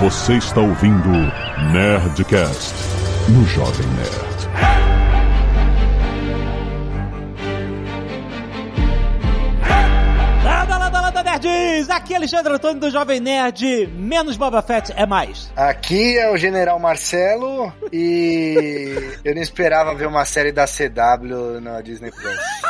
Você está ouvindo Nerdcast no Jovem Nerd. Landa, landa, landa, nerds! Aqui é Alexandre Antônio do Jovem Nerd. Menos Boba Fett é mais. Aqui é o General Marcelo e eu não esperava ver uma série da CW na Disney Plus.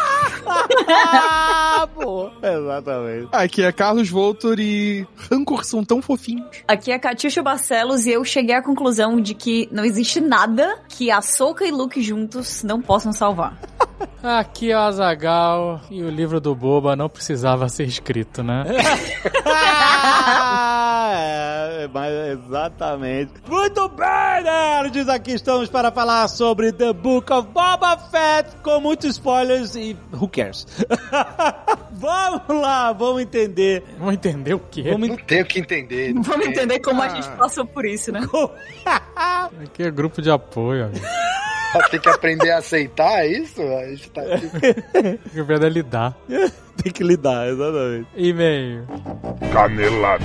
Ah, pô. Exatamente. Aqui é Carlos Voltor e Rancor são tão fofinhos. Aqui é Catiuxa Barcelos e eu cheguei à conclusão de que não existe nada que a Soca e Luke juntos não possam salvar. Aqui é o Azagal e o livro do Boba não precisava ser escrito, né? é, mas exatamente. Muito bem, nerds! Aqui estamos para falar sobre The Book of Boba Fett com muitos spoilers e who cares? vamos lá, vamos entender. Vamos entender o quê? Vamos... Não tem o que entender. Vamos entender como ah. a gente passou por isso, né? Aqui é grupo de apoio, amigo. Tem que aprender a aceitar isso? A gente tá aqui. Tem que aprender a lidar. Tem que lidar, exatamente. E-mail. Canelada.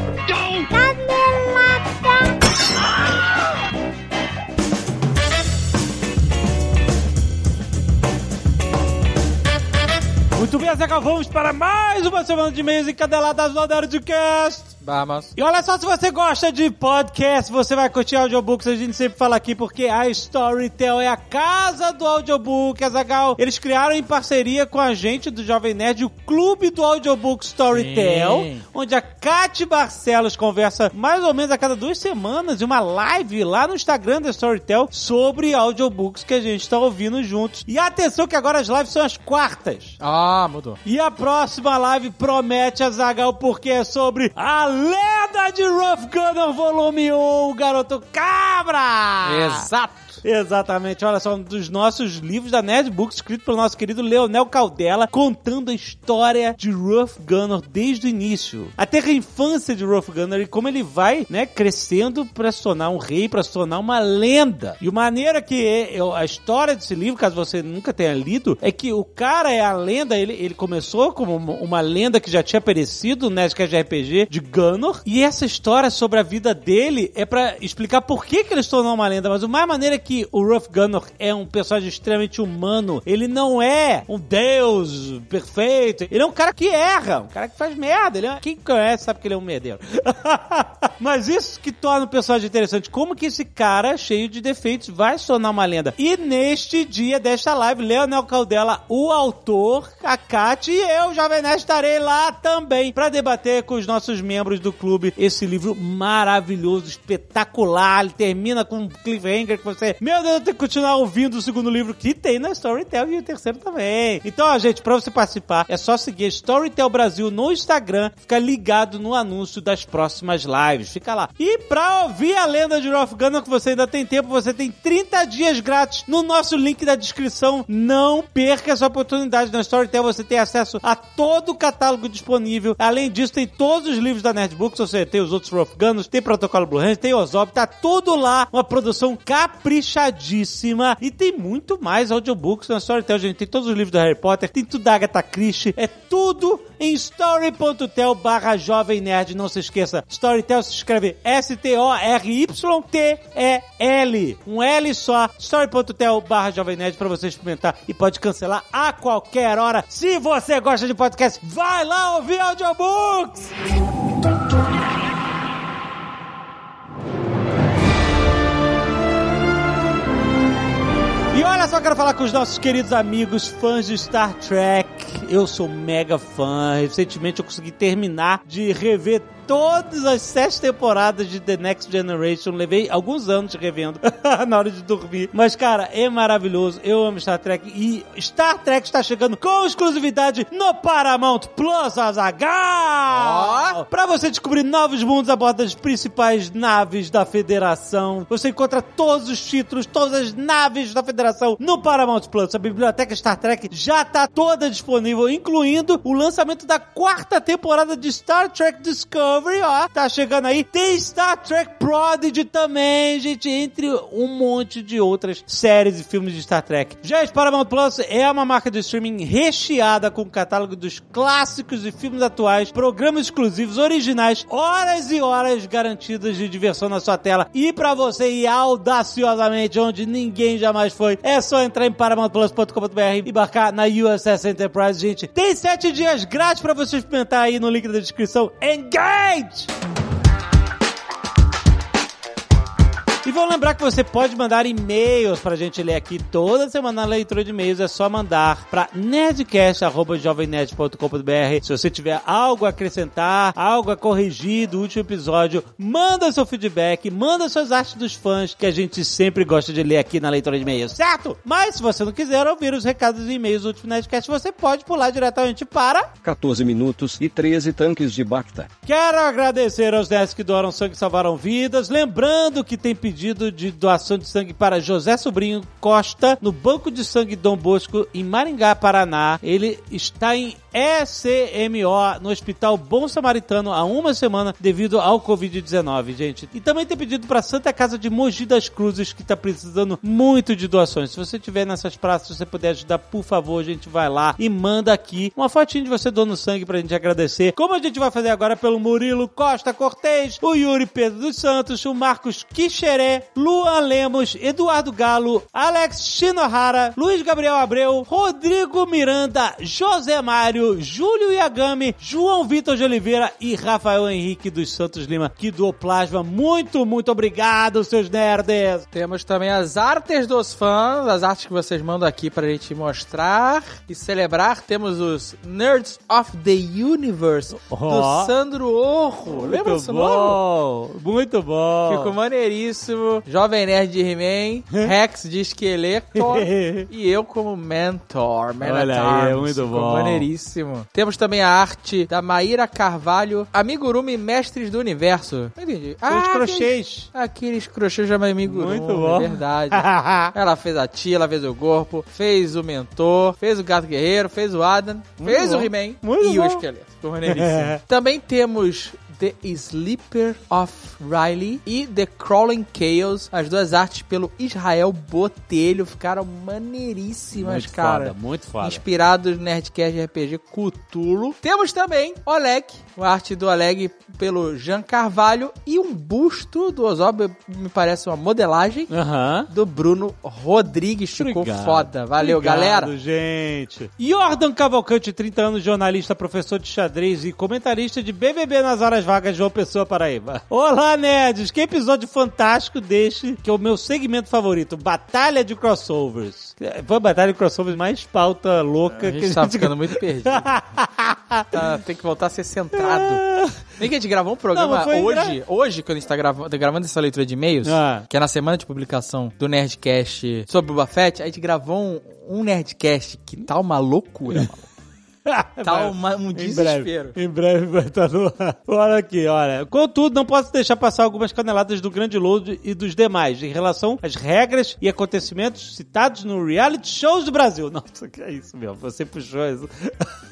Muito bem, Zeca, vamos para mais uma semana de e-mails encadeladas no Nerdcast. Vamos. E olha só, se você gosta de podcast, você vai curtir audiobooks, a gente sempre fala aqui, porque a Storytel é a casa do audiobook, Azagal. Eles criaram em parceria com a gente do Jovem Nerd o Clube do Audiobook Storytel, Sim. onde a Kate Barcelos conversa mais ou menos a cada duas semanas em uma live lá no Instagram da Storytel sobre audiobooks que a gente está ouvindo juntos. E atenção que agora as lives são as quartas. Ah, mudou. E a próxima live promete a Zagal porque é sobre a lenda de Rough Gunner Volume 1, o Garoto Cabra! Exato. Exatamente, olha só, um dos nossos livros da Nerdbook, escrito pelo nosso querido Leonel Caldela, contando a história de Rough Gunner desde o início. Até a infância de Rough Gunner e como ele vai, né, crescendo pra se tornar um rei, pra se tornar uma lenda. E a maneira que é, é- a história desse livro, caso você nunca tenha lido, é que o cara é a lenda, ele, ele começou como uma, lenda que já tinha aparecido no Nerdcast RPG de Gunner, e essa história sobre a vida dele é pra explicar por que, que ele se tornou uma lenda, mas o mais maneiro é que o Rough Gunner é um personagem extremamente humano, ele não é um deus perfeito, ele é um cara que erra, um cara que faz merda, ele é... quem conhece sabe que ele é um merdeiro. mas isso que torna o personagem interessante, como que esse cara cheio de defeitos vai se tornar uma lenda. E neste dia desta live, Leonel Caldela, o autor, a Kat e eu, Jovem Nerd, estarei lá também para debater com os nossos membros do clube esse livro maravilhoso, espetacular. Ele termina com um cliffhanger que você, meu Deus, eu tenho que continuar ouvindo o segundo livro que tem na Storytel e o terceiro também. Então, ó, gente, para você participar, é só seguir Storytel Brasil no Instagram, ficar ligado no anúncio das próximas lives. Fica lá. E pra ouvir a lenda de Rough Gunner, que você ainda tem tempo, você tem 30 dias grátis no nosso link da descrição. Não perca essa oportunidade. Na Storytel você tem acesso a todo o catálogo disponível. Além disso, tem todos os livros da Nerdbooks, ou seja, tem os outros Rough Gunners, tem Protocolo Blue Hand, tem Ozob, tá tudo lá. Uma produção caprichadíssima. E tem muito mais audiobooks na Storytel, gente. Tem todos os livros do Harry Potter, tem tudo da Agatha Christie. É tudo em story.tel barra Jovem Nerd. Não se esqueça, Storytel se escreve S-T-O-R-Y-T-E-L. Um L só. Story.tel barra Jovem Nerd pra você experimentar e pode cancelar a qualquer hora. Se você gosta de podcast, vai lá ouvir audiobooks! Olha só, quero falar com os nossos queridos amigos fãs de Star Trek. Eu sou mega fã. Recentemente eu consegui terminar de rever todas as sete temporadas de The Next Generation. Levei alguns anos revendo na hora de dormir. Mas, cara, é maravilhoso. Eu amo Star Trek. E Star Trek está chegando com exclusividade no Paramount Plus Azagal! Pra você descobrir novos mundos a bordo das principais naves da Federação. Você encontra todos os títulos, todas as naves da Federação no Paramount Plus. A biblioteca Star Trek já tá toda disponível, incluindo o lançamento da quarta temporada de Star Trek Discovery, ó, tá chegando aí. Tem Star Trek Prodigy também, gente, entre um monte de outras séries e filmes de Star Trek. A Paramount Plus é uma marca de streaming recheada com o catálogo dos clássicos e filmes atuais, programas exclusivos, originais, horas e horas garantidas de diversão na sua tela. E pra você ir audaciosamente onde ninguém jamais foi, é só entrar em paramountplus.com.br e embarcar na USS Enterprise, gente. Tem sete dias grátis pra você experimentar aí no link da descrição. Engage! age. E vou lembrar que você pode mandar e-mails pra gente ler aqui toda semana na leitura de e-mails. É só mandar pra nerdcast.jovemnerd.com.br. Se você tiver algo a acrescentar, algo a corrigir do último episódio, manda seu feedback, manda suas artes dos fãs, que a gente sempre gosta de ler aqui na leitura de e-mails, certo? Mas se você não quiser ouvir os recados e e-mails do último Nerdcast, você pode pular diretamente para 14 minutos e 13 tanques de Bacta. Quero agradecer aos 10 que doaram sangue e salvaram vidas. Lembrando que tem pedido de doação de sangue para José Sobrinho Costa, no Banco de Sangue Dom Bosco, em Maringá, Paraná. Ele está em ECMO, no Hospital Bom Samaritano, há uma semana, devido ao Covid-19, gente. E também tem pedido para Santa Casa de Mogi das Cruzes, que está precisando muito de doações. Se você estiver nessas praças, se você puder ajudar, por favor, a gente vai lá e manda aqui uma fotinha de você doando sangue pra gente agradecer. Como a gente vai fazer agora pelo Murilo Costa Cortez, o Yuri Pedro dos Santos, o Marcos Quixeré, Luan Lemos, Eduardo Galo, Alex Shinohara, Luiz Gabriel Abreu, Rodrigo Miranda, José Mário, Júlio Yagami, João Vitor de Oliveira e Rafael Henrique dos Santos Lima, que doou plasma. Muito, muito obrigado, seus nerds! Temos também as artes dos fãs, as artes que vocês mandam aqui pra gente mostrar e celebrar. Temos os Nerds of the Universe, Ó. do Sandro Orro. Lembra Muito desse nome? Muito bom! Ficou maneiríssimo. Jovem Nerd de He-Man, Rex de Esqueletor e eu como mentor. Man Olha aí, Arms. muito Ficou bom. maneiríssimo. Temos também a arte da Maíra Carvalho, Amigurumi Mestres do Universo. Não entendi. São os crochês. Aqueles crochês de Amigurumi. Muito bom. É verdade. ela fez a tia, ela fez o corpo, fez o mentor, fez o gato guerreiro, fez o Adam, Muito fez bom. o He-Man e o bom. esqueleto. Ficou maneiríssimo. Também temos The Sleeper of Riley e The Crawling Chaos, as duas artes pelo Israel Botelho, ficaram maneiríssimas, Muito cara. foda, muito foda. Inspirados no Nerdcast RPG Cthulhu. Temos também Oleg, a arte do Oleg pelo Jean Carvalho e um busto do Ozob, me parece uma modelagem do Bruno Rodrigues. Ficou Obrigado. foda. Valeu, Obrigado, galera. gente. Jordan Cavalcante, 30 anos, jornalista, professor de xadrez e comentarista de BBB nas horas vagas, João Pessoa, Paraíba. Olá, nerds! Que episódio fantástico deste, que é o meu segmento favorito, Batalha de Crossovers. Foi a Batalha de Crossovers mais pauta louca A que gente tá ficando muito perdido. Tá, tem que voltar a ser centrado. Bem que a gente gravou um programa Não, mas foi hoje, hoje, quando a gente tá gravando, tá gravando essa leitura de e-mails, Ah. que é na semana de publicação do Nerdcast sobre o Buffett, a gente gravou um, um Nerdcast que tá uma loucura, mano. Tá uma- um Em desespero. breve, em breve vai estar no ar. Olha aqui, olha. Contudo, não posso deixar passar algumas caneladas do Grande Load e dos demais em relação às regras e acontecimentos citados no reality shows do Brasil. Nossa, que é isso, meu? Você puxou isso.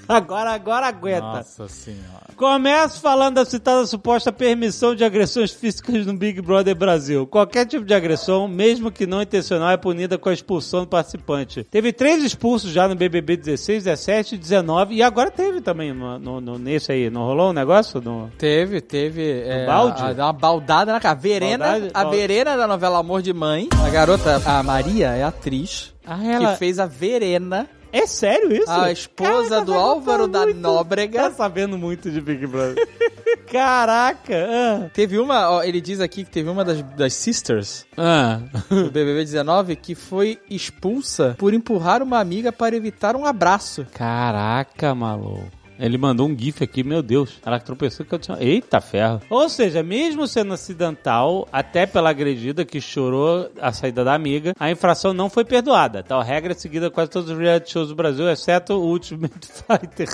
Agora, agora aguenta. Nossa senhora. Começo falando da citada suposta permissão de agressões físicas no Big Brother Brasil. Qualquer tipo de agressão, mesmo que não intencional, é punida com a expulsão do participante. Teve três expulsos já no BBB 16, 17, 19 e agora teve também no, no- no- nesse aí. Não rolou um negócio? No... Teve, teve. É, balde? A, a- uma baldada na cara. Verena, Baldade? a Verena da novela Amor de Mãe. A garota, a Maria, é atriz. Ah, Que fez a Verena, É sério isso? a esposa Caraca, do Álvaro da muito. Nóbrega. Tá sabendo muito de Big Brother. Caraca! Ah. Teve uma, ó, ele diz aqui que teve uma das, das sisters Ah. do BBB 19 que foi expulsa por empurrar uma amiga para evitar um abraço. Caraca, maluco. Ele mandou um gif aqui, meu Deus. Ela tropeçou que eu tinha. Eita ferro. Ou seja, mesmo sendo acidental, até pela agredida que chorou a saída da amiga, a infração não foi perdoada. Tal regra é seguida quase todos os reality shows do Brasil, exceto o Ultimate Fighter.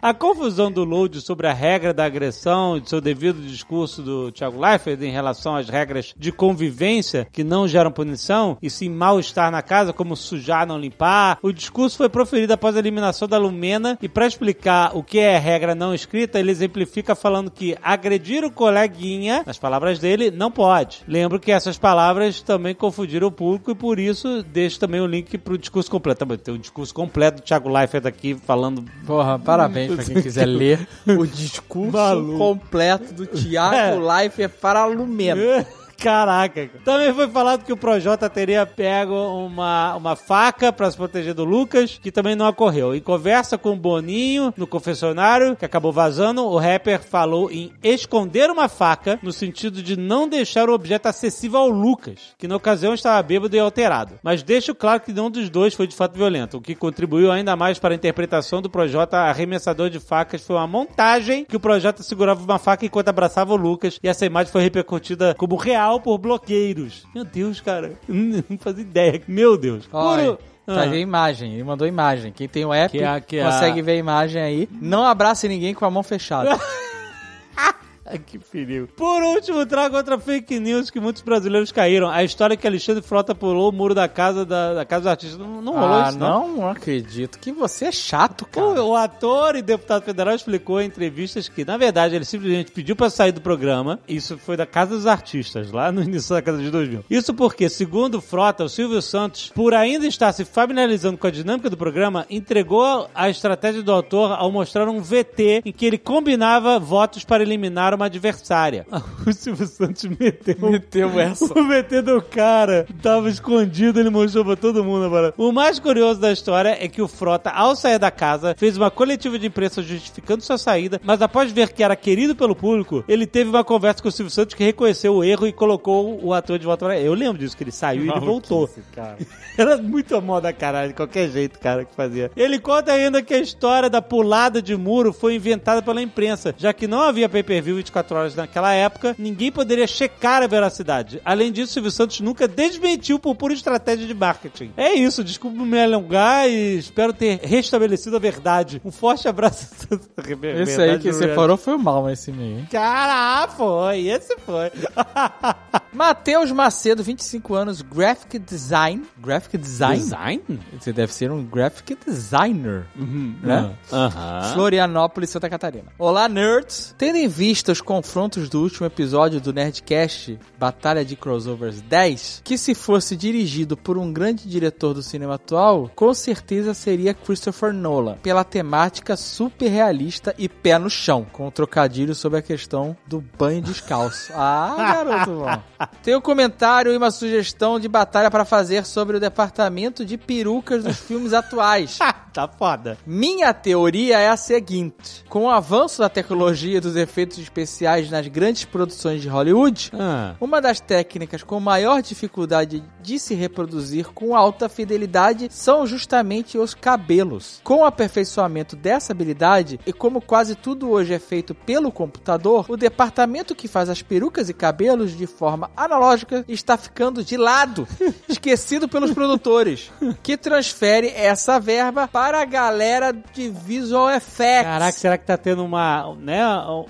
A confusão do Load sobre a regra da agressão e do seu devido discurso do Thiago Leifert em relação às regras de convivência que não geram punição e sim mal-estar na casa, como sujar, não limpar. O discurso foi proferido após a eliminação da Lumena e para explicar o que é regra não escrita, ele exemplifica falando que agredir o coleguinha, nas palavras dele, não pode. Lembro que essas palavras também confundiram o público e por isso deixo também o link pro discurso completo. Também Tem o discurso completo do Thiago Leifert aqui falando Porra, parabéns pra quem quiser ler o discurso Maluco. completo do Tiago Leifert para Lumena. Caraca. Também foi falado que o Projota teria pego uma, uma faca pra se proteger do Lucas, que também não ocorreu. Em conversa com o Boninho no confessionário, que acabou vazando, o rapper falou em esconder uma faca, no sentido de não deixar o objeto acessível ao Lucas, que na ocasião estava bêbado e alterado. Mas deixo claro que nenhum dos dois foi de fato violento, o que contribuiu ainda mais para a interpretação do Projota arremessador de facas foi uma montagem que o Projota segurava uma faca enquanto abraçava o Lucas, e essa imagem foi repercutida como real por bloqueiros. Meu Deus, cara, não fazia ideia. Meu Deus. Olha, Puro- tá Ah. imagem, ele mandou imagem. Quem tem o app Que a- que a- consegue ver a imagem aí. Não abrace ninguém com a mão fechada. Que perigo. Por último, trago outra fake news que muitos brasileiros caíram. A história que Alexandre Frota pulou o muro da casa da, da casa do artista. Não, não rolou ah, isso, não. não acredito. Que você é chato, cara. O, o ator e deputado federal explicou em entrevistas que, na verdade, ele simplesmente pediu pra sair do programa. Isso foi da Casa dos Artistas, lá no início da década de 2000. Isso porque, segundo Frota, o Silvio Santos, por ainda estar se familiarizando com a dinâmica do programa, entregou a estratégia do autor ao mostrar um VT em que ele combinava votos para eliminar uma adversária. O Silvio Santos meteu Meteu essa. o VT do cara tava escondido, ele mostrou pra todo mundo agora. O mais curioso da história é que o Frota, ao sair da casa, fez uma coletiva de imprensa justificando sua saída, mas após ver que era querido pelo público, ele teve uma conversa com o Silvio Santos que reconheceu o erro e colocou o ator de volta pra Eu lembro disso, que ele saiu e ele voltou. Era muito a moda caralho, de qualquer jeito, cara, que fazia. Ele conta ainda que a história da pulada de muro foi inventada pela imprensa, já que não havia pay-per-view 24 horas naquela época, ninguém poderia checar a veracidade. Além disso, Silvio Santos nunca desmentiu por pura estratégia de marketing. É isso, desculpa me alongar e espero ter restabelecido a verdade. Um forte abraço. Esse aí que você falou foi mal esse meio, hein? Cara, foi, esse foi. Matheus Macedo, 25 anos, graphic design. Graphic design? Design? Você deve ser um graphic designer, né? Aham. Florianópolis, Santa Catarina. Olá, nerds! Tendo em vista os confrontos do último episódio do Nerdcast, Batalha de Crossovers 10, que se fosse dirigido por um grande diretor do cinema atual, com certeza seria Christopher Nolan, pela temática super realista e pé no chão, com um trocadilho sobre a questão do banho descalço. Ah, garoto bom. Tem um comentário e uma sugestão de batalha para fazer sobre o departamento de perucas dos filmes atuais. tá foda. Minha teoria é a seguinte: com o avanço da tecnologia e dos efeitos especiais nas grandes produções de Hollywood, Ah. uma das técnicas com maior dificuldade de se reproduzir com alta fidelidade são justamente os cabelos. Com o aperfeiçoamento dessa habilidade, e como quase tudo hoje é feito pelo computador, o departamento que faz as perucas e cabelos de forma analógica está ficando de lado, esquecido pelos produtores, que transfere essa verba para a galera de visual effects. Caraca, será que tá tendo uma, né,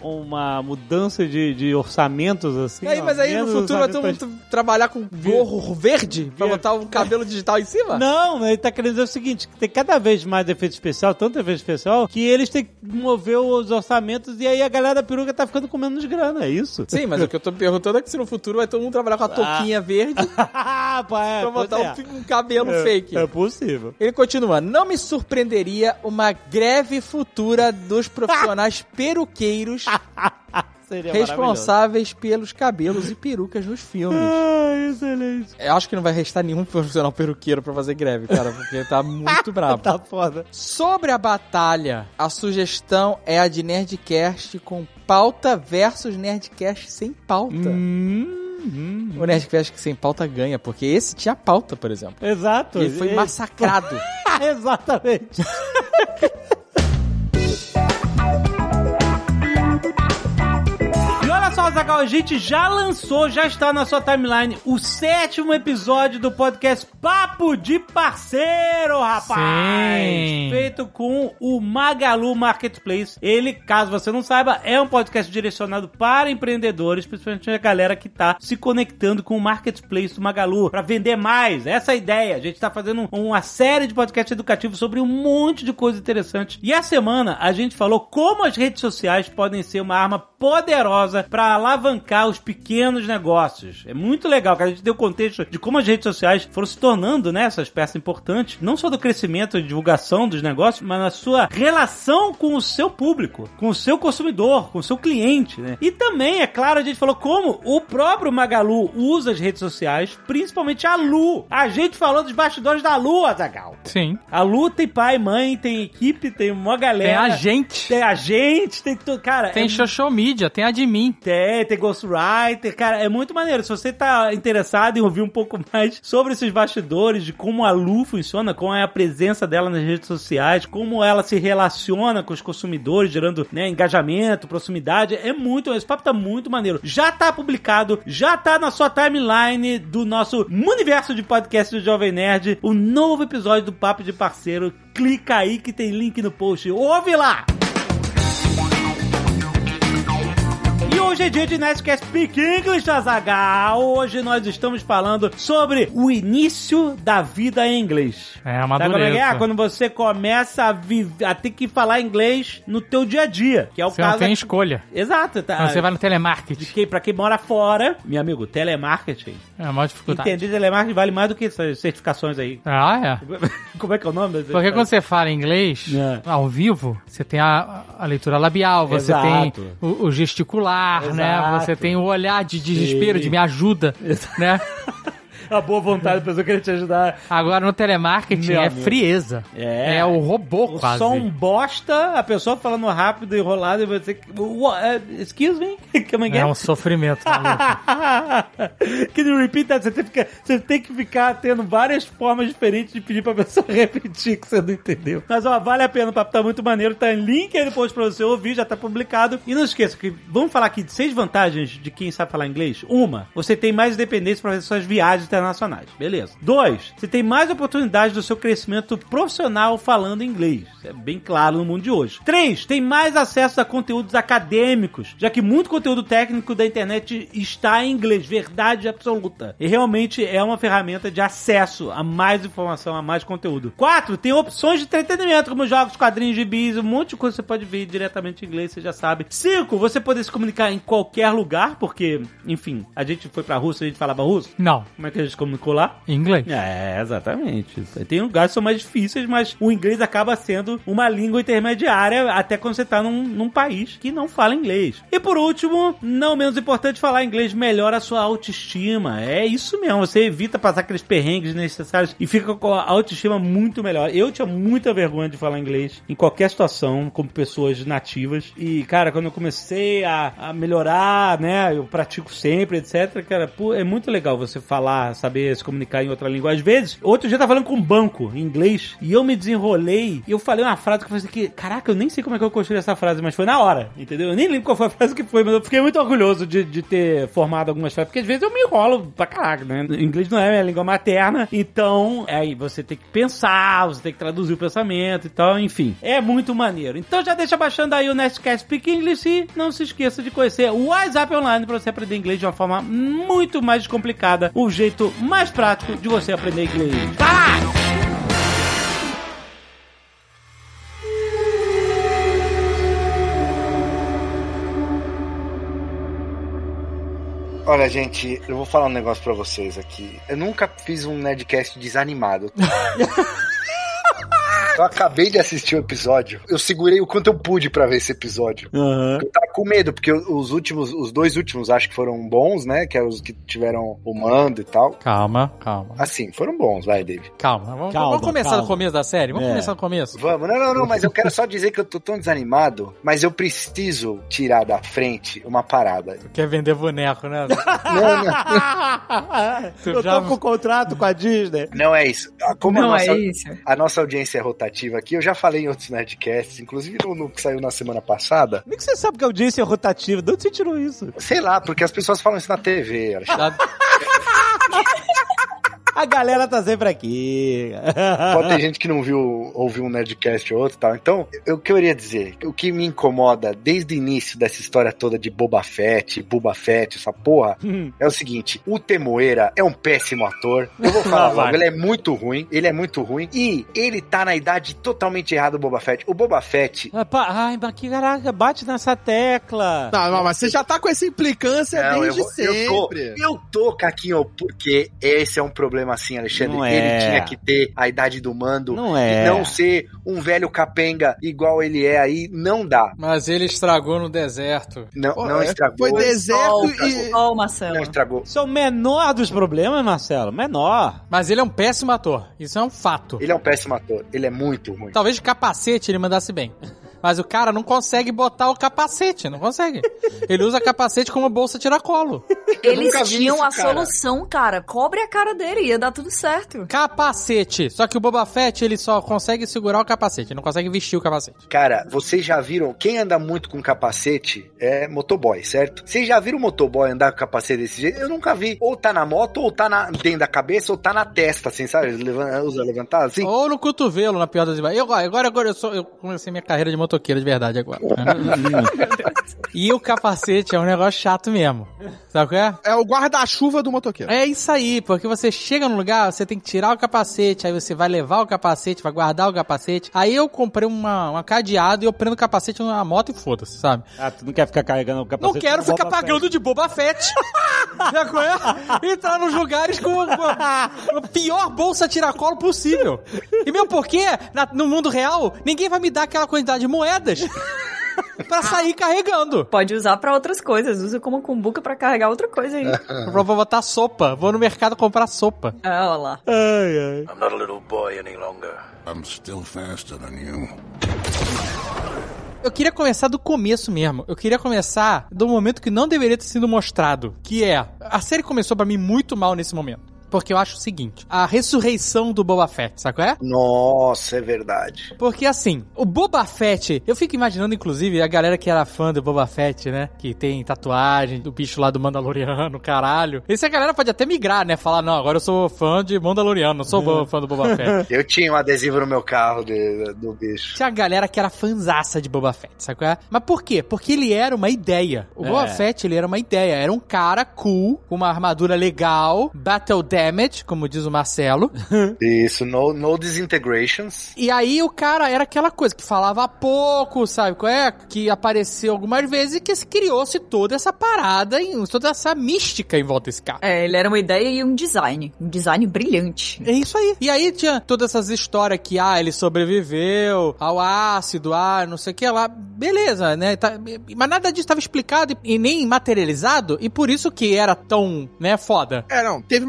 uma mudança de, de orçamentos assim? E aí, ó? mas aí no futuro vai todo mundo trabalhar com gorro verde pra botar um cabelo digital em cima? Não, ele tá querendo dizer o seguinte, tem cada vez mais efeito especial, tanto efeito especial, que eles têm que mover os orçamentos e aí a galera da peruca tá ficando com menos grana, é isso? Sim, mas o que eu tô me perguntando é que se no futuro vai todo mundo trabalhar com a touquinha verde Ah, pá, é, pra botar é. um, um cabelo É, fake. É possível. Ele continua, não me surpreenderia uma greve futura dos profissionais peruqueiros Seria responsáveis pelos cabelos e perucas nos filmes. Ah, excelente. Eu acho que não vai restar nenhum profissional peruqueiro pra fazer greve, cara, porque tá muito brabo. Tá foda. Sobre a batalha, a sugestão é a de Nerdcast com pauta versus Nerdcast sem pauta. Hum, O Nerdcast sem pauta ganha, porque esse tinha pauta, por exemplo. Exato. Ele foi massacrado. Exatamente. Só Azagal, a gente já lançou, já está na sua timeline, o sétimo episódio do podcast Papo de Parceiro, rapaz! Sim. Feito com o Magalu Marketplace. Ele, caso você não saiba, é um podcast direcionado para empreendedores, principalmente a galera que está se conectando com o Marketplace do Magalu para vender mais. Essa é a ideia. A gente está fazendo uma série de podcasts educativos sobre um monte de coisa interessante. E a semana a gente falou como as redes sociais podem ser uma arma poderosa para alavancar os pequenos negócios. É muito legal que a gente deu contexto de como as redes sociais foram se tornando né, essas peças importantes, não só do crescimento e divulgação dos negócios, mas na sua relação com o seu público, com o seu consumidor, com o seu cliente. Né? E também, é claro, a gente falou como o próprio Magalu usa as redes sociais, principalmente a Lu. A gente falou dos bastidores da Lu, Azagal. Sim. A Lu tem pai, mãe, tem equipe, tem uma galera. Tem a gente. Tem a gente, tem tudo. Cara, Tem é social media, tem a de tem, tem Ghostwriter, cara, é muito maneiro. Se você tá interessado em ouvir um pouco mais sobre esses bastidores, de como a Lu funciona, como é a presença dela nas redes sociais, como ela se relaciona com os consumidores, gerando né, engajamento, proximidade, é muito, esse papo tá muito maneiro. Já tá publicado, já tá na sua timeline do nosso universo de podcast do Jovem Nerd, o novo episódio do Papo de Parceiro. Clica aí que tem link no post. Ouve lá! E hoje é dia de Nerdcast Speak English, Azaghal. Hoje nós estamos falando sobre o início da vida em inglês. É, Sabe como é que é? madureza. Quando você começa a, a ter que falar inglês no teu dia a dia, que é o Você caso... não tem escolha. Exato, tá? Você vai no De telemarketing. quem, pra quem mora fora, meu amigo, telemarketing. É a maior dificuldade. Entender telemarketing vale mais do que essas certificações aí. Ah, é. Como é que é o nome? das Porque quando você fala inglês É. ao vivo, você tem a, a leitura labial, você Exato. tem o, o gesticular, né? Exato. Você tem o olhar de desespero, Sim. de me ajuda, né? A boa vontade da pessoa querer te ajudar. Agora no telemarketing Meu é amigo. frieza. É. É o robô O quase. som bosta, a pessoa falando rápido, enrolado, e você... What? Uh, excuse me? É que É é? um sofrimento, maluco. Can you repeat that? Você tem, que ficar, você tem que ficar tendo várias formas diferentes de pedir pra pessoa repetir que você não entendeu. Mas ó, vale a pena, o papo tá muito maneiro. Tá em link aí depois pra você ouvir, já tá publicado. E não esqueça que vamos falar aqui de seis vantagens de quem sabe falar inglês. Uma, você tem mais independência para fazer suas viagens internacionais. Beleza. Dois, você tem mais oportunidade do seu crescimento profissional falando inglês. Isso é bem claro no mundo de hoje. Três, tem mais acesso a conteúdos acadêmicos, já que muito conteúdo técnico da internet está em inglês. Verdade absoluta. E realmente é uma ferramenta de acesso a mais informação, a mais conteúdo. Quatro, tem opções de entretenimento, como jogos, quadrinhos, gibis, um monte de coisa que você pode ver diretamente em inglês, você já sabe. Cinco, você poder se comunicar em qualquer lugar, porque, enfim, a gente foi pra Rússia, a gente falava russo. Não, Como é que a gente se comunicou lá? inglês. É, exatamente. Tem lugares que são mais difíceis, mas o inglês acaba sendo uma língua intermediária até quando você tá num, num país que não fala inglês. E por último, não menos importante, falar inglês melhora a sua autoestima. É isso mesmo, você evita passar aqueles perrengues necessários e fica com a autoestima muito melhor. Eu tinha muita vergonha de falar inglês em qualquer situação, como pessoas nativas. E, cara, quando eu comecei a, a melhorar, né, eu pratico sempre, etc, cara, é muito legal você falar, saber se comunicar em outra língua. Às vezes, outro dia eu tava falando com um banco em inglês e eu me desenrolei e eu falei uma frase que eu falei assim, que, caraca, eu nem sei como é que eu construí essa frase, mas foi na hora, entendeu? Eu nem lembro qual foi a frase que foi, mas eu fiquei muito orgulhoso de, de ter formado algumas frases, porque às vezes eu me enrolo pra caraca, né? O inglês não é minha língua materna, então aí você tem que pensar, você tem que traduzir o pensamento e tal, enfim. É muito maneiro. Então já deixa baixando aí o Nerdcast Speak English e não se esqueça de conhecer o WhatsApp Online pra você aprender inglês de uma forma muito mais descomplicada, o jeito mais prático de você aprender inglês. Vai! Olha, gente, eu vou falar um negócio pra vocês aqui. Eu nunca fiz um Nerdcast desanimado. Eu acabei de assistir o episódio. Eu segurei o quanto eu pude pra ver esse episódio. Aham. Eu tava com medo, porque os últimos, os dois últimos acho que foram bons, né? Que eram os que tiveram o mando e tal. Calma, calma. Assim, foram bons, vai, David. Calma. Vamos, Calma, vamos começar calma. do começo da série? Vamos É. começar do começo? Vamos, não, não, não, mas eu quero só dizer que eu tô tão desanimado, mas eu preciso tirar da frente uma parada. Quer vender boneco, né? Não, não, Tu Eu já- tô com contrato com a Disney. não é isso. Ah, Como Não a nossa, é isso. a nossa audiência é rotativa aqui, eu já falei em outros Nerdcasts, inclusive no, no que saiu na semana passada. Como é que você sabe que a audiência consciência rotativa. De onde você tirou isso? Sei lá, porque as pessoas falam isso na TV. Alexandre. A galera tá sempre aqui. Pode ter gente que não viu, ouviu um Nerdcast ou outro e tal. Então, eu- o que eu queria dizer, o que me incomoda desde o início dessa história toda de Boba Fett, Boba Fett, essa porra, é o seguinte: o Temoeira é um péssimo ator. Eu vou falar Ah, logo, ele é muito ruim, ele é muito ruim. E ele tá na idade totalmente errada do Boba Fett. O Boba Fett. Ah, pá, Ai, mas que caraca, bate nessa tecla. Não, não, mas você já tá com essa implicância Não, eu, desde vou- eu tô, sempre. eu tô, Caquinho, porque esse é um problema assim, Alexandre. Não ele é. tinha que ter a idade do mando. Não é. E não ser um velho capenga igual ele é aí, não dá. Mas ele estragou no deserto. Não, Pô, não é, estragou. Foi deserto Sol, e. Sol, Marcelo. Não estragou. Isso é o menor dos problemas, Marcelo. Menor. Mas ele é um péssimo ator. Isso é um fato. Ele é um péssimo ator. Ele é muito ruim. Talvez de capacete ele mandasse bem. Mas o cara não consegue botar o capacete, não consegue. Ele usa capacete como bolsa tiracolo. Eles tinham isso, a cara. solução, cara. Cobre a cara dele, ia dar tudo certo. Capacete. Só que o Boba Fett, ele só consegue segurar o capacete, não consegue vestir o capacete. Cara, vocês já viram, quem anda muito com capacete é motoboy, certo? Vocês já viram motoboy andar com capacete desse jeito? Eu nunca vi. Ou tá na moto, ou tá na, dentro da cabeça, ou tá na testa, assim, sabe? Usa levantado, assim. Ou no cotovelo, na pior das. Eu, agora, agora eu, sou, eu comecei minha carreira de motoqueiro de verdade agora. e o capacete é um negócio chato mesmo. Sabe qual é? É o guarda-chuva do motoqueiro. É isso aí, porque você chega no lugar, você tem que tirar o capacete, aí você vai levar o capacete, vai guardar o capacete. Aí eu comprei uma, uma cadeado e eu prendo o capacete na moto e foda-se, sabe? Ah, tu não quer ficar carregando o Não capacete? quero do ficar Boba pagando de Boba Fett. Já qual é? Entrar nos lugares com a, com a- a pior bolsa tiracolo possível. E mesmo porque, na- no mundo real, ninguém vai me dar aquela quantidade de moedas pra sair carregando. Pode usar pra outras coisas. Usa como cumbuca pra carregar outra coisa aí. Vou vou botar sopa. Vou no mercado comprar sopa. Ah, olha lá. Ai, ai. I'm not a little boy any longer. I'm still faster than you. Eu queria começar do começo mesmo. Eu queria começar do momento que não deveria ter sido mostrado. Que é, a série começou pra mim muito mal nesse momento. Porque eu acho o seguinte, a ressurreição do Boba Fett, sabe qual é? Nossa, é verdade. Porque assim, o Boba Fett, eu fico imaginando, inclusive, a galera que era fã do Boba Fett, né? Que tem tatuagem do bicho lá do Mandaloriano, caralho. Essa galera pode até migrar, né? Falar, não, agora eu sou fã de Mandaloriano, não sou bo- fã do Boba Fett. Eu tinha um adesivo no meu carro de- do bicho. Tinha a galera que era fanzaça de Boba Fett, sabe qual é? Mas por quê? Porque ele era uma ideia. O É. Boba Fett, ele era uma ideia. Era um cara cool, com uma armadura legal, battle damage, como diz o Marcelo. Isso, no, no Disintegrations. E aí o cara era aquela coisa que falava pouco, sabe qual é? Que apareceu algumas vezes e que se criou-se toda essa parada, toda essa mística em volta desse cara. É, ele era uma ideia e um design. Um design brilhante. É isso aí. E aí tinha todas essas histórias que, ah, ele sobreviveu ao ácido, ah, não sei o que lá. Beleza, né? Tá- mas nada disso estava explicado e, e nem materializado, e por isso que era tão, né, foda. É, não. Teve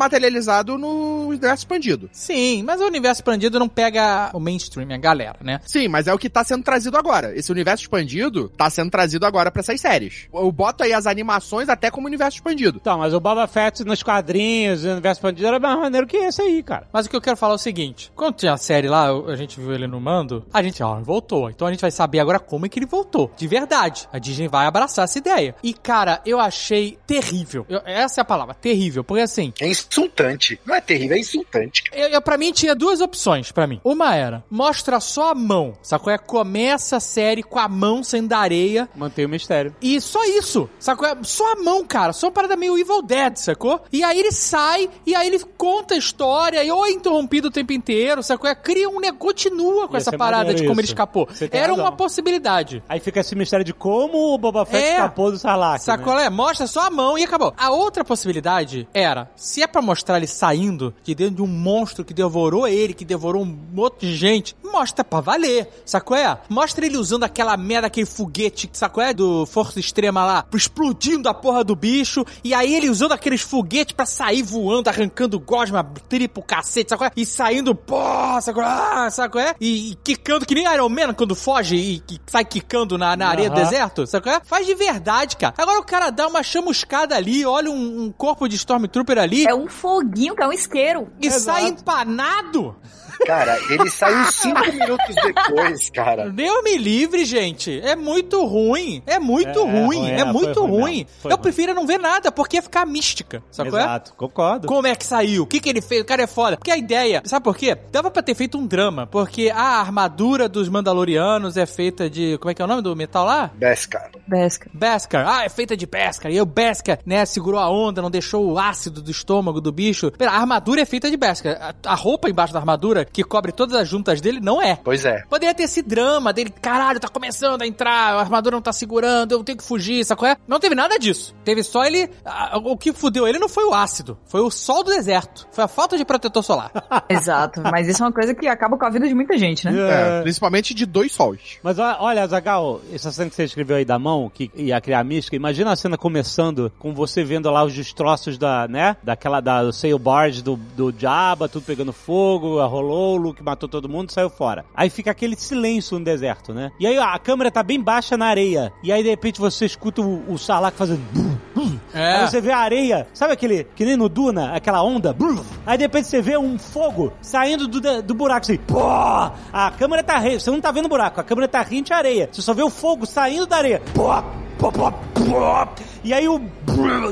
no universo expandido. Sim, mas o universo expandido não pega o mainstream, a galera, né? Sim, mas é o que tá sendo trazido agora. Esse universo expandido tá sendo trazido agora pra essas séries. Eu boto aí as animações até como universo expandido. Então, mas o Boba Fett nos quadrinhos, no universo expandido, era mais maneiro que esse aí, cara. Mas o que eu quero falar é o seguinte: quando tinha a série lá, a gente viu ele no mando, a gente, ó, voltou. Então a gente vai saber agora como é que ele voltou. De verdade. A Disney vai abraçar essa ideia. E, cara, eu achei terrível. Eu- essa é a palavra, terrível. Porque assim, É insultante. Não é terrível, é insultante. eu, eu, pra mim tinha duas opções pra mim. Uma era, mostra só a mão, sacou? É, começa a série com a mão saindo da areia. Mantém o mistério. E só isso, sacou? É Só a mão, cara. Só uma parada meio Evil Dead, sacou? E aí ele sai, e aí ele conta a história, e ou é interrompido o tempo inteiro, sacou? É, Cria um negócio, continua com Ia essa parada de como ele isso. escapou. Você tem Era razão. uma possibilidade. Aí fica esse mistério de como o Boba Fett É. escapou do Sarlacc. Sacou? Né? É, mostra só a mão e acabou. A outra possibilidade era, se é pra mostrar ele saindo de dentro de um monstro que devorou ele, que devorou um monte de gente, mostra pra valer, sacou? É? Mostra ele usando aquela merda, aquele foguete, sacou? É? Do Força Extrema lá, explodindo a porra do bicho, e aí ele usando aqueles foguetes pra sair voando, arrancando gosma, triplo cacete, sacou? É? E saindo, porra, sacou? Ah, sacou? É? E, e quicando, que nem Iron Man quando foge e, que sai quicando na, na areia do Aham. deserto, sacou? É? Faz de verdade, cara. Agora o cara dá uma chamuscada ali, olha um, um corpo de Stormtrooper ali É um foguinho, que é um isqueiro. e Exato. sai empanado. Cara, ele saiu cinco minutos depois, cara. Deus me livre, gente. É muito ruim. É muito É, é ruim. ruim, É, é, foi muito ruim ruim. Eu ruim. prefiro não ver nada, porque ia ficar mística. Sabe é? Exato, concordo. Como é que saiu? O que, que ele fez? O cara é foda. Porque a ideia, sabe por quê? Dava pra ter feito um drama. Porque a armadura dos Mandalorianos é feita de. Como é que é o nome do metal lá? Beskar. Besca. Beskar. Ah, é feita de Beskar. E o Beskar, né, segurou a onda, não deixou o ácido do estômago do bicho. Pera, a armadura é feita de Beskar. A, a roupa embaixo da armadura, que cobre todas as juntas dele, não é. Pois é. Poderia ter esse drama dele, caralho, tá começando a entrar, a armadura não tá segurando, eu tenho que fugir, qual é? Não teve nada disso. Teve só ele. a- o que fudeu ele não foi o ácido, foi o sol do deserto. Foi a falta de protetor solar. Exato. Mas isso é uma coisa que acaba com a vida de muita gente, né? É, principalmente de dois sols. Mas olha, Zagal, essa cena que você escreveu aí da mão, que ia criar mística, imagina a cena começando com você vendo lá os destroços da, né? Daquela, da do sail barge do, do Jabba, tudo pegando fogo, rolou, o Luke matou todo mundo, saiu fora. Aí fica aquele silêncio no deserto, né? E aí ó, a câmera tá bem baixa na areia. E aí de repente você escuta o, o Sarlacc fazendo... É. Aí você vê a areia, sabe aquele, que nem no Duna, aquela onda? Aí de repente você vê um fogo saindo do, do buraco, assim, pô! A câmera tá rente, você não tá vendo o buraco, a câmera tá rente à areia. Você só vê o fogo saindo da areia. Pô! Pô, pô, pô. E aí o.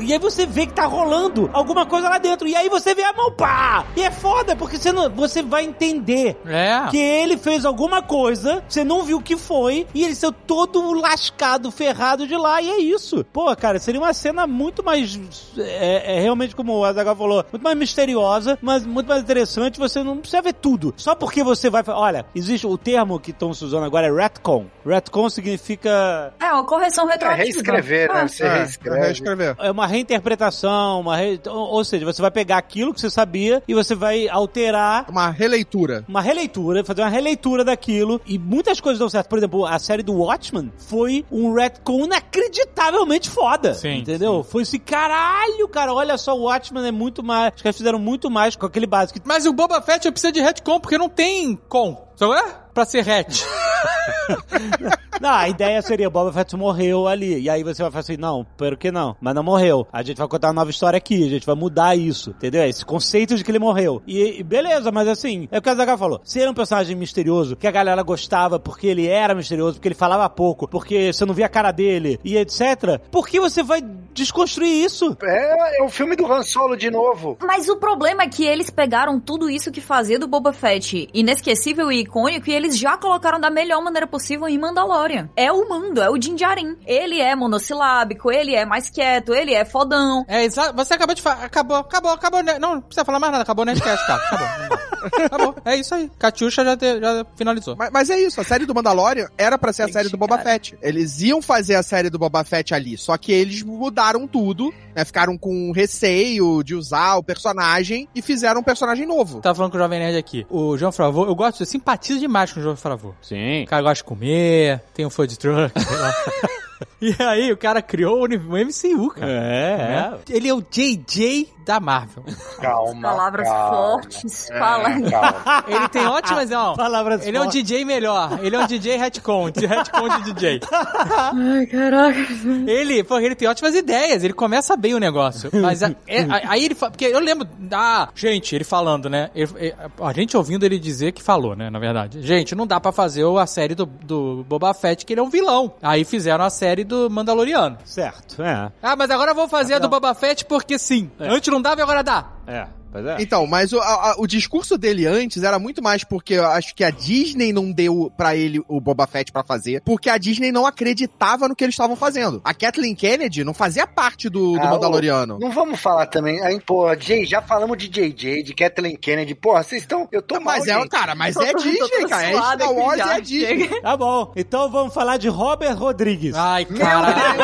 E aí você vê que tá rolando alguma coisa lá dentro. E aí você vê a mão, pá! E é foda, porque você, não, você vai entender É. que ele fez alguma coisa, você não viu o que foi, e ele saiu todo lascado, ferrado de lá, e é isso. Pô, cara, seria uma cena muito mais. É, é realmente como o Azaghal falou, muito mais misteriosa, mas muito mais interessante. Você não precisa ver tudo. Só porque você vai. Olha, existe o termo que estão se usando agora é retcon. Retcon significa. É, uma correção É retroativa. reescrever, né? Ah, Você É, reescreve. Reescrever. É uma reinterpretação, uma re- ou, seja, você vai pegar aquilo que você sabia e você vai alterar Uma releitura. uma releitura, fazer uma releitura daquilo. E muitas coisas dão certo. Por exemplo, a série do Watchmen foi um retcon inacreditavelmente foda. Sim, Entendeu? Foi esse caralho, cara. Olha só, o Watchmen é muito mais. Os caras fizeram muito mais com aquele básico. Mas o Boba Fett precisa de retcon, porque não tem com. Sabe é? Pra ser hatch. Não, a ideia seria: Boba Fett morreu ali. E aí você vai falar assim: não, pelo que não? Mas não morreu. A gente vai contar uma nova história aqui. A gente vai mudar isso. Entendeu? Esse conceito de que ele morreu. E, e beleza, mas assim, é o que a Zaga falou. Se ele é um personagem misterioso, que a galera gostava porque ele era misterioso, porque ele falava pouco, porque você não via a cara dele e etc. Por que você vai desconstruir isso? É, é o filme do Han Solo de novo. Mas o problema é que eles pegaram tudo isso que fazia do Boba Fett inesquecível e icônico e eles já colocaram da melhor maneira possível em Mandalorian. É o mando, é o Din Djarin. Ele é monossilábico, ele é mais quieto, ele é fodão. É. Você acabou de falar. Acabou, acabou, acabou. né? Não, não precisa falar mais nada. Acabou o Nerdcast, cara. Acabou. Acabou. É isso aí. Catiuxa já, te- já finalizou. Mas, mas é isso, a série do Mandalorian era pra ser a série do Boba. Fett. Eles iam fazer a série do Boba Fett ali, só que eles mudaram tudo, né? Ficaram com receio de usar o personagem e fizeram um personagem novo. Tava falando com o Jovem Nerd aqui. O João Favor, eu gosto, eu simpatizo demais com o João Favor. Sim. O cara gosta de comer, tem um food truck, sei lá. E aí, o cara criou o MCU, cara. É, Né? Ele é o JJ da Marvel. Calma. Palavras calma. fortes, É, palavras. calma. Ele tem ótimas, não. Palavras Ele é um fortes. DJ melhor. Ele é um DJ retcon, retcon de DJ. Ai, caraca. Ele, pô, ele tem ótimas ideias, ele começa bem o negócio. Mas a- é- a- aí ele fala, porque eu lembro da gente, ele falando, né? Ele- é, a gente ouvindo ele dizer que falou, né? Na verdade, gente, não dá pra fazer a série do, do Boba Fett que ele é um vilão. Aí fizeram a série do Mandaloriano. Certo, é. Ah, mas agora eu vou fazer a do Boba Fett porque sim. É. Antes não dava e agora dá. É, pois é. Então, mas o, a- o discurso dele antes era muito mais porque eu acho que a Disney não deu pra ele o Boba Fett pra fazer, porque a Disney não acreditava no que eles estavam fazendo. A Kathleen Kennedy não fazia parte do, do Ah, Mandaloriano. Não vamos falar também. Aí, pô, Jay, já falamos de JJ, de Kathleen Kennedy. Porra, vocês estão. Eu tô Mas mal, é, gente. cara, mas Tô- é tô- tô Disney, cara. É Star Wars é Disney. Tá bom, então vamos falar de Robert Rodrigues. Ai, caralho.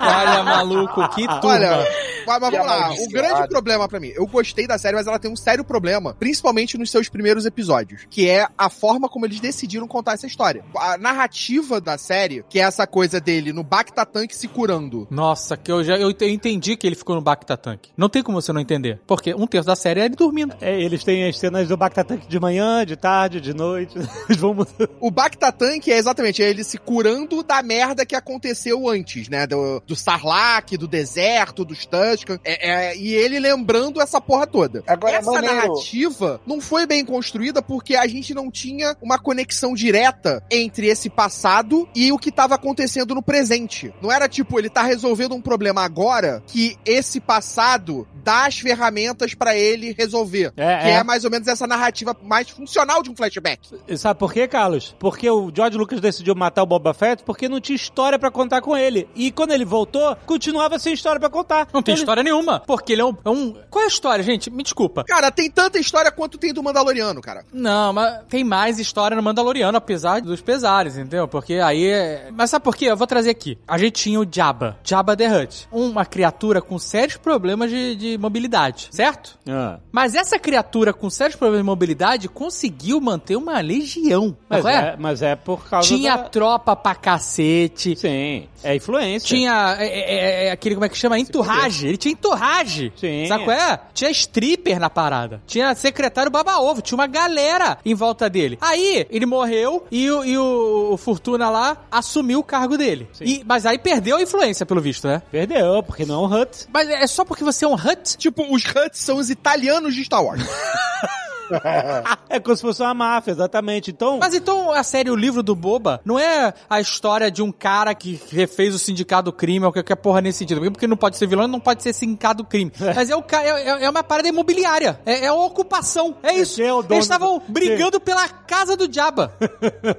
Olha, maluco, que turma. Olha, mas, mas vamos lá. O grande problema pra mim, eu gostei da série, mas ela tem um sério problema, principalmente nos seus primeiros episódios, que é a forma como eles decidiram contar essa história. A narrativa da série, que é essa coisa dele no Bacta Tank se curando. Nossa, que eu já eu te- eu entendi que ele ficou no Bacta Tank. Não tem como você não entender. Porque um terço da série é ele dormindo. É, eles têm as cenas do Bactatank de manhã, de tarde, de noite. Eles vão mudando. O Bacta Tank é exatamente ele se curando da merda que aconteceu antes, né? Do, do Sarlacc, do deserto, dos Tusken. É, é, e ele lembrando essa porra toda. Foda. Agora Essa maneiro. narrativa não foi bem construída porque a gente não tinha uma conexão direta entre esse passado e o que tava acontecendo no presente. Não era tipo, ele tá resolvendo um problema agora que esse passado dá as ferramentas pra ele resolver. É, que é. é. mais ou menos essa narrativa mais funcional de um flashback. E Sabe por quê, Carlos? Porque o George Lucas decidiu matar o Boba Fett porque não tinha história pra contar com ele. E quando ele voltou, continuava sem história pra contar. Não tem Ele- história nenhuma. Porque ele é um, é um- Qual é a história, gente? Me desculpa. Cara, tem tanta história quanto tem do Mandaloriano, cara. Não, mas tem mais história no Mandaloriano, apesar dos pesares, entendeu? Porque aí é... Mas sabe por quê? Eu vou trazer aqui. A gente tinha o Jabba. Jabba the Hutt. Uma criatura com sérios problemas de, de mobilidade, certo? Ah. Mas essa criatura com sérios problemas de mobilidade conseguiu manter uma legião. Mas, é? é, mas é por causa Tinha da... tropa pra cacete. Sim, é influência. Tinha é, é, é, aquele, como é que chama? Enturragem. Ele tinha enturragem. Sim. Sabe qual é? Tinha stripper na parada. Tinha secretário baba-ovo. Tinha uma galera em volta dele. Aí, ele morreu e, o- e o, Fortuna lá assumiu o cargo dele. E- mas aí perdeu a influência, pelo visto, né? Perdeu, porque não é um Hut. Mas é só porque você é um Hut? Tipo, os Huts são os italianos de Star Wars. É como se fosse uma máfia, exatamente. Então, Mas então a série O Livro do Boba não é a história de um cara que refez o sindicato do crime ou qualquer porra nesse sentido. Porque não pode ser vilão não pode ser sindicato do crime. Mas é, o, ca- é, é uma parada imobiliária. É, é uma ocupação. É isso. É Eles estavam do- brigando pela casa do Jabba.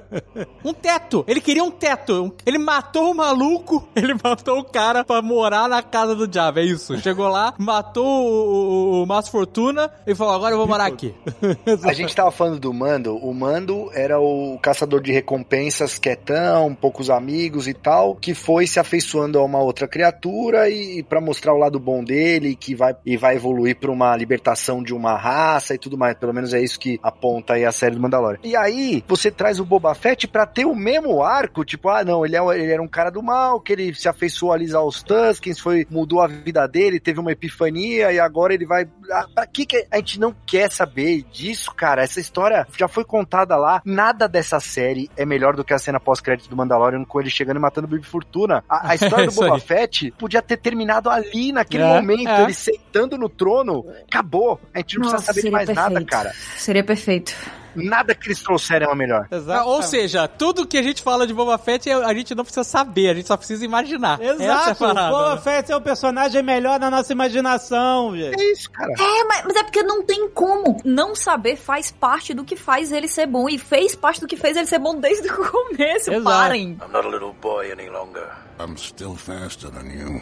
um teto. Ele queria um teto. Ele matou o maluco. Ele matou o cara pra morar na casa do Jabba. É isso. Chegou lá, matou o, o, o Márcio Fortuna e falou: agora eu vou morar aqui. A gente tava falando do Mando. O Mando era o caçador de recompensas quietão, poucos amigos e tal, que foi se afeiçoando a uma outra criatura e para mostrar o lado bom dele, que vai e vai evoluir pra uma libertação de uma raça e tudo mais. Pelo menos é isso que aponta aí a série do Mandalorian. E aí, você traz o Boba Fett pra ter o mesmo arco, tipo, ah, não, ele, é, ele era um cara do mal, que ele se afeiçoou ali aos Tuskens, foi, mudou a vida dele, teve uma epifania e agora ele vai. Ah, pra que, que a gente não quer saber disso, cara? Essa história já foi contada lá. Nada dessa série é melhor do que a cena pós-crédito do Mandalorian com ele chegando e matando o Baby Fortuna. A, a história do Boba. Fett podia ter terminado ali, naquele É, momento, é. ele sentando no trono. Acabou. A gente não Nossa, precisa saber de mais nada, perfeito. cara. Seria perfeito. Nada que eles trouxeram é melhor. Exato. Ou seja, tudo que a gente fala de Boba Fett é- a gente não precisa saber, a gente só precisa imaginar. É Exato, o parada, Boba né? Fett é o personagem melhor na nossa imaginação, gente. É isso, cara. É, mas, mas é porque não tem como. Não saber faz parte do que faz ele ser bom. E fez parte do que fez ele ser bom desde o começo. Exato. Parem. I'm not a little boy any longer. I'm still faster than you.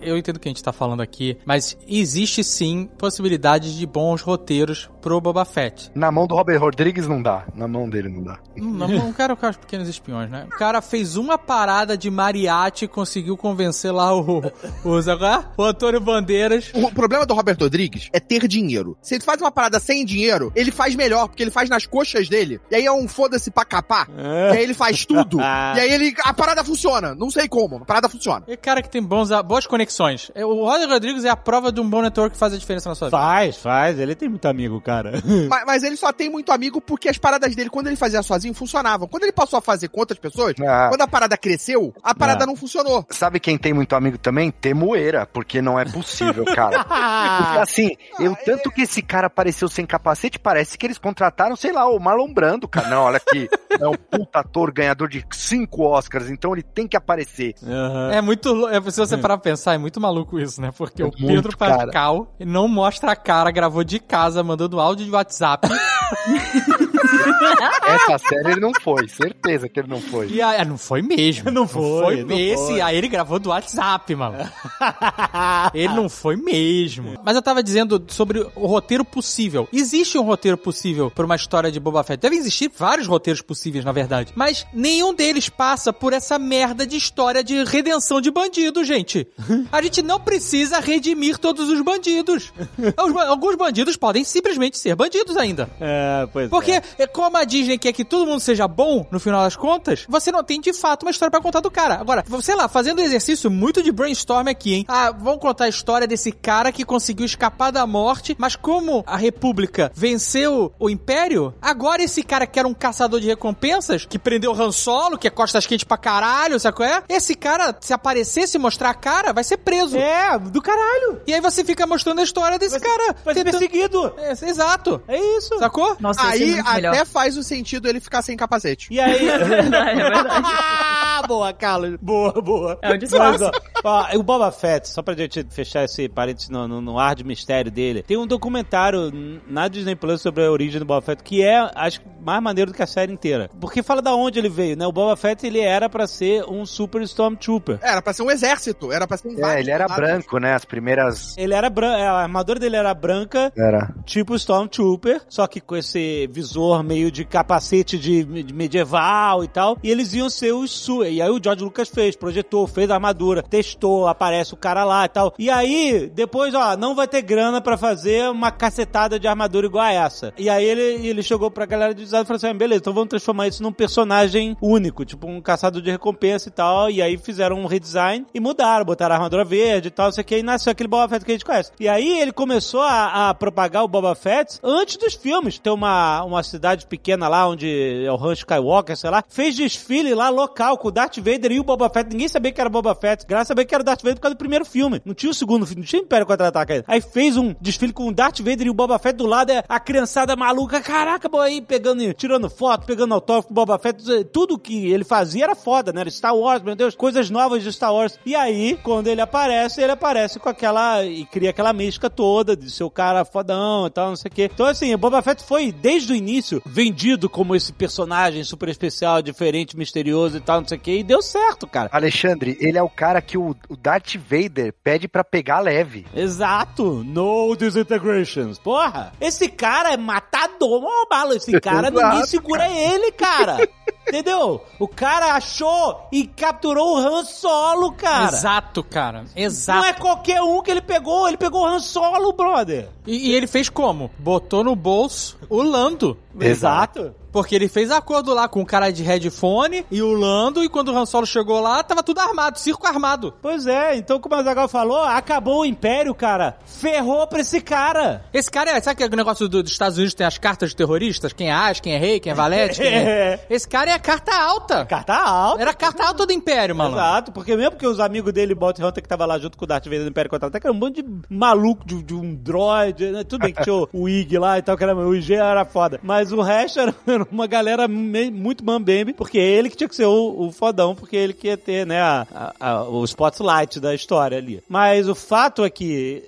Eu entendo o que a gente tá falando aqui, mas existe sim possibilidade de bons roteiros pro Boba Fett. Na mão do Robert Rodrigues não dá. Na mão dele não dá. Hum, Não, não quero ficar os pequenos espiões, né? O cara fez uma parada de mariachi e conseguiu convencer lá o, o, é? o Antônio Bandeiras. O problema do Robert Rodrigues é ter dinheiro. Se ele faz uma parada sem dinheiro, ele faz melhor, porque ele faz nas coxas dele. E aí é um foda-se pra capar. É. E aí ele faz tudo. e aí ele. A parada funciona. Não sei como, a parada funciona. E cara que tem bons, boas conexões. É, O Roger Rodrigues é a prova de um bom network que faz a diferença na sua vida. Faz, faz. Ele tem muito amigo, cara. mas, mas ele só tem muito amigo porque as paradas dele, quando ele fazia sozinho, funcionavam. Quando ele passou a fazer com outras pessoas, Ah. quando a parada cresceu, a parada Ah. não funcionou. Sabe quem tem muito amigo também? Temoeira, porque não é possível, cara. Porque assim, eu tanto que esse cara apareceu sem capacete, parece que eles contrataram, sei lá, o Marlon Brando, cara. Não, olha aqui, é um puta ator ganhador de cinco Oscars, então ele tem que aparecer. Aham. É muito. é, se você parar pra pensar, é muito maluco isso, né? Porque É o Pedro Pascal não mostra a cara, gravou de casa, mandando áudio de WhatsApp. Essa série ele não foi, certeza que ele não foi. e aí, ah, não foi mesmo. Não foi, não esse. foi. Aí ele gravou do WhatsApp, mano. ele não foi mesmo. Mas eu tava dizendo sobre o roteiro possível. Existe um roteiro possível pra uma história de Boba Fett. Devem existir vários roteiros possíveis, na verdade. Mas nenhum deles passa por essa merda de história de redenção de bandido, gente. A gente não precisa redimir todos os bandidos. Os ba- Alguns bandidos podem simplesmente ser bandidos ainda. É, pois Porque é. É como a Disney quer que todo mundo seja bom, no final das contas, você não tem de fato uma história pra contar do cara. Agora, sei lá, fazendo um exercício muito de brainstorm aqui, hein? Ah, vamos contar a história desse cara que conseguiu escapar da morte, mas como a República venceu o Império, agora esse cara que era um caçador de recompensas, que prendeu o Han Solo, que é costas quentes pra caralho, sabe qual é? Esse cara, se aparecer, se mostrar a cara, vai ser preso. É, do caralho. E aí você fica mostrando a história desse cara. Vai ser tentando- perseguido. É, exato. É isso. Sacou? Nossa, ia ser Aí muito até melhor. faz o sentido ele ficar sem capacete. E aí... É verdade, é verdade. boa, Carlos. Boa, boa. É o disfarce. Mas, ó, ó, o Boba Fett, só pra gente fechar esse parênteses no, no, no ar de mistério dele, tem um documentário na Disney Plus sobre a origem do Boba Fett que é, acho que, mais maneiro do que a série inteira. Porque fala da onde ele veio, né? O Boba Fett, ele era pra ser um Super Stormtrooper. Era pra ser um exército, era pra ser um É, ele era branco, né? As primeiras. Ele era branco, a armadura dele era branca, Era. tipo Stormtrooper, só que com esse visor meio de capacete de, de medieval e tal. E eles iam ser os Su. E aí o George Lucas fez, projetou, fez a armadura, testou, aparece o cara lá e tal. E aí, depois, ó, não vai ter grana pra fazer uma cacetada de armadura igual a essa. E aí ele, ele chegou pra galera de design e falou assim: ah, beleza, então vamos transformar isso num personagem único, tipo um caçador de recompensa e tal. E aí fizeram um redesign e mudaram, botaram a armadura verde e tal, não sei o que, e nasceu aquele Boba Fett que a gente conhece. E aí ele começou a, a propagar o Boba Fett antes dos filmes. Tem uma, uma cidade pequena lá, onde é o Rancho Skywalker, sei lá, fez desfile lá local com o Darth Vader e o Boba Fett. Ninguém sabia que era Boba Fett. Graças a saber que era o Darth Vader por causa do primeiro filme. Não tinha o segundo filme, não tinha Império Contra-Ataque ainda. Aí fez um desfile com o Darth Vader e o Boba Fett do lado, é a criançada maluca, caraca, boy, aí pegando, tirando foto, pegando autógrafo Boba Fett. Tudo que ele fazia era foda, né? Era Star Wars, meu Deus, coisas novas de Star Wars. E aí, quando ele aparece, ele aparece com aquela, e cria aquela mística toda de ser o cara fodão e tal, não sei o quê. Então, assim, o Boba Fett foi, desde o início, vendido como esse personagem super especial, diferente, misterioso e tal, não sei o quê, e deu certo, cara. Alexandre, ele é o cara que o, o Darth Vader pede pra pegar leve. Exato, no disintegrations. Porra, esse cara é matador, ô bala, esse cara Exato, ninguém segura ele, cara. Entendeu? O cara achou e capturou o Han Solo, cara. Exato, cara. Não Exato. é qualquer um que ele pegou, ele pegou o Han Solo, brother. E, e ele fez como? Botou no bolso o Lando. Exato. Porque ele fez acordo lá com o cara de headphone e o Lando, e quando o Han Solo chegou lá, tava tudo armado, circo armado. Pois é, então como a Zagal falou, acabou o Império, cara. Ferrou pra esse cara. Esse cara é, sabe que o negócio do- dos Estados Unidos tem as cartas de terroristas? Quem é as, quem é rei, quem é valete? Quem é... Esse cara é a carta alta. Carta alta. Era a carta alta do Império, malandro. Exato, porque mesmo que os amigos dele, Bounty Hunter, que tava lá junto com o Darth Vader do Império Contra-Ataque, era um bando de maluco, de, de um droid, né? tudo bem que tinha o, o IG lá e tal, que era, o IG era foda, mas o resto era, era uma galera me- muito mambembe, porque ele que tinha que ser o, o fodão, porque ele que ia ter, né, a, a- a- o spotlight da história ali. Mas o fato é que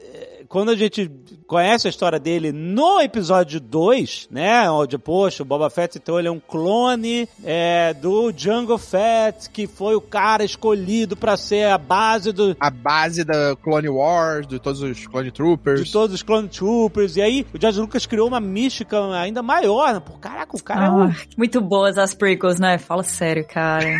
quando a gente conhece a história dele no episódio 2, né? Onde, poxa, o Boba Fett, então, ele é um clone é, do Jungle Fett, que foi o cara escolhido pra ser a base do, A base da Clone Wars, de todos os Clone Troopers. de todos os Clone Troopers. E aí, o George Lucas criou uma mística ainda maior, né? Pô, caraca, o cara é um... Ah, muito boas as prequels, né? Fala sério, cara.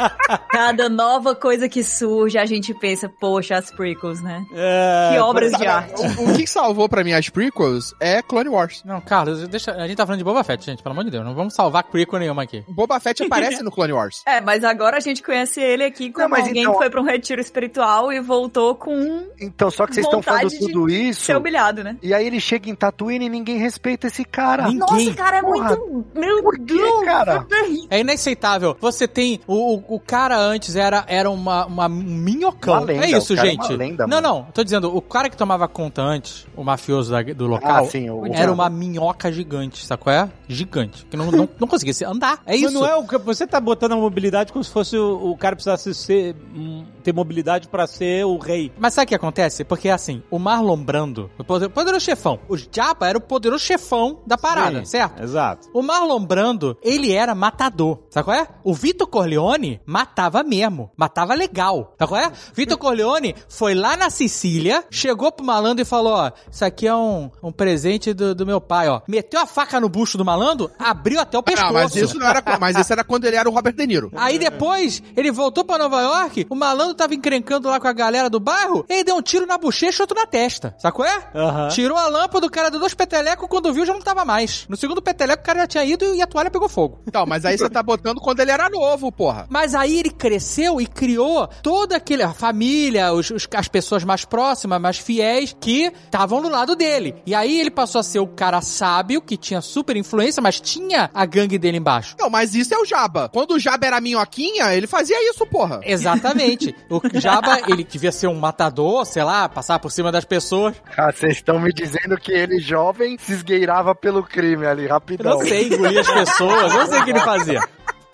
Cada nova coisa que surge, a gente pensa, poxa, as prequels, né? É, que obras de arte. O, o que salvou pra mim as prequels é Clone Wars. Não, Carlos, deixa, a gente tá falando de Boba Fett, gente, pelo amor de Deus. Não vamos salvar prequel nenhuma aqui. O Boba Fett aparece no Clone Wars. É, mas agora a gente conhece ele aqui como Não, mas alguém então- que foi pra um retiro espiritual e voltou com um Então, só que vocês estão falando Vontade de tudo isso. ser humilhado, né? E aí ele chega em Tatooine e ninguém respeita esse cara. Ninguém. Nossa, cara, é Porra. muito. Meu Por quê, Deus, cara? é terrível. É inaceitável. Você tem. O, o, o cara antes era, era uma, uma um minhocão. Uma lenda, é isso, o cara é gente. uma lenda, não, não. Tô dizendo, o cara que tomava conta antes, o mafioso da- do local, Ah, sim, o- era uma minhoca gigante, sabe qual é? Gigante. Que não, não, não conseguia se andar. É Mas isso. não é o que você tá botando a mobilidade como se fosse o, o cara precisasse ser, hum, ter mobilidade pra ser o rei. Mas sabe o que acontece? Porque assim, o Marlon Brando, o poder- poderoso chefão, o Jabba era o poderoso chefão da parada, Sim, certo? Exato. O Marlon Brando, ele era matador. Sabe qual é? O Vitor Corleone matava matava mesmo. Matava legal. Tá qual é? Vitor Corleone foi lá na Sicília, chegou pro malandro e falou: ó, isso aqui é um, um presente do, do meu pai, ó. Meteu a faca no bucho do malandro, abriu até o pescoço. Não, mas isso não era. Mas isso era quando ele era o Robert De Niro. Aí depois, ele voltou pra Nova York, o malandro tava encrencando lá com a galera do bairro, ele deu um tiro na bochecha e outro na testa. Sacou é? Aham. Tirou a lâmpada do cara, deu dois petelecos, quando viu já não tava mais. No segundo peteleco o cara já tinha ido e a toalha pegou fogo. Então, mas aí você tá botando quando ele era novo, porra. Mas aí ele cresceu e criou toda aquele a família, os- os- as pessoas mais próximas, mais fiéis, que estavam do lado dele. E aí ele passou a ser o cara sábio, que tinha super influência, mas tinha a gangue dele embaixo. Não, mas isso é o Jabba. Quando o Jabba era minhoquinha, ele fazia isso, porra. Exatamente. o Jabba, ele devia ser um matador, sei lá, passar por cima das pessoas. Ah, vocês estão me dizendo que ele, jovem, se esgueirava pelo crime ali, Eu rapidão. não sei engolir as pessoas, eu não sei o que ele fazia.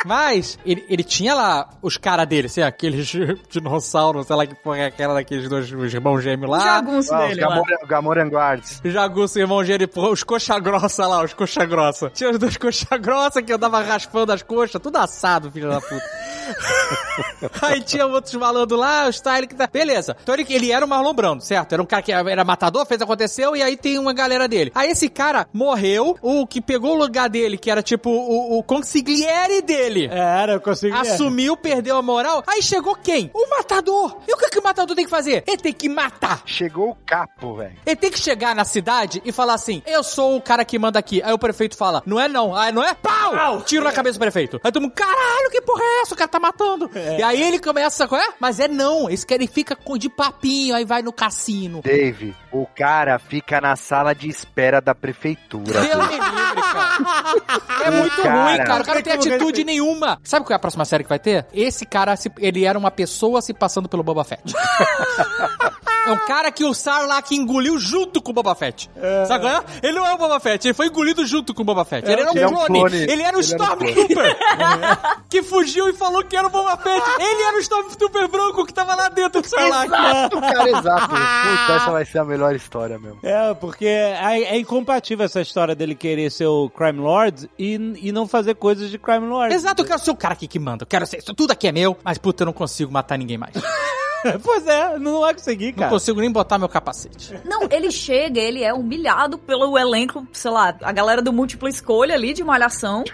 Mas ele, ele tinha lá os caras dele, assim, aqueles dinossauros, sei lá que foi aquela daqueles dois os irmãos gêmeos O lá. jagunço Ah, os dele. Gamora, Gamoran Guards. Jagunço, irmão gêmeo, os coxa grossa lá, os coxa grossa. Tinha os dois coxa grossa que eu tava raspando as coxas, tudo assado, filho da puta. Aí tinha outros malandros lá, o style que tá. Beleza. Então ele, ele era o Marlon Brando, certo? Era um cara que era matador, fez, aconteceu, e aí tem uma galera dele. Aí esse cara morreu, o que pegou o lugar dele, que era tipo o, o consigliere dele. Era, eu consegui. Assumiu, perdeu a moral. Aí chegou quem? O matador. E o que, que o matador tem que fazer? Ele tem que matar. Chegou o capo, velho. Ele tem que chegar na cidade e falar assim: Eu sou o cara que manda aqui. Aí o prefeito fala: Não é não. Ah, não é? Pau! Tiro na cabeça do prefeito. Aí todo mundo: Caralho, que porra é essa? O cara tá matando. E aí ele começa, qual é? Mas é não. Esse cara ele fica com- de papinho, aí vai no cassino. Dave, o cara fica na sala de espera da prefeitura. Me livre, cara. É muito Cara. ruim, cara. O cara não tem atitude nenhuma. Sabe qual é a próxima série que vai ter? Esse cara, se- ele era uma pessoa se passando pelo Boba Fett. É um cara que o Sarlacc engoliu junto com o Boba Fett. Sabe qual é? Ele não é o Boba Fett, ele foi engolido junto com o Boba Fett. ele era um ele é um clone. clone. Ele era um um clone. Stormtrooper. que fugiu e falou que era o Boba Fett. Ele era o Stormtrooper branco que tava lá dentro do Sarlacc. Exato, cara, exato. Puta, essa vai ser a melhor história mesmo. É, porque é, é incompatível essa história dele querer ser o Crime Lord e, e não fazer coisas de Crime Lord. Exato, eu quero ser o cara aqui que manda. Eu quero ser. Isso tudo aqui é meu, mas puta, eu não consigo matar ninguém mais. pois é, não vai conseguir, Não cara. consigo nem botar meu capacete. Não, ele chega, ele é humilhado pelo elenco, sei lá, a galera do múltipla escolha ali de malhação.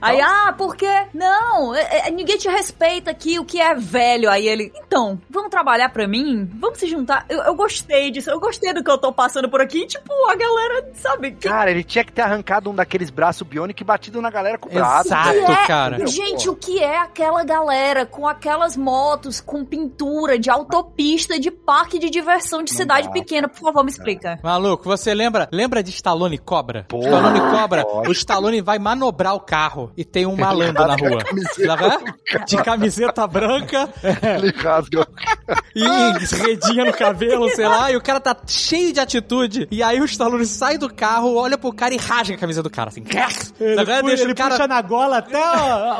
Aí, ah, por quê? Não, é- é- ninguém te respeita aqui, o que é velho. Aí ele, então, vamos trabalhar pra mim? Vamos se juntar? Eu, eu gostei disso, eu gostei do que eu tô passando por aqui. Tipo, a galera, sabe? Que, Cara, ele tinha que ter arrancado um daqueles braços biônicos e batido na galera com o braço. Exato, é, cara. Gente, o que é aquela galera com aquelas motos, com pintura de autopista, de parque de diversão de Não cidade dá. pequena? Por favor, me explica. Maluco, você lembra? Lembra de Stallone Cobra? Porra, Stallone Cobra. O Stallone vai manobrar o carro e tem um malandro na rua. camiseta? De camiseta branca Ele rasga. e redinha no cabelo, sei lá, e o cara tá cheio de atitude. E aí o Stallone sai do carro, olha pro cara e rasga a camisa do cara, assim. Ele, Sabe? pu- Deixa ele o cara... puxa na gola até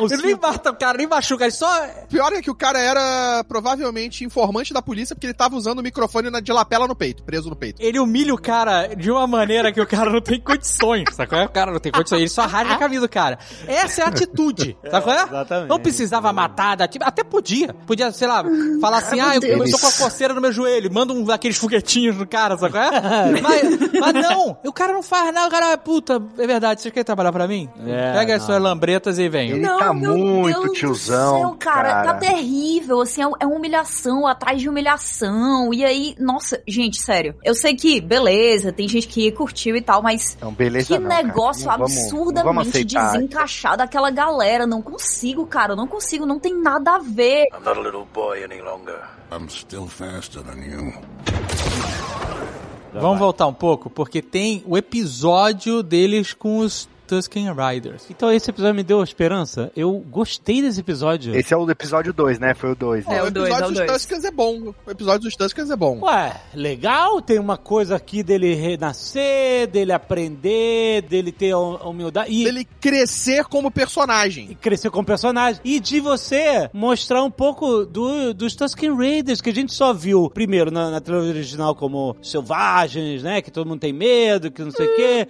o, Ele nem mata o cara, nem machuca, ele só... Pior é que o cara era provavelmente informante da polícia porque ele tava usando o microfone de lapela no peito, preso no peito. Ele humilha o cara de uma maneira que o cara não tem condições, sacou? O cara não tem condições, ele só rasga a camisa do cara. Essa é a atitude, sacou? exatamente. Não precisava matar, da- tipo, até podia. Podia, sei lá, falar assim, ah, eu, eu tô com a coceira no meu joelho, manda um daqueles foguetinhos no cara, sacou? mas, mas não, o cara não faz nada, o cara, puta, é verdade, você quer trabalhar pra mim? É, Pega as não. suas lambretas e vem. Ele tá meu muito Deus do tiozão, céu, cara, cara. Tá terrível, assim, é, é humilhação atrás de humilhação. E aí, nossa, gente, sério. Eu sei que, beleza, tem gente que curtiu e tal, mas Não, beleza que não, cara. negócio Não vamos- não absurdamente vamos aceitar. Desencaixado daquela galera. Não consigo, cara, eu não consigo, não tem nada a ver. I'm not a little boy any longer. I'm still faster than you. Vamos voltar um pouco, porque tem o episódio deles com os Tusken Riders. Então esse episódio me deu esperança. Eu gostei desse episódio. Esse é o episódio 2, né? Foi o 2. É, o o dois, episódio é o. Tuskers é bom. O episódio dos Tuskers é bom. Ué, legal, tem uma coisa aqui dele renascer, dele aprender, dele ter hum- humildade e, Ele crescer como personagem. e crescer como personagem. E de você mostrar um pouco do, dos Tusken Raiders, que a gente só viu primeiro na, na trilogia original como selvagens, né? Que todo mundo tem medo, que não sei o quê.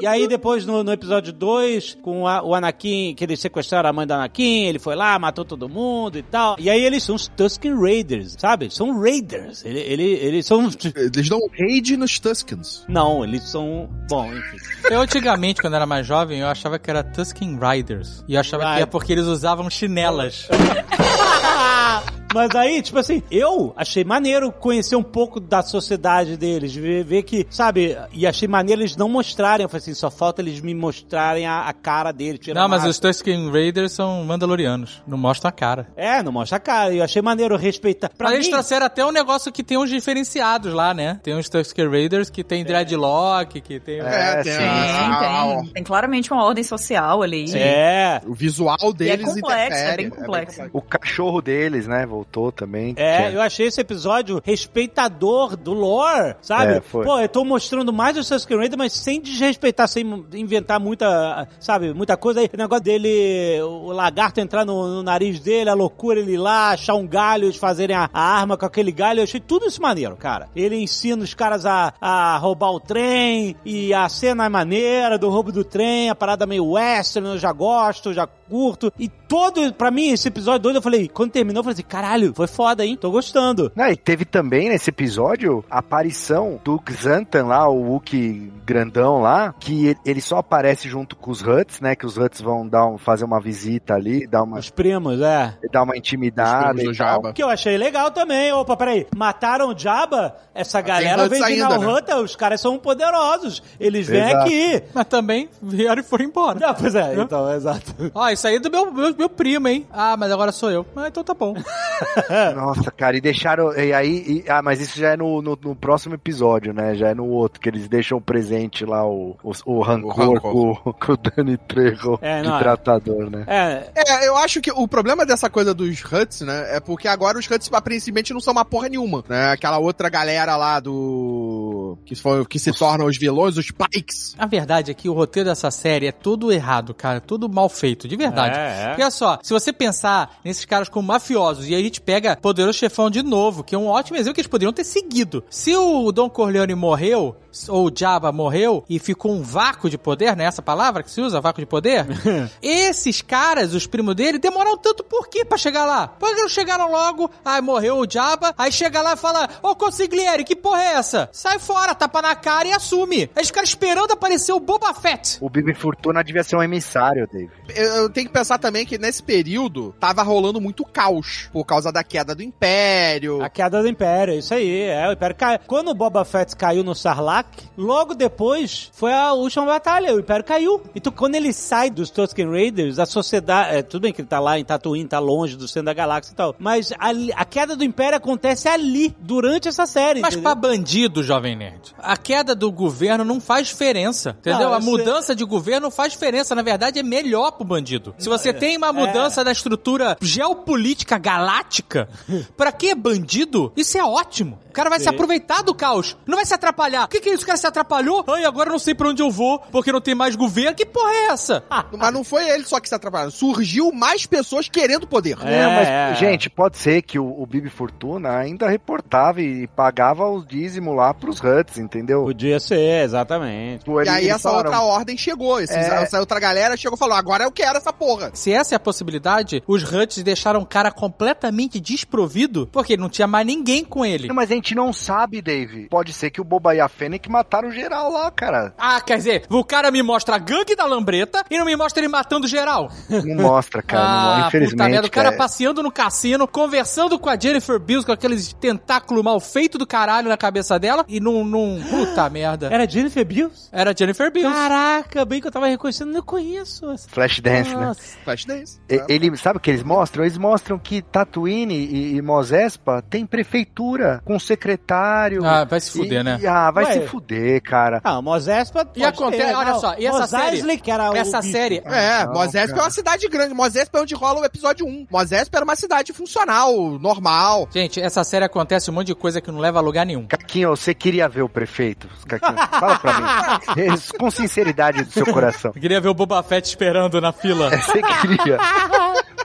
E aí depois no, no no episódio 2, com a- o Anakin, que eles sequestraram a mãe do Anakin, ele foi lá, matou todo mundo e tal. E aí eles são os Tusken Raiders, sabe? São Raiders. Ele, ele, eles são... Eles dão um raid nos Tuskens. Não, eles são... Bom, enfim. Eu antigamente, quando era mais jovem, eu achava que era Tusken Riders. E eu achava que é porque eles usavam chinelas. Mas aí, tipo assim, eu achei maneiro conhecer um pouco da sociedade deles, ver, ver que, sabe, e achei maneiro eles não mostrarem, eu falei assim, só falta eles me mostrarem a, a cara deles. tirar Não, mas os Tusken Raiders são mandalorianos. Não mostram a cara. É, não mostra a cara, e eu achei maneiro respeitar. Pra Mas eles mim, trouxeram até um negócio que tem uns diferenciados lá, né? Tem uns Tusken Raiders que tem dreadlock, que tem... É, tem sim. Tem, a- tem. Tem claramente uma ordem social ali. É, O visual deles complexo, interfere. é bem complexo. O cachorro deles, né, voltou também. É, que eu achei esse episódio respeitador do lore, sabe? É, foi. Pô, eu tô mostrando mais o Sasuke Raider, mas sem desrespeitar, sem inventar muita, sabe, muita coisa aí. O negócio dele, o lagarto entrar no, no nariz dele, a loucura ele ir lá, achar um galho, eles fazerem a, a arma com aquele galho. Eu achei tudo isso maneiro, cara. Ele ensina os caras a, a roubar o trem, e a cena é maneira do roubo do trem, a parada meio western, eu já gosto, já curto. E todo, pra mim, esse episódio doido, eu falei, quando terminou, eu falei assim, caralho, foi foda, hein? Tô gostando. Não, e teve também nesse episódio a aparição do Xantan lá, o Wookie grandão lá, que ele- só aparece junto com os Huts, né? Que os Huts vão dar um, fazer uma visita ali, dar uma, Os primos, é. dar uma Os intimidada primos do e tal. Jabba. Que eu achei legal também. Opa, peraí. Mataram o Jabba? Essa galera Huts veio de ainda, né? Os caras são poderosos. Eles vêm Exato. aqui. Mas também vieram e foram embora. Não, pois é, então, exato. Ó, isso aí é do meu, meu, meu primo, hein? Ah, mas agora sou eu. Ah, então tá bom. Nossa, cara, e deixaram. E aí. e- ah, mas isso já é no, no, no próximo episódio, né? Já é no outro, que eles deixam presente lá o, o, o rancor, rancor. Com, com o Dani Trejo É, de não, é. tratador, né? É, É, eu acho que o problema dessa coisa dos Huts, né, é porque agora os Huts, aparentemente, não são uma porra nenhuma, né? Aquela outra galera lá do... que, foi, que se tornam os vilões, os Pikes. A verdade é que o roteiro dessa série é tudo errado, cara. Tudo mal feito, de verdade. É, é. Porque olha só, se você pensar nesses caras como mafiosos, e aí a gente pega Poderoso Chefão de novo, que é um ótimo exemplo que eles poderiam ter seguido. Se o Don Corleone morreu, ou o Jabba morreu, e ficou um vácuo de poder, né? Essa palavra que se usa, vácuo de poder? Esses caras, os primos dele, demoraram tanto por quê pra chegar lá? Por que não chegaram logo? Aí morreu o Jabba, aí chega lá e fala, ô Consigliere, que porra é essa? Sai fora, tapa na cara e assume. Aí ficaram esperando aparecer o Boba Fett. O Bibi Fortuna devia ser um emissário, Dave. Eu, eu tenho que pensar também que nesse período tava rolando muito caos, por causa da queda do Império. a queda do Império, isso aí. É, o Império caiu. Quando o Boba Fett caiu no Sarlacc, logo depois foi a última batalha. O Império caiu. Então, quando ele sai dos Tusken Raiders, a sociedade. É, tudo bem que ele tá lá em Tatooine, tá longe do centro da galáxia e tal. Mas ali- a queda do Império acontece ali, durante essa série. Mas entendeu? pra bandido, Jovem Nerd, a queda do governo não faz diferença, entendeu? Não, a eu sei. mudança de governo faz diferença, na verdade é melhor pro bandido. Se você tem uma mudança da estrutura geopolítica galáctica, pra que bandido? Isso é ótimo. O cara vai se aproveitar do caos, não vai se atrapalhar. O que, que é isso? O cara se atrapalhou? Ai, agora eu não sei pra onde eu vou, porque não tem mais governo. Que porra é essa? Mas não foi ele só que se atrapalhou. Surgiu mais pessoas querendo poder. É, Não, mas, é. gente, pode ser que o, o Bibi Fortuna ainda reportava e pagava o dízimo lá pros Huts, entendeu? Podia ser, exatamente. Tipo, E aí essa falaram, outra ordem chegou. Esses- É. Essa outra galera chegou e falou: agora eu quero essa porra. Se essa é a possibilidade, os Huts deixaram o cara completamente desprovido, porque não tinha mais ninguém com ele. Não, mas a gente não sabe, Dave. Pode ser que o Boba e a Fennec mataram geral lá, cara. Ah, quer dizer, o cara me mostra a gangue da lambreta e não me mostra ele matando geral. Não mostra, cara. não, ah, infelizmente. puta merda, o cara cara. passeando no cassino, conversando com a Jennifer Bills, com aqueles tentáculos mal feito do caralho na cabeça dela, e num, num... Puta merda. Era Jennifer Bills? Era Jennifer Bills. Caraca, bem que eu tava reconhecendo, eu conheço. Flashdance, né? Nossa. Flashdance. E- Ele, sabe o que eles mostram? Eles mostram que Tatooine e, e Mos Espa tem prefeitura com secretário. Ah, vai se fuder, E- né? e- ah, vai Ué. se fuder, cara. Ah, o Mos Espa E acontece, ter, olha não. só, e essa Mos série- que era o Essa bicho. série... É, não, Mos Espa é uma cidade grande. Mos Espa é onde rola o episódio 1. Mos Espa era uma cidade funcional, normal. Gente, essa série acontece um monte de coisa que não leva a lugar nenhum. Caquinho, você queria ver o prefeito? Caquinho, fala pra mim. Com sinceridade do seu coração. Eu queria ver o Boba Fett esperando na fila. Você queria.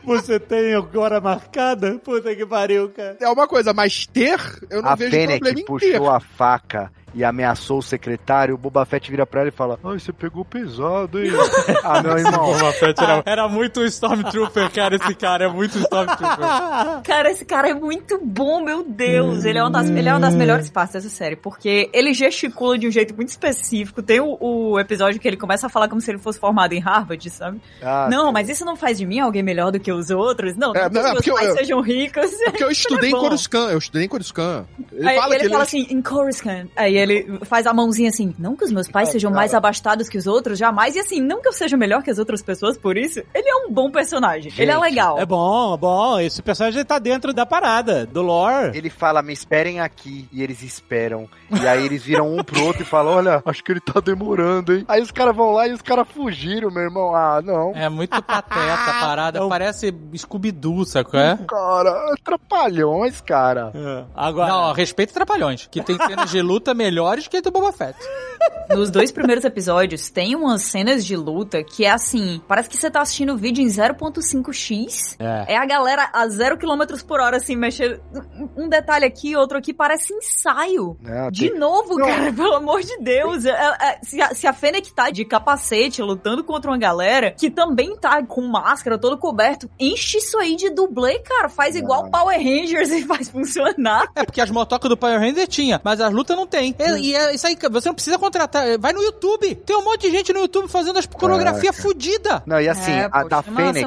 Você tem agora marcada? Puta que pariu, cara. É uma coisa, mas ter, eu não A vejo problema Fennec em ter. puxou a faca e ameaçou o secretário, o Boba Fett vira pra ela e fala: Ai, você pegou pesado, hein? ah, meu irmão. Boba Fett era, era muito Stormtrooper, cara. Esse cara é muito Stormtrooper. Cara, esse cara é muito bom, meu Deus. Ele é uma das, ele é uma das melhores partes dessa série, porque ele gesticula de um jeito muito específico. Tem o, o episódio que ele começa a falar como se ele fosse formado em Harvard, sabe? Ah, não, mas isso não faz de mim alguém melhor do que os outros. Não, não É, que não, os é meus porque eu- pais eu- sejam ricos. Porque eu estudei em bom. Coruscant, eu estudei em Coruscant. Ele Aí fala ele que fala ele... assim, em Coruscant. Aí ele faz a mãozinha assim, não que os meus pais Ah, sejam mais abastados que os outros, jamais. E assim, não que eu seja melhor que as outras pessoas por isso. Ele é um bom personagem. ele é Gente, legal. É bom, é bom. Esse personagem tá dentro da parada, do lore. Ele fala, me esperem aqui, e eles esperam. E aí eles viram um pro outro e falam, olha, acho que ele tá demorando, hein? Aí os caras vão lá e os caras fugiram, meu irmão. Ah, não. É muito pateta a parada. É o- Parece Scooby-Doo, sacou? É? Cara, trapalhões, cara. É. Agora, Não, respeita Trapalhões, que tem cenas de luta melhores que a do Boba Fett. Nos dois primeiros episódios, tem umas cenas de luta que é assim, parece que você tá assistindo o vídeo em 0.5x. É. É a galera a 0 km por hora, assim, mexendo. Um detalhe aqui, outro aqui, parece ensaio. Não, De novo, cara, pelo amor de Deus. É, é, se, a, se a Fennec tá de capacete lutando contra uma galera que também tá com máscara, todo coberto, enche isso aí de dublê, cara. Faz igual Power Rangers e faz funcionar. É porque as motocas do Power Ranger tinha, mas as lutas não tem. E, e é isso aí, você não precisa contratar. Vai no YouTube. Tem um monte de gente no YouTube fazendo as coreografias fodidas. Não, e assim, é, a pô, da Fennec,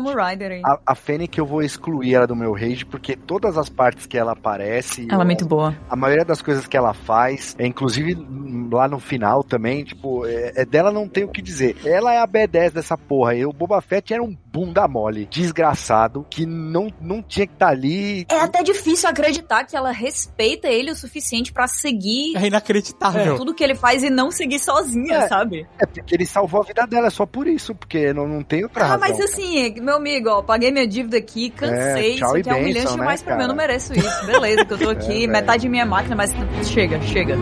a, a Fennec eu vou excluir ela do meu rage, porque todas as partes que ela aparece, Ela é muito boa. a maioria das coisas que ela faz, é, inclusive lá no final também, tipo, é, é dela não tem o que dizer. Ela é a B10 dessa porra. E o Boba Fett era um bunda mole, desgraçado, que não, não tinha que estar ali. É até difícil acreditar que ela respeita ele o suficiente pra seguir É inacreditável. tudo que ele faz e não seguir sozinha, É. sabe? É porque ele salvou a vida dela, é só por isso, porque não, não tem outra Ah, razão. mas assim, meu amigo, ó, paguei minha dívida aqui, cansei, É, isso e aqui é humilhante né, demais pra mim, eu não cara? mereço isso. Beleza, que eu tô aqui, É, metade de minha máquina, mas chega, chega.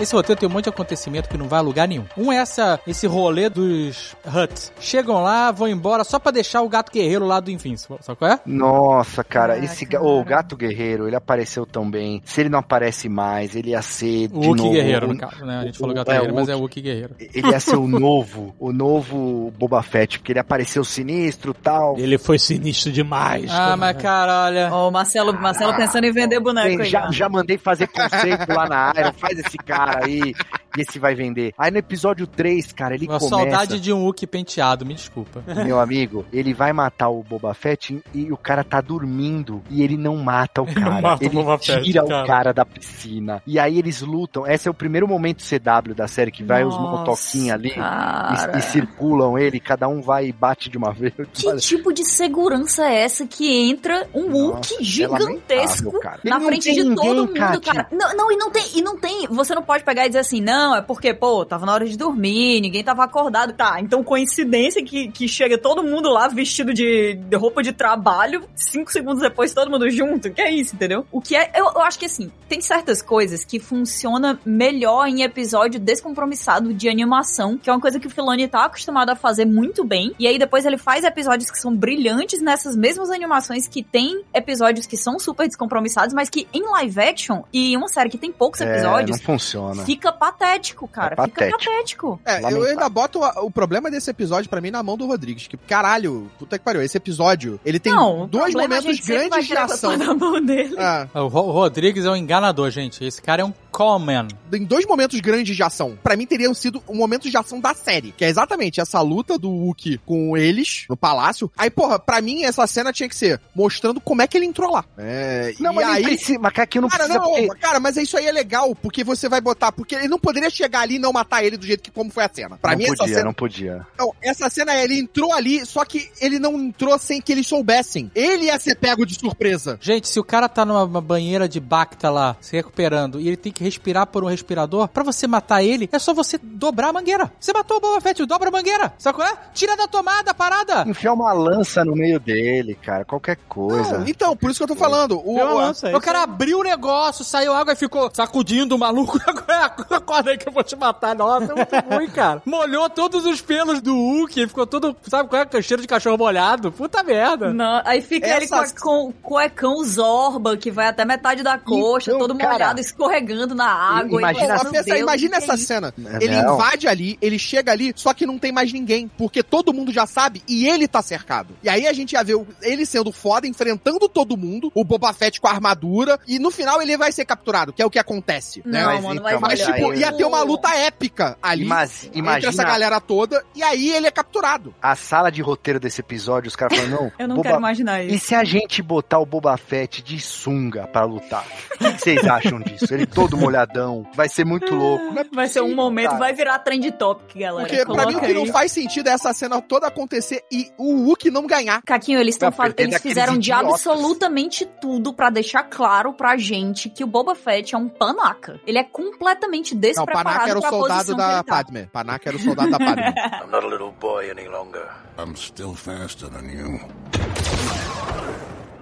Esse roteiro tem um monte de acontecimento que não vai a lugar nenhum. Um é essa, esse rolê dos Huts. Chegam lá, vão embora só pra deixar o gato guerreiro lá do Invincible. Sabe qual é? Nossa, cara, Ah, esse cara. ga- o gato guerreiro, ele apareceu tão bem. Se ele não aparece mais, ele ia ser O de Wookie novo. Guerreiro, o- no caso, né? A gente o- falou gato é, guerreiro, mas é o Wookie- Guerreiro. Ele ia ser o novo, o novo Boba Fett, porque ele apareceu sinistro tal. ele foi sinistro demais. Ah, cara. mas cara, olha. Ó, o Marcelo, Marcelo pensando em vender boneco Bem, já, já mandei fazer conceito lá na área, faz esse cara aí, e esse vai vender. Aí no episódio 3, cara, ele Uma começa... saudade de um Wookie penteado, me desculpa. Meu amigo, ele vai matar o Boba Fett e o cara tá dormindo e ele não mata o cara. mata o ele Boba Fett, tira cara. o cara da piscina. E aí eles lutam. Esse é o primeiro momento CW da série que vai os Nossa, motoquinhos ali e, e circulam ele, cada um vai e bate de uma vez. Que Olha, tipo de segurança é essa que entra um Nossa, Wookie é gigantesco cara. na Ele frente de todo ninguém, mundo, Kátia. cara? Não, não, e não tem, e não tem, você não pode pegar e dizer assim, não, é porque, pô, tava na hora de dormir, ninguém tava acordado. Tá, então coincidência que, que chega todo mundo lá vestido de, de roupa de trabalho, cinco segundos depois todo mundo junto. Que é isso, entendeu? O que é, eu, eu acho que assim, tem certas coisas que funcionam melhor em episódio descompromissado de animação, que é uma coisa que o Filoni tá acostumado a fazer muito bem. E aí depois ele faz episódios que são brilhantes nessas mesmas animações que tem episódios que são super descompromissados, mas que em live action e em uma série que tem poucos é, episódios, não funciona. fica patético, cara. É Fica patético. patético. É, eu Lamentável. ainda boto o problema desse episódio pra mim na mão do Rodrigues. Que, caralho, puta que pariu. Esse episódio, ele tem não, dois é momentos grandes de ação. na mão dele. Ah, O Ro- o Rodrigues é um enganador, gente. Esse cara é um Coleman. em dois momentos grandes de ação. Pra mim teriam sido um momento de ação da série. Que é exatamente essa luta do Wookie com eles no palácio. Aí, porra, pra mim essa cena tinha que ser mostrando como é que ele entrou lá. É, Não, e mas aí... precisa, mas cara, aqui não Cara, precisa não, porque... cara, mas isso aí é legal, porque você vai botar, porque ele não poderia chegar ali e não matar ele do jeito que como foi a cena. Pra não mim, podia, essa cena. não podia. Não, essa cena é, ele entrou ali, só que ele não entrou sem que eles soubessem. Ele ia ser pego de surpresa. Gente, se o cara tá numa uma banheira de Bacta lá, se recuperando, e ele tem que respirar por um respirador, pra você matar ele, é só você dobrar a mangueira. Você matou o Boba Fett, dobra a mangueira. Sabe qual é? Tira da tomada a parada. Enfiar uma lança no meio dele, cara. Qualquer coisa. Não, então, por isso que eu tô falando. O, uma lança, é O cara abriu o negócio, saiu água e ficou sacudindo o maluco. Acorda aí que eu vou te matar. Nossa, é muito ruim, cara. Molhou todos os pelos do Hulk, ficou todo, sabe qual é? Cheiro de cachorro molhado. Puta merda. Não, aí fica ele com, a- com o cuecão Zorba, que vai até metade da coxa, Então, todo cara, molhado, escorregando na água. imagina e, mas pensa, Deus, imagina essa é cena. Não. Ele invade ali, ele chega ali, só que não tem mais ninguém, porque todo mundo já sabe e ele tá cercado. E aí a gente ia ver ele sendo foda, enfrentando todo mundo, o Boba Fett com a armadura, e no final ele vai ser capturado, que é o que acontece, né? Não, Mas mano, então, Mas, Mas tipo, aí- ia ter uma luta épica ali. Entre imagina essa galera toda, e aí ele é capturado. a sala de roteiro desse episódio, os caras falam, não, Eu não Boba- quero imaginar E isso. se a gente botar o Boba Fett de sunga pra lutar? O que que vocês acham disso? Ele todo molhadão, vai ser muito louco. Não é Vai ser um momento, cara. vai virar trend topic, galera. Porque pra mim o Coloca que não faz sentido é essa cena toda acontecer e o Hulk não ganhar. Caquinho, eles, tão Pra faz... perder eles fizeram de idiotas. absolutamente tudo pra deixar claro pra gente que o Boba Fett é um panaca. Ele é completamente Não, despreparado Panak era o soldado da tá. Padme. Panak era o soldado da Padme. I'm not a little boy any longer. I'm still faster than you.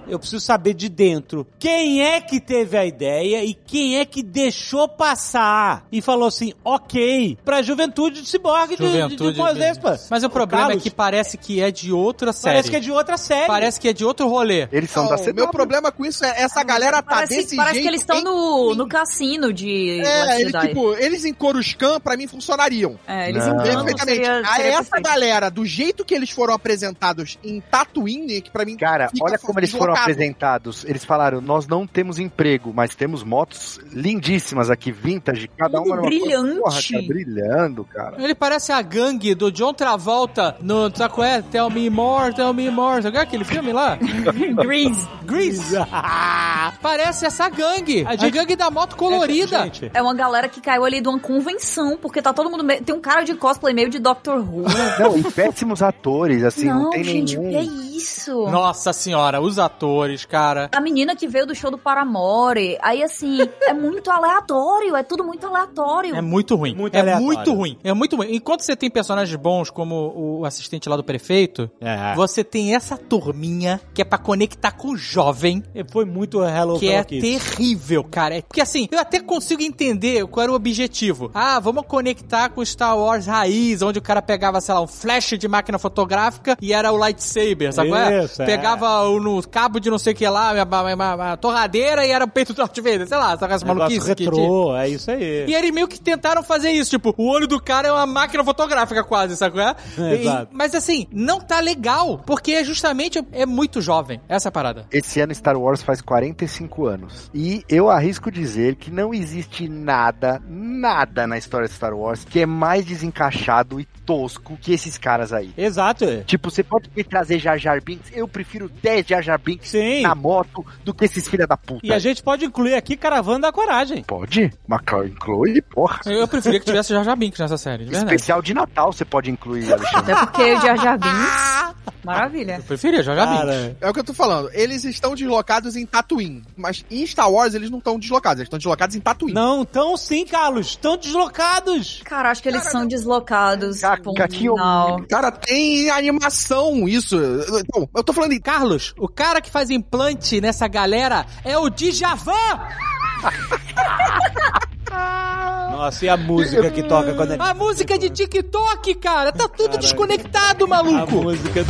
Eu preciso saber de dentro quem é que teve a ideia e quem é que deixou passar e falou assim, ok, pra juventude de ciborgue de, de, de Juventude. Cosespa. Mas o problema é Carlos, que parece que é de outra série. parece que é de outra série. Parece que é de outro rolê. Eles são da o CW. meu problema com isso é essa galera tá Parece, desse parece jeito. que eles estão em- no, no cassino de É, eles, tipo, eles em Coruscant, pra mim, funcionariam. É, eles Não. encantam, Perfeitamente. seria, Aí seria essa perfeito. galera, do jeito que eles foram apresentados em Tatooine, que pra mim... Cara, olha como eles foram deslocado. apresentados. Eles falaram: nós não temos emprego, mas temos motos lindíssimas aqui, vintage, cada uma brilhante. Porra, cara, brilhando, cara. Ele parece a gangue do John Travolta no, sabe qual é? Tell Me More, Tell Me More. Sabe aquele filme lá? Grease. Grease. Parece essa gangue. A, gente- gangue da moto colorida. Gente, É uma galera que caiu ali de uma convenção, porque tá todo mundo. me- Tem um cara de cosplay meio de Doctor Who. Não, e péssimos atores, assim, não, não, tem gente, nenhum. o que é isso? Nossa senhora, os atores, cara. A menina que veio do show do Paramore, aí assim, é muito aleatório, é tudo muito aleatório. É muito ruim. Muito é aleatório. muito ruim. É muito ruim. Enquanto você tem personagens bons como o assistente lá do prefeito, É. você tem essa turminha que é pra conectar com o jovem. Foi muito Hello Que é Kitty. terrível, cara. É- Porque assim, eu até consigo entender qual era o objetivo. Ah, vamos conectar com Star Wars raiz, onde o cara pegava, sei lá, um flash de máquina fotográfica e era o lightsaber, sabe qual é? Isso, é. Pegava o, no cabo de não sei o que lá, uma, torradeira e era o peito do Darth Vader, sei lá, sabe essa maluquice que retrô, é isso aí. E eles meio que tentaram fazer isso, tipo, o olho do cara é uma máquina fotográfica quase, sabe qual é? É, E- exato. mas assim, não tá legal, porque é justamente é muito jovem, essa parada. Esse ano Star Wars faz 45 anos. E eu arrisco dizer que não existe nada, nada na história de Star Wars que é mais desencaixado e tosco que esses caras aí. Exato. Tipo, você pode me trazer Jar Jar Binks, eu prefiro 10 Jar Jar Binks Sim. na moto do que esses filha da puta. E a gente pode incluir aqui Caravana da Coragem. Pode? McCall inclui, porra. Eu preferia que tivesse Jar Jar Binks nessa série, de verdade. Especial de Natal você pode incluir, Alexandre. Até porque o Jar Jar Binks, maravilha. Eu preferia Jar Jar Binks. Cara, É o que eu tô falando. Eles estão deslocados em Tatooine. Mas em Star Wars eles não estão deslocados. Eles estão deslocados em Tatooine. não tão sim, Carlos. Estão deslocados. Cara, acho que eles são deslocados. Ca- ponto Caquinho- final. Cara, tem animação, isso. Então, eu tô falando em Carlos, o cara que faz implante nessa galera é o Djavan! Nossa, e a música que toca quando é... A música de TikTok, cara! Tá tudo desconectado, A maluco! música...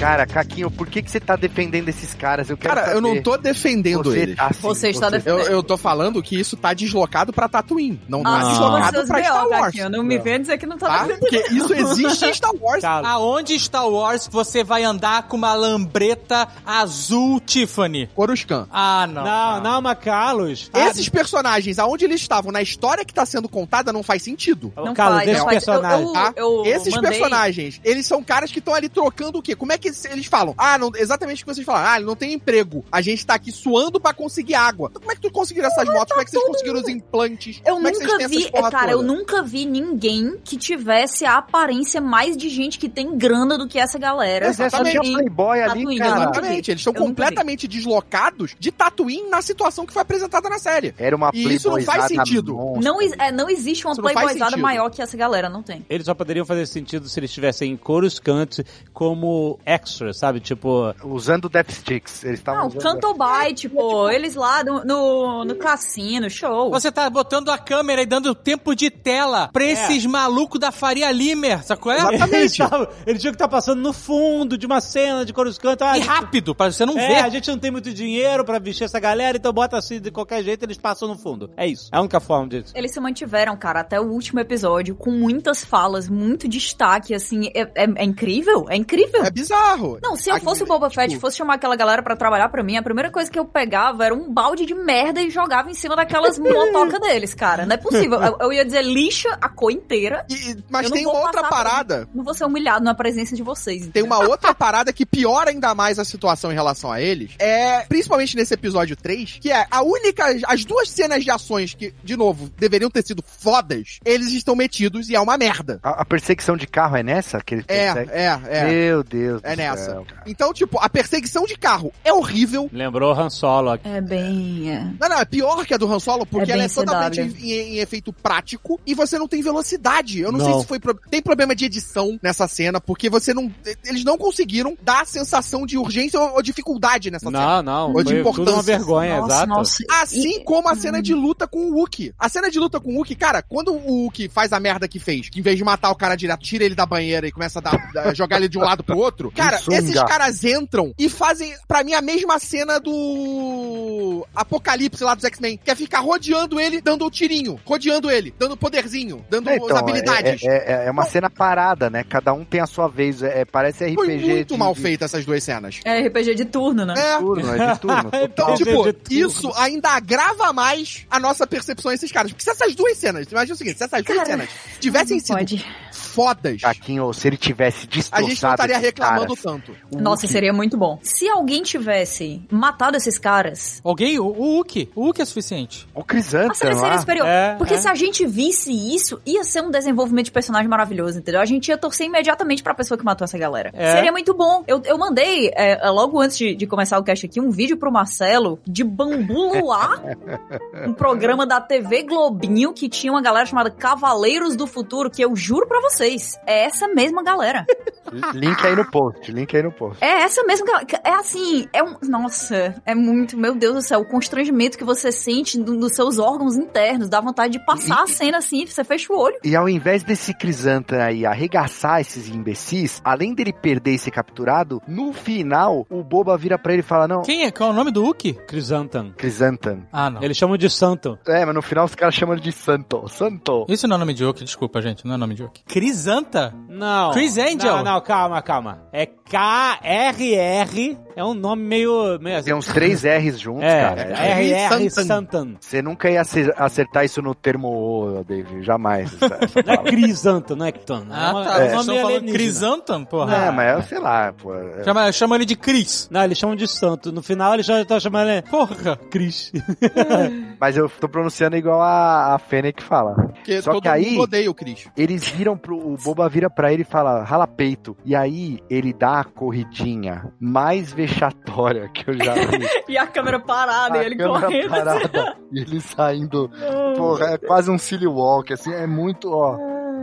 Cara, Caquinho, por que, que você tá defendendo esses caras? Eu quero Cara, eu não saber. tô defendendo Você eles. tá assim, Você está Eu, defendendo. eu tô falando que isso tá deslocado pra Tatooine. Não tá Ah, deslocado seus pra Star Wars. Caquinho. Não me vem dizer que não tá Tá? defendendo. Porque isso existe em Star Wars. Carlos, Aonde Star Wars você vai andar com uma lambreta azul Tiffany? Coruscant. Ah, não. Não, não, mas Carlos. Ah, Esses personagens, aonde eles estavam, na história que tá sendo contada, não faz sentido. Não Carlos, faz, esses não. Eu- eu- Tá? eu Esses mandei- personagens, eles são caras que estão ali trocando o quê? Como é que eles falam? Ah, não, exatamente o que vocês falam. Ah, ele não tem emprego. A gente tá aqui suando pra conseguir água. Então, como é que tu conseguiram essas motos? Como é que vocês conseguiram os implantes? Eu como é que vocês nunca têm vi, cara, eu toda? nunca vi ninguém que tivesse a aparência mais de gente que tem grana do que essa galera. Mas é playboy ali, cara. eu. Exatamente, eles estão Eu completamente deslocados de Tatooine na situação que foi apresentada na série. Era uma E isso não faz sentido. monstra. Não, is- é, não existe uma playboyzada maior que essa galera, não tem. Eles só poderiam fazer sentido se eles estivessem em Coruscant como extra, sabe? Tipo, Usando Death Sticks. Eles estavam Não, usando Cantobite, pô, eles lá no, no, no cassino, show. Você tá botando a câmera e dando tempo de tela pra esses malucos da Faria Limer, sacou? É? eles, tavam- eles tinham que estar passando no fundo de uma cena de Coruscant. Ah, E rápido, pra você não É, ver. a gente não tem muito dinheiro pra vestir essa galera, então bota assim de qualquer jeito eles passam no fundo. É isso. É a única forma disso. Eles se mantiveram, cara, até o último episódio, com muitas falas, muito destaque, assim, é, é- é incrível, é incrível. É bizarro. Não, se eu Aqui, fosse o Boba Fett e tipo, fosse chamar aquela galera pra trabalhar pra mim, a primeira coisa que eu pegava era um balde de merda e jogava em cima daquelas motocas deles, cara. Não é possível. Eu, eu ia dizer, lixa a cor inteira. e- mas tem uma outra parada. Não vou ser humilhado na presença de vocês. Tem uma outra parada que piora ainda mais a situação em relação a eles. É, principalmente nesse episódio 3, que é a única. As duas cenas de ações que, de novo, deveriam ter sido fodas, eles estão metidos e é uma merda. A, a perseguição de carro é nessa? Que eles É, é, é. Meu Deus É nessa. céu, cara. Então, tipo, a perseguição de carro é horrível. Lembrou Han Solo aqui. É bem. é. Não, não, é pior que a do Han Solo, porque É ela é totalmente CW. em, em efeito prático e você não tem velocidade. Eu não, sei Não. se foi. pro- Tem problema de edição nessa cena, porque você não. Eles não conseguiram dar a sensação de urgência ou, ou dificuldade nessa cena. Não, não. Ou de tudo uma importância. vergonha, Nossa, exato. nossa. Assim E- como a cena de luta com o Wookie. A cena de luta com o Wookie, cara, quando o Wookie faz a merda que fez, que em vez de matar o cara direto, tira ele da banheira e começa a dar- a jogar ele de um lado pro outro, cara, sunga. esses caras entram e fazem, pra mim, a mesma cena do Apocalipse lá dos X-Men, que é ficar rodeando ele, dando o tirinho, rodeando ele, dando poderzinho, dando É, as então, habilidades. É, é- é uma Não. cena parada, né? Cada um tem a sua vez. É, parece RPG. Foi muito de- mal de feita essas duas cenas. É RPG de turno, né? É. Turno, é de turno. Então, tipo, de isso ainda agrava mais a nossa percepção a esses caras. Porque se essas duas cenas, imagina o seguinte, se essas duas Cara, cenas tivessem sido pode. Fodas, Jaquinho, se ele tivesse a destroçado gente não estaria reclamando caras, tanto. o Nossa, Wookie- seria muito bom. Se alguém tivesse matado esses caras, Alguém? O, o Uki. O Uki é suficiente. O a Crisanta seria lá. superior. É, Porque é. se a gente visse isso, ia ser um desenvolvimento de personagem maravilhoso, entendeu? A gente ia torcer imediatamente pra pessoa que matou essa galera. É. Seria muito bom. Eu, eu mandei, é, é, logo antes de, de começar o cast aqui, um vídeo pro Marcelo de Bambu Luar, um programa da TV Globinho que tinha uma galera chamada Cavaleiros do Futuro, que eu juro pra vocês, é essa mesma galera. Link aí no post, link aí no post. É essa mesma galera. É assim, é um. Nossa, é muito. Meu Deus do céu, o constrangimento que você sente do- dos seus órgãos internos, dá vontade de passar a cena assim, você fecha o olho. E ao invés desse Crisanta aí arregaçar esses imbecis, além dele perder e ser capturado, no final, o Boba vira pra ele e fala, não, Quem é? Qual é o nome do Uki? Chrysanthemum. Crisantan. Ah, não. Eles chamam de Santo. É, mas no final os caras chamam ele de Santo. Santo. Isso não é nome de Uki, desculpa, gente. Não é nome de Uki. Crisanta? Não. Chris Angel. Não, não, calma, calma. É K-R-R. É um nome meio. meio assim. Tem uns três R's juntos, É, cara. R-R Santan. Santan. Você nunca ia acer- acertar isso no termo O, Dave. Jamais. Não é. Crisanto, não é Ctan. Ah, uma- tá. é nome estão falando. Crisantam, porra. É, mas eu sei lá, pô. é- Chama, chama ele de Cris. Não, eles chamam de santo. No final eles já estão chamando ele Porra. Cris. Mas eu tô pronunciando igual a, a Fennec fala. Porque Só todo que aí- odeia o Chris. Eles viram pro. O Boba vira pra ele e fala, rala peito. E aí ele dá a corridinha mais vexatória que eu já vi. E a câmera parada A e ele câmera correndo. parada, e ele saindo. Porra, é quase um silly walk, assim, é muito, ó.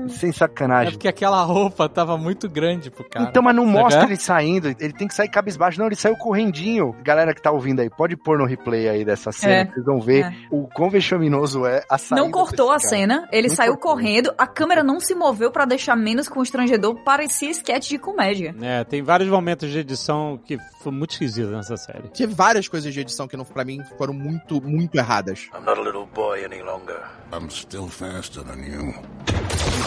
Sem É sacanagem. porque aquela roupa tava muito grande pro cara. Então, mas não mostra ele saindo, ele tem que sair cabisbaixo. Não, ele saiu correndinho. Galera que tá ouvindo aí, pode pôr no replay aí dessa cena, É, que vocês vão ver é. o quão vexaminoso é a saída Não cortou a cena, ele Não saiu cortou. correndo, a câmera não se moveu pra deixar menos constrangedor, parecia sketch de comédia. É, tem vários momentos de edição que foi muito esquisito nessa série. Teve várias coisas de edição que não, pra mim foram muito, muito erradas. I'm not a little boy any longer. I'm still faster than you.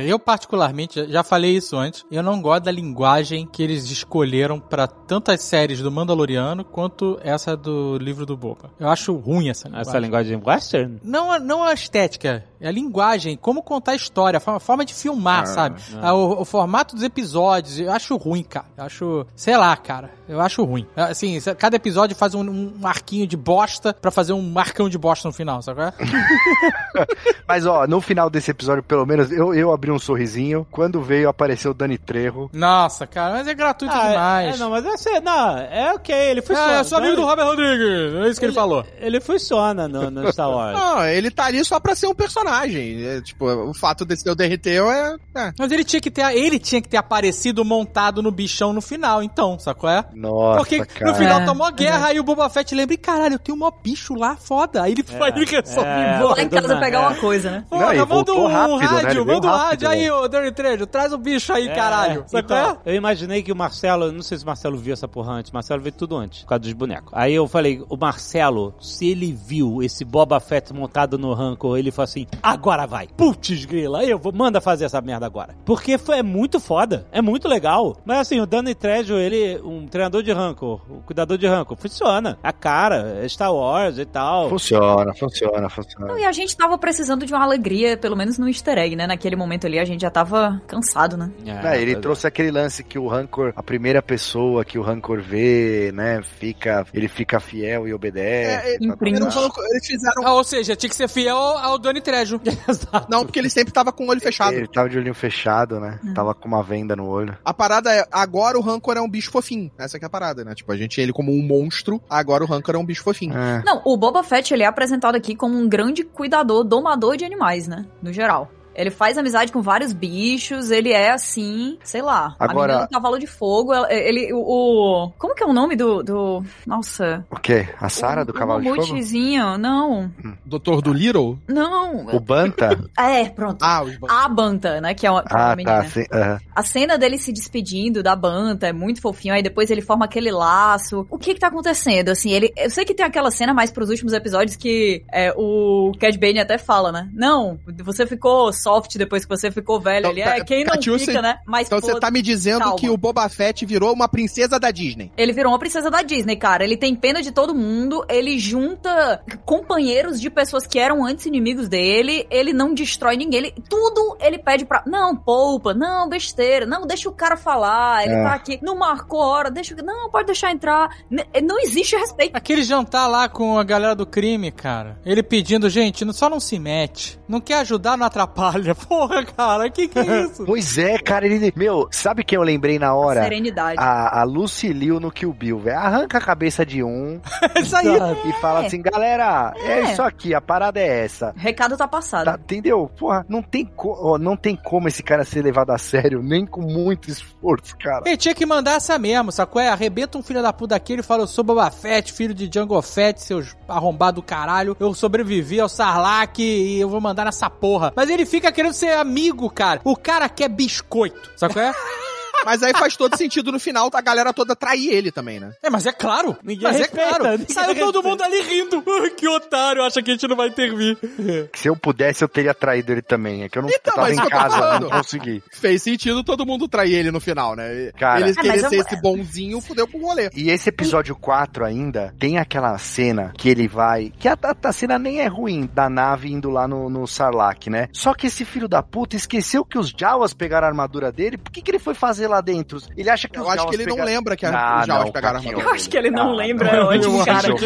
Eu, particularmente, já- falei isso antes, eu não gosto da linguagem que eles escolheram pra tantas séries do Mandaloriano quanto essa do livro do Boba. Eu acho ruim essa linguagem. Essa linguagem western? Não, a- não a estética, é a linguagem, como contar a história, a forma, de filmar, Ah, sabe? Ah, O, o formato dos episódios, eu acho ruim, cara. Eu acho, sei lá, cara, eu acho ruim. Assim, se- cada episódio faz um, um arquinho de bosta pra fazer um marcão de bosta no final, sabe? é? Mas ó, no final desse episódio, pelo menos, eu, eu abri um sorrisinho. Quando veio, apareceu o Dani Trejo. Nossa, cara, mas é gratuito Ah, demais. é, não, mas essa, não, é ok, ele funciona. Ah, eu sou amigo do Robert Rodrigues, é isso que ele, falou. Ele funciona no, no Star Wars. Não, ele tá ali só pra ser um personagem. É, tipo, o fato desse teu derreteu é. é. Mas ele tinha que ter, ele tinha que ter aparecido montado no bichão no final, então, sacou? É? Nossa, Porque cara. no final É, tomou a guerra, aí o Boba Fett lembra, e caralho, eu tenho um mó bicho lá, foda. Aí ele foi ele resolve é. ir embora. lá em casa É. pegar uma coisa, né? Não, Porra, e manda um rápido, né? Rádio, manda um rápido. Rádio aí, ô Dirty Trejo, traz o bicho aí, É, caralho. Então, eu imaginei que o Marcelo, não sei se o Marcelo viu essa porra antes, Marcelo viu tudo antes, por causa dos bonecos. Aí eu falei, o Marcelo, se ele viu esse Boba Fett montado no Rancor, ele falou assim, agora vai. Putz grila, aí eu vou, manda fazer essa merda agora. Porque foi, é muito foda, é muito legal. Mas assim, o Danny Trejo, ele, um treinador de Rancor, o cuidador de Rancor, funciona. A cara, é Star Wars e tal. Funciona, funciona, funciona. Não, e a gente tava precisando de uma alegria, pelo menos no easter egg, né? Naquele momento ali a gente já tava cansado, né? É, ele pois é. trouxe aquele lance que o Rancor, a primeira pessoa que o Rancor vê, né, fica, ele fica fiel e obedece. É, tá, tá. Eles, fizeram. Ah, ou seja, tinha que ser fiel ao, Donnie Trejo. Não, porque ele sempre tava com o olho fechado. Ele tava de olhinho fechado, né? Tava com uma venda no olho. A parada é, agora o Rancor é um bicho fofinho. Essa que é a parada, né? Tipo, a gente tinha ele como um monstro, agora o Rancor é um bicho fofinho. É. Não, o Boba Fett ele é apresentado aqui como um grande cuidador, domador de animais, né? No geral. Ele faz amizade com vários bichos, ele é assim, sei lá. A Agora- menina do cavalo de fogo, ele, o, o- Como que é o nome do. do nossa. O quê? A Sara o, do Cavalo o de Fogo? mamute,zinho, Não, Doutor do Little? não. O Banta? É, pronto. Ah, os ban- A Banta, né? Que é uma, que é uma ah, menina. tá. Sim. A cena dele se despedindo da Banta é muito fofinho, aí depois ele forma aquele laço. O que que tá acontecendo? Assim, ele. Eu sei que tem aquela cena mais pros últimos episódios que é, o Cad Bane até fala, né? Não, você ficou soft depois que você ficou velho. Então, ele é quem não Catiúcia, fica, né? Mas Então pô, você tá me dizendo calma. que o Boba Fett virou uma princesa da Disney. Ele virou uma princesa da Disney, cara. Ele tem pena de todo mundo, ele junta companheiros de pessoas que eram antes inimigos dele, ele não destrói ninguém, ele, tudo ele pede pra. Não, poupa, não, besteira, não, deixa o cara falar, ele É. tá aqui, não marcou hora, deixa o. Não, pode deixar entrar. N- Não existe respeito. Aquele jantar lá com a galera do crime, cara. Ele pedindo, gente, não- só não se mete. Não quer ajudar, não atrapalha. Porra, cara, que que é isso? Pois é, cara, ele. Meu, sabe quem eu lembrei na hora? Serenidade. A, a Lucy Liu no Kill Bill, velho. Arranca a cabeça de um isso aí. e fala assim, galera, é. É. isso aqui, a parada é essa. Recado tá passado. Tá, entendeu? Porra, não tem, co- não tem como esse cara ser levado a sério, nem com muito esforço, cara. Ele tinha que mandar essa mesmo, sacou? É, arrebenta um filho da puta daquele e fala, eu sou Boba Fett, filho de Jango Fett, seus arrombados do caralho. Eu sobrevivi ao Sarlacc e eu vou mandar nessa porra. Mas ele fica querendo ser amigo, cara. O cara quer biscoito, sacou? É? Mas aí faz todo sentido no final a galera toda trair ele também, né? É, mas é claro. Ninguém mas respeita, é claro. ninguém Saiu todo mundo ali rindo. Que otário, acha que a gente não vai intervir. Se eu pudesse, eu teria traído ele também. É que eu não Então, tava em casa, não consegui. Fez sentido todo mundo trair ele no final, né? Cara. ele É, querer mas eu- ser esse bonzinho, fudeu pro rolê. E esse episódio 4 ainda, tem aquela cena que ele vai. Que a, a- a cena nem é ruim, da nave indo lá no, no Sarlacc, né? Só que esse filho da puta esqueceu que os Jawas pegaram a armadura dele. Por que, que ele foi fazer lá dentro? Ele acha que Eu os acho que ele não pegaram- lembra que a, Ah, os Jawas não, pegaram a armadura. Eu acho que ele não Ah, lembra, não. é ótimo, Eu cara. Ele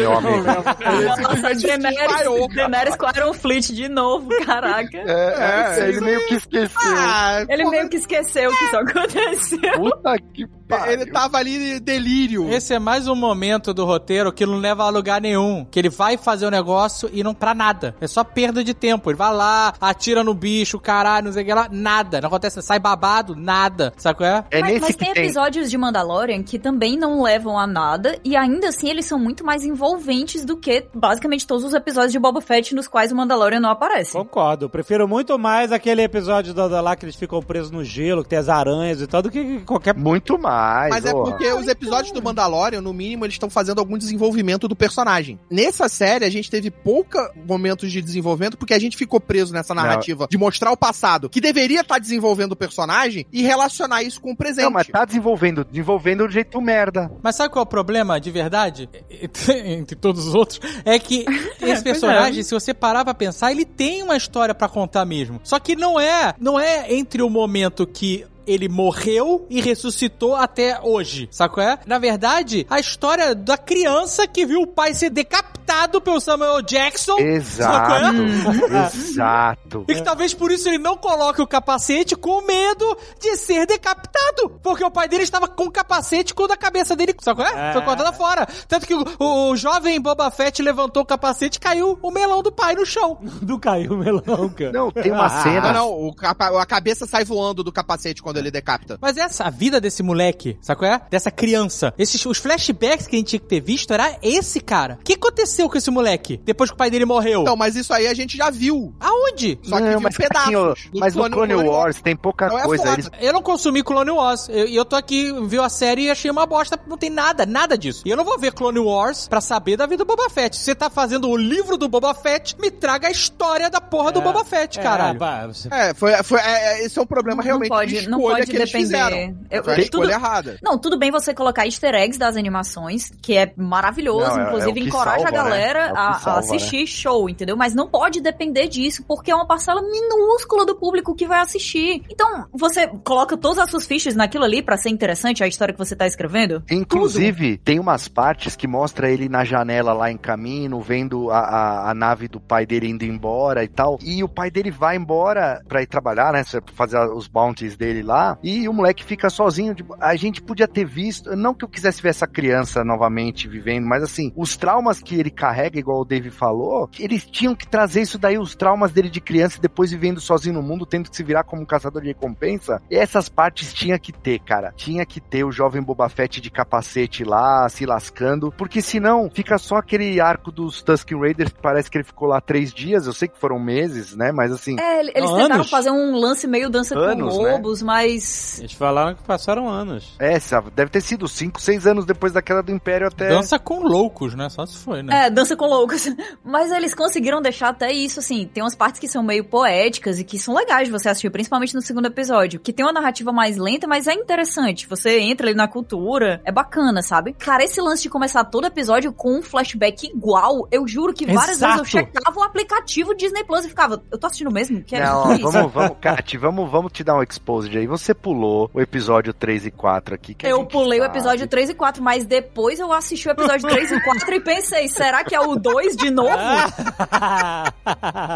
simplesmente Daenerys, cara. Daenerys com Iron Fleet de novo, caraca. É, é, ele meio que esqueceu. Ah, Ele porra, meio que esqueceu que isso aconteceu. Puta que pariu. Ele tava ali em delírio. Esse é mais um momento do roteiro que não leva a lugar nenhum. Que ele vai fazer o negócio e não pra nada. É só perda de tempo. Ele vai lá, atira no bicho, caralho, não sei o que lá. Nada. Não acontece. Sai babado, nada. Sabe qual é? É mas, mas tem tem. episódios de Mandalorian que também não levam a nada, e ainda assim eles são muito mais envolventes do que basicamente todos os episódios de Boba Fett nos quais o Mandalorian não aparece. Concordo. Prefiro muito mais aquele episódio da, da lá que eles ficam presos no gelo, que tem as aranhas e tal, do que qualquer Muito mais. Mas, Mas é porque os episódios do Mandalorian, no mínimo, eles estão fazendo algum desenvolvimento do personagem. Nessa série, a gente teve pouca momentos de desenvolvimento, porque a gente ficou preso nessa narrativa de mostrar o passado, que deveria estar desenvolvendo o personagem, e relacionar isso com o presente. Não, mas tá desenvolvendo, desenvolvendo do jeito merda. Mas sabe qual é o problema de verdade? Entre todos os outros, é que esse personagem, se você parar pra pensar, ele tem uma história pra contar mesmo. Só que não é, não é entre o momento que ele morreu e ressuscitou até hoje, sabe qual é? Na verdade, a história da criança que viu o pai ser decapitado pelo Samuel Jackson. sabe qual é? Exato. Exato. E que talvez por isso ele não coloque o capacete com medo de ser decapitado. Porque o pai dele estava com o capacete quando a cabeça dele, sabe qual é? Foi cortada fora. Tanto que o, o- o jovem Boba Fett levantou o capacete e caiu o melão do pai no chão. Do caiu o melão, cara. Não, tem uma Não, cena. não, o a cabeça sai voando do capacete quando ele decapita. Mas essa, a vida desse moleque, sabe qual é? Dessa criança. Esses, os flashbacks que a gente tinha que ter visto era esse cara. O que aconteceu com esse moleque depois que o pai dele morreu? Então, mas isso aí a gente já viu. Aonde? Só que não, viu mas, pedaços. Do mas no Clone Wars tem pouca Não é coisa. Eles, Eu não consumi Clone Wars. E eu, eu tô aqui, viu a série e achei uma bosta. Não tem nada, nada disso. E eu não vou ver Clone Wars pra saber da vida do Boba Fett. Se você tá fazendo o livro do Boba Fett, me traga a história da porra do Boba Fett, caralho. pá, você- É, foi, foi, é, é, esse é um problema realmente não de pode, não escolha pode que eles depender. fizeram. Eu- Foi a escolha tudo- errada. Não, tudo bem você colocar easter eggs das animações, que é maravilhoso, Não, é- é inclusive que encoraja salva, a galera né? É o que a- a, salva, assistir show, entendeu? Mas não pode depender disso, porque é uma parcela minúscula do público que vai assistir. Então, você coloca todas as suas fichas naquilo ali pra ser interessante a história que você tá escrevendo? Inclusive, tem umas partes que mostra ele na janela lá em caminho, vendo a, a, a nave do pai dele indo embora e tal. E o pai dele vai embora pra ir trabalhar, né? Fazer os bounties dele lá. E o moleque fica sozinho. Tipo, a gente podia ter visto. Não que eu quisesse ver essa criança novamente vivendo, mas assim, os traumas que ele carrega, igual o Dave falou, eles tinham que trazer isso daí, os traumas dele de criança e depois vivendo sozinho no mundo, tendo que se virar como um caçador de recompensa. E essas partes tinha que ter, cara. Tinha que ter o jovem Boba Fett de capacete lá, se lascando, porque senão fica só aquele arco dos Tusken Raiders que parece que ele ficou lá três dias. Eu sei que foram meses, né? Mas assim. É, eles Anos. tentaram fazer um lance meio dança Anos, com né? lobos, mas. Eles falaram que passaram anos. É, sabe, deve ter sido cinco, seis anos depois da queda do Império até. Dança com loucos, né? Só se foi, né? É, dança com loucos. Mas eles conseguiram deixar até isso, assim. Tem umas partes que são meio poéticas e que são legais de você assistir, principalmente no segundo episódio. Que tem uma narrativa mais lenta, mas é interessante. Você entra ali na cultura, é bacana, sabe? Cara, esse lance de começar todo episódio com um flashback igual, eu juro que várias Exato. vezes eu checava o aplicativo Disney Plus e ficava, eu tô assistindo mesmo? Que é Não, isso? vamos, vamos, Kat, vamos, vamos te dar um exposed aí. Você pulou o episódio 3 e 4 aqui. Eu pulei o sabe. episódio 3 e 4, mas depois eu assisti o episódio 3 e 4 e pensei, será que é o 2 de novo?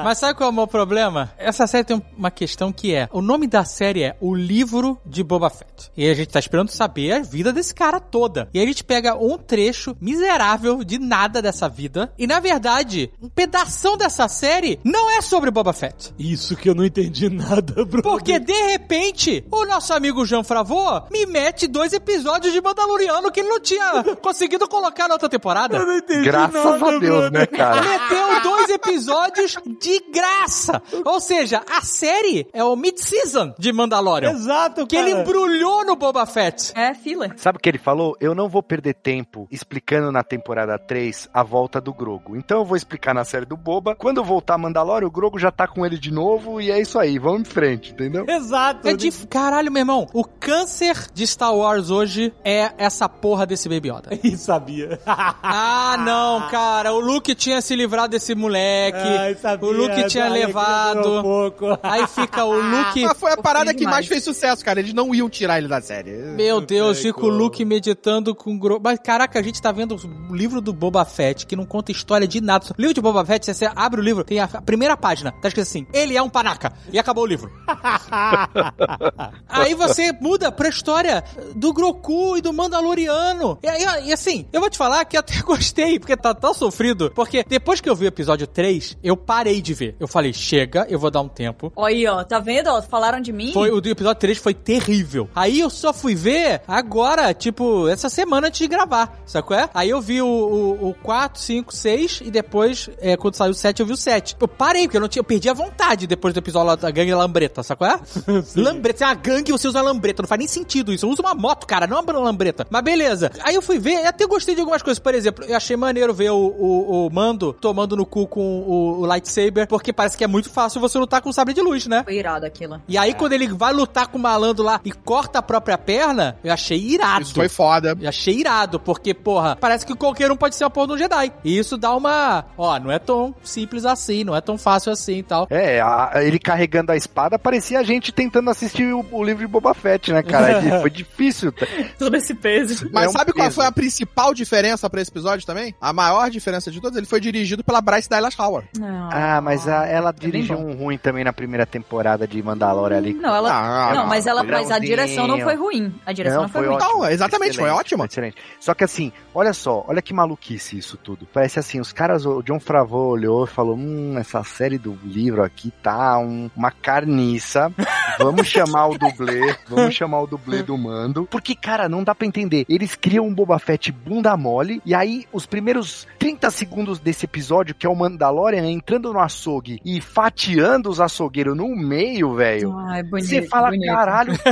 Mas sabe qual é o meu problema? Essa série tem uma questão que é: o nome da série é O Livro de Boba Fett. E a gente tá esperando saber a vida desse cara toda. E aí a gente pega um trecho miserável de nada dessa vida. E na verdade, um pedação dessa série não é sobre Boba Fett. Isso que eu não entendi nada, Bruno. Porque de repente, o nosso amigo Jean Fravô me mete dois episódios de Mandaloriano que ele não tinha conseguido colocar na outra temporada. Eu não entendi Graças nada, a Deus, Bruno. né, cara? Meteu dois episódios de graça. Ou seja, a série é o mid-season de Mandalorian. Exato, Que cara. ele embrulhou no Boba Fett. É, filler. Sabe o que ele falou? Eu não vou perder tempo explicando na temporada 3 a volta do Grogo. Então eu vou explicar na série do Boba. Quando eu voltar a Mandalorian, o Grogo já tá com ele de novo e é isso aí. Vamos em frente, entendeu? Exato. É de... Caralho, meu irmão. O câncer de Star Wars hoje é essa porra desse Baby Yoda. Ih, sabia. Ah, não, cara. O Luke tinha se livrado desse moleque. Ai, sabia, o Luke tinha que levado. demorou pouco. Aí fica o Luke. Mas foi a parada que mais fez sucesso, cara. Eles não iam tirar ele da série. Meu Deus, sei fica o. Luke meditando com Gro... Mas caraca, a gente tá vendo o livro do Boba Fett, que não conta história de nada. O livro de Boba Fett, você abre o livro, tem a a primeira página, tá escrito assim, ele é um panaca. E acabou o livro. Aí você muda pra história do Groku e do Mandaloriano. E, e- e assim, eu vou te falar que até gostei, porque tá tão sofrido. Porque depois que eu vi o episódio 3, eu parei de ver. Eu falei, chega, eu vou dar um tempo. Olha aí, ó, tá vendo? Ó, falaram de mim? Foi, o do episódio 3 foi terrível. Aí eu só fui ver agora, tipo, essa semana antes de gravar, sacou? É? Aí eu vi o, o, o 4, 5, 6 e depois, é, quando saiu o 7, eu vi o 7. Eu parei, porque eu, não tinha, eu perdi a vontade depois do episódio lá da gangue lambreta, sacou? É? lambreta, é uma gangue e você usa lambreta, não faz nem sentido isso. Eu uso uma moto, cara, não uma lambreta. Mas beleza. Aí eu fui ver, e até gostei de algumas coisas. Por exemplo, eu achei maneiro ver o, o, o Mando tomando no cu com o, o lightsaber, porque parece que é muito fácil você lutar com o sabre de luz, né? Foi irado aquilo. E aí, quando ele vai lutar com o malandro lá e corta a própria perna, eu achei irado. Isso foi foda. Eu achei irado, porque, porra, parece que qualquer um pode ser a porra de um Jedi. E isso dá uma. Ó, não é tão simples assim, não é tão fácil assim e tal. É, a- ele carregando a espada parecia a gente tentando assistir o, o livro de Boba Fett, né, cara? Foi difícil. Todo esse peso. Mas É um sabe qual peso. foi a principal diferença pra esse episódio também? A maior diferença de todas? Ele foi dirigido pela Bryce Dallas Howard. Não. Ah, mas a- ela dirigiu um ruim também na primeira temporada de Mandalorian ali. Não, ela. Ah, não, mas ela, foi mas a direção não foi ruim. A direção não, foi, ruim. ótimo. Não, exatamente, foi ótima. Excelente. Só que assim, olha só, olha que maluquice isso tudo. Parece assim, os caras, o John Favreau olhou e falou, hum, essa série do livro aqui tá um- uma carniça. Vamos chamar o dublê, vamos chamar o dublê do mando. Porque, cara, não dá pra entender. Eles criam um Boba Fett bunda mole, e aí os primeiros 30 segundos desse episódio, que é o Mandalorian entrando no açougue e fatiando os açougueiros no meio, velho. Ai, bonito. Você fala, bonito. caralho,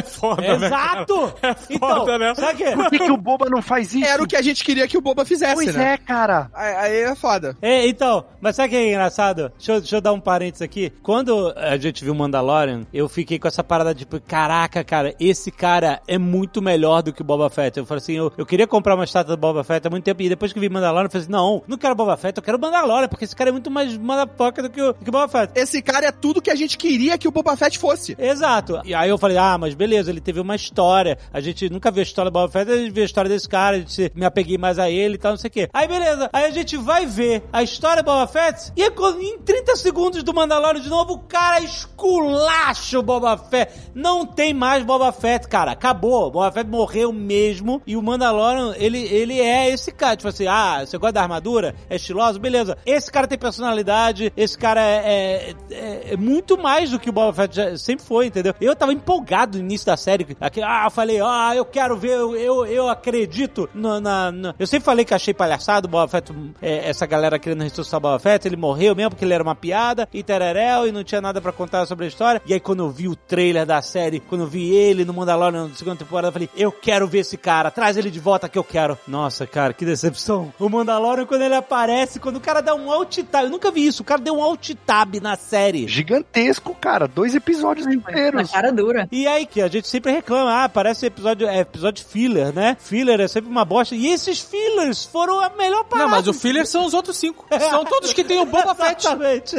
Exato! então, né? sabe o quê? por que, que o Boba não faz isso? Era o que a gente queria que o Boba fizesse, Pois né? é, cara. Aí é foda. É, então, mas sabe o que é engraçado? Deixa eu, deixa eu dar um parênteses aqui. Quando a gente viu Mandalorian, eu fiquei com essa parada tipo, caraca, cara, esse cara é muito melhor do que o Boba Fett. Eu falei assim, eu, eu queria comprar uma estátua do Boba Fett há muito tempo, e depois que vi Mandalorian, eu falei assim, não, não quero Boba Fett, eu quero Mandalorian, porque esse cara é muito mais motherfucker do que o, do que o Boba Fett. Esse cara é tudo que a gente queria que o Boba Fett fosse. Exato. E aí eu falei, ah, mas beleza, ele teve uma história. A gente nunca viu a história do Boba Fett, a gente viu a história desse cara, a gente me apeguei mais a ele e tal, não sei o quê. Aí beleza, aí a gente vai ver a história do Boba Fett, e quando- em 30 segundos do Mandalorian de novo, o cara esculacha o Boba Fett. Não tem mais Boba Fett, cara. Acabou. Boba Fett morreu mesmo, e o Mandalorian, ele, ele é esse cara. Tipo assim, ah, você gosta da armadura? É estiloso? Beleza. Esse cara tem personalidade, esse cara é, é- é muito mais do que o Boba Fett já sempre foi, entendeu? Eu tava empolgado no início da série. Aqui, ah, eu falei, ah, eu quero ver, eu, eu, eu acredito na, Eu sempre falei que achei palhaçado o Boba Fett, é, essa galera querendo ressuscitar o Boba Fett, ele morreu mesmo porque ele era uma piada, e tereréu, e não tinha nada pra contar sobre a história. E aí quando eu vi o trailer da série, quando eu vi ele no Mandalorian na segunda temporada, eu falei, eu quero ver esse cara, traz ele de volta que eu quero. Nossa, cara, que decepção. O Mandalorian, quando ele aparece, quando o cara dá um alt tab, eu nunca vi isso, o cara deu um alt tab na série. Gigantesco, cara. Dois episódios Na inteiros. cara dura. E aí que a gente sempre reclama, ah, parece episódio, é episódio filler, né? Filler é sempre uma bosta. E esses fillers foram a melhor parte. Não, mas o filler são os outros cinco. São todos que tem o Boba Fett. Exatamente.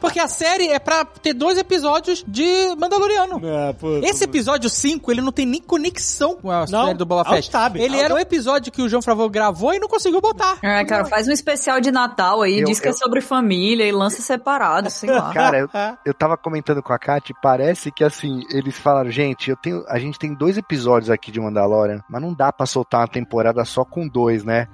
Porque a série é pra ter dois episódios de Mandaloriano. É, Esse episódio 5, ele não tem nem conexão com a Não, série do Boba Fett. tab, ele era o episódio que o João Favreau gravou e não conseguiu botar. É, cara, faz um especial de Natal aí, Eu- diz que é eu- sobre família e lança separado, sei lá. Cara, eu, eu tava comentando com a Kat, parece que assim, eles falaram, gente, eu tenho, a gente tem dois episódios aqui de Mandalorian, mas não dá pra soltar uma temporada só com dois, né?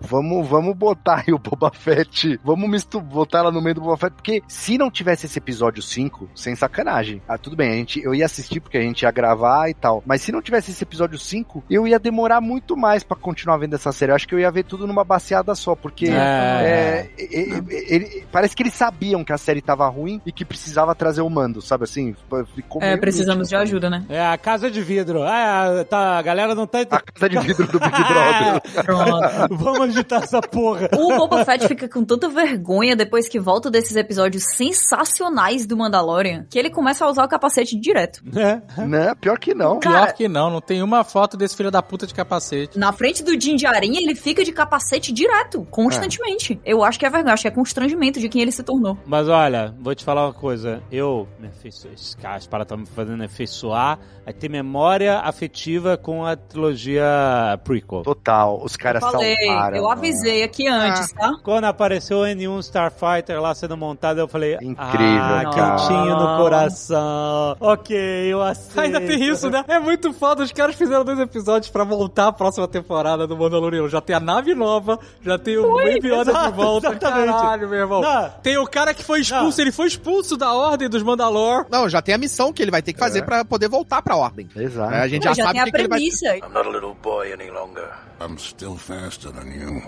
Vamos, vamos botar aí o Boba Fett, vamos mistu, botar ela no meio do Boba Fett, porque se não tivesse esse episódio 5, sem sacanagem, ah, tudo bem, a gente, eu ia assistir porque a gente ia gravar e tal, mas se não tivesse esse episódio 5, eu ia demorar muito mais pra continuar vendo essa série, eu acho que eu ia ver tudo numa baseada só, porque É. é, ele- parece que eles sabiam que a série tava ruim e que precisava trazer o mando, sabe assim? Ficou É, precisamos de ajuda, né? É, a casa de vidro. Ah, tá, a galera não tá... A casa de vidro do Big Brother. Pronto. Vamos agitar essa porra. O Boba Fett fica com tanta vergonha depois que volta desses episódios sensacionais do Mandalorian, que ele começa a usar o capacete direto. É. Não, pior que não. Cara- Pior que não, não tem uma foto desse filho da puta de capacete. Na frente do Din Djarin, ele fica de capacete direto, constantemente. Eu acho que é vergonha, acho que é constrangimento de quem ele se tornou. Mas olha, vou te falar uma coisa. Eu me afeiçoei. Esse cara, as paradas estão me fazendo afeiçoar. Aí ter memória afetiva com a trilogia prequel. Total, os caras Falei, salvaram. eu avisei aqui antes, tá? Quando apareceu o N1 Starfighter lá sendo montado, eu falei, Incrível, ah, cara. quentinho no coração. Ok, eu aceito. Ainda tem isso, né? É muito foda. Os caras fizeram dois episódios pra montar a próxima temporada do Mandaloriano. Já tem a nave nova, já tem o Baby Yoda de volta. exatamente. Caralho, meu irmão. Não. Tem o cara que foi expulso, Não. ele foi expulso da ordem dos Mandalor. Não, já tem a missão que ele vai ter que fazer pra poder voltar pra ordem. Exato. É, a gente já, já sabe tem o a que, que ele vai. I'm not a little boy any longer. I'm still faster than you.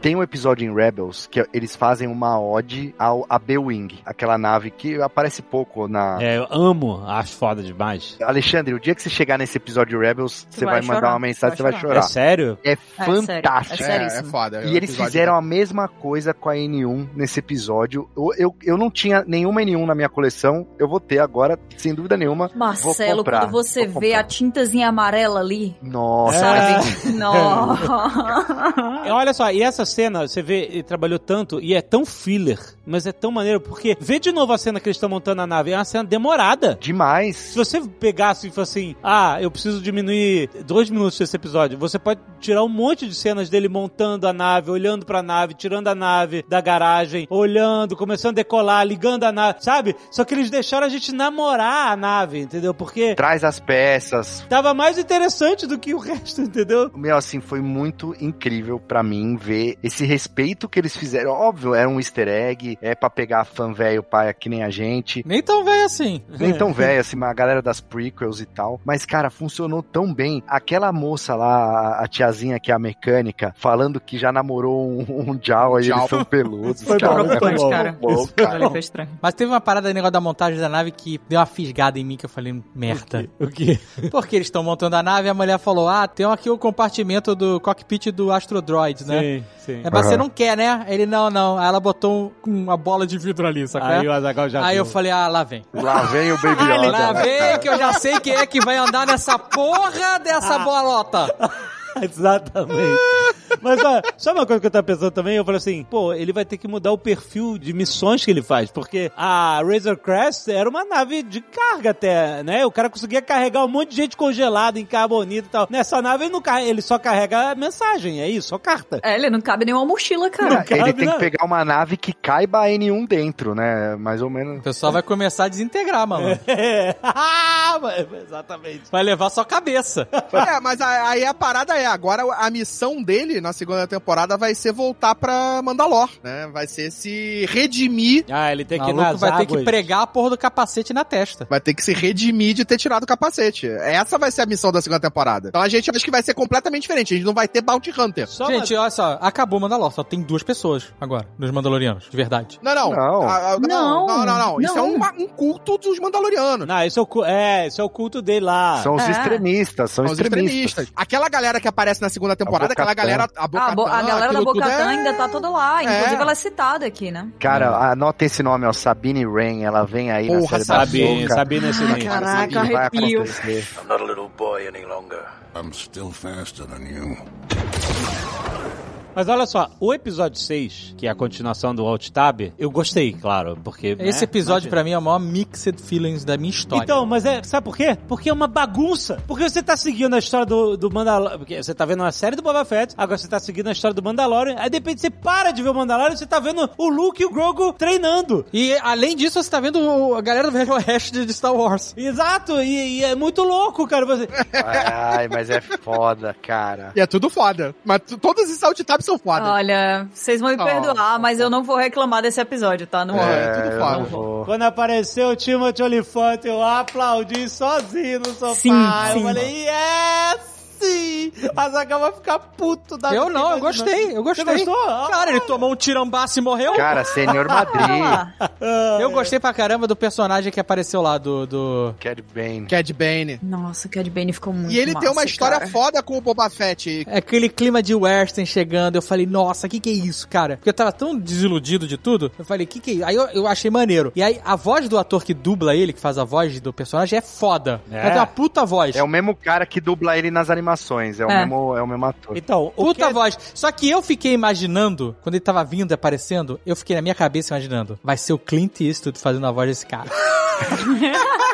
Tem um episódio em Rebels que eles fazem uma ode ao a B-Wing, aquela nave que aparece pouco na. É, eu amo, acho foda demais. Alexandre, o dia que você chegar nesse episódio de Rebels, você vai, vai mandar chorar, uma mensagem, você vai vai É chorar. sério? É sério, fantástico. é É, é seríssimo. foda. E eles fizeram a mesma coisa com a N1 nesse episódio. Eu, eu, eu não tinha nenhuma N1 na minha coleção, eu vou ter agora, sem dúvida nenhuma. Marcelo, Vou comprar, quando você vou vê comprar. a tintazinha amarela ali, Nossa, sabe? Nossa. Olha só, e essa cena, você vê, ele trabalhou tanto e é tão filler, mas é tão maneiro, porque vê de novo a cena que eles estão montando a nave, é uma cena demorada. demais. Se você pegasse e fosse assim, ah, eu preciso diminuir dois minutos desse episódio, você pode tirar um monte de cenas dele montando a nave, olhando pra nave, tirando a nave da garagem, olhando, começando a decolar, ligando a nave, sabe? Só que eles deixaram a gente namorar a nave, entendeu? Porque Traz as peças. tava mais interessante do que o resto, entendeu? Meu, assim, foi muito incrível pra mim ver esse respeito que eles fizeram. Óbvio, era um easter egg, é pra pegar fã velho, pai, que nem a gente. Nem tão velho assim. Nem tão velho, assim, a galera das prequels e tal. Mas, cara, funcionou tão bem. Aquela moça lá, a- tiazinha que é a mecânica, falando que já namorou um, um Jawa e eles são peludos. Foi cara. bom. cara. Bom, cara. Mas teve uma parada aí, negócio da montagem da nave que deu uma fisgada em mim que eu falei, merda. O quê? Porque eles estão montando a nave e a mulher falou: Ah, tem aqui o compartimento do cockpit do Astro Droid, né? Sim, sim. É, mas você Aham. não quer, né? Ele, não, não. Aí ela botou um- uma bola de vidro ali, sacou? Aí o Azaghal já Aí eu falei, ah, lá vem. Lá vem o Baby Yoda. Lá vem que eu já sei quem é que vai andar nessa porra dessa bolota. Exatamente. Mas ó, só uma coisa que eu tava pensando também, eu falei assim, pô, ele vai ter que mudar o perfil de missões que ele faz, porque a Razor Crest era uma nave de carga até, né? O cara conseguia carregar um monte de gente congelada em carbonita e tal. Nessa nave ele, não carrega, ele só carrega mensagem, é isso, só carta. É, ele não cabe nenhuma mochila, cara. Ele cabe, tem não. que pegar uma nave que caiba a N1 dentro, né? Mais ou menos. O pessoal vai começar a desintegrar, mano. É. Ah, Exatamente. Vai levar só cabeça. É, mas aí a parada é, agora a missão dele na segunda temporada vai ser voltar pra Mandalor, né? Vai ser se redimir, Ah, ele tem que ir maluco vai ter que pregar a porra do capacete na testa. vai ter que se redimir de ter tirado o capacete. Essa vai ser a missão da segunda temporada. Então a gente acha que vai ser completamente diferente, a gente não vai ter Bounty Hunter. Só Gente, olha só, acabou o Mandalor, só tem duas pessoas agora, nos Mandalorianos, de verdade. Não, não. Não. A- a- não, Não, não, não, não. Isso é não. um, um culto dos Mandalorianos. Não, esse é o, é, esse é o culto dele lá. São os É. extremistas, são, São os extremistas. extremistas. Aquela galera que aparece na segunda temporada, aquela galera. A, A, Bo-Katan, bo- a galera da Bocatã é- ainda tá toda lá. Inclusive, É. ela é citada aqui, né? Cara, anota esse nome, ó, Sabine Wren, ela vem aí na Porra, série da Sabine, Ahsoka. Sabine é excelente. Caraca, Sabine vai arrepio. I'm not a little boy any longer. I'm still faster than you. Mas olha só, o episódio 6, que é a continuação do Alt Tab, eu gostei, claro, porque... Esse né, episódio, pra mim, é o maior mixed feelings da minha história. Então, mas é, sabe por quê? Porque é uma bagunça. Porque você tá seguindo a história do, do Mandalorian. Porque você tá vendo uma série do Boba Fett, agora você tá seguindo a história do Mandalorian. Aí de repente você para de ver o Mandalorian e você tá vendo o Luke e o Grogu treinando. E além disso, você tá vendo o- a galera do Velho Oeste de Star Wars. Exato, e, e é muito louco, cara. Você... Ai, mas é foda, cara. E é tudo foda. Mas todos esses alt foda. Olha, vocês vão me Oh, perdoar, mas eu não vou reclamar desse episódio, tá? Não É, vou. tudo foda. Quando apareceu o Timothy Olyphant, eu aplaudi sozinho no sofá. Sim, eu sim. falei, yes! Sim! A Zaga vai ficar puto da Eu vida, não, eu imaginando. gostei, eu gostei. Você gostou? Ah, Cara, ele tomou um tirambaço e morreu. Cara, Senhor Madrid, ah, Eu gostei pra caramba do personagem que apareceu lá, do... do... Cad Bane. Cad Bane. Nossa, o Cad Bane ficou muito E ele tem uma massa, história cara. foda com o Boba Fett. É Aquele clima de western chegando, eu falei, nossa, que que é isso, cara? Porque eu tava tão desiludido de tudo, eu falei, que que é isso? Aí eu, eu achei maneiro. E aí, a voz do ator que dubla ele, que faz a voz do personagem, é foda. É. Ele tem uma puta voz. É o mesmo cara que dubla ele nas animações, é o, É. Mesmo, é o mesmo ator. Então, o Puta Cad- voz. Só que eu fiquei imaginando, quando ele tava vindo e aparecendo, eu fiquei na minha cabeça imaginando, vai ser o Clint Eastwood fazendo a voz desse cara.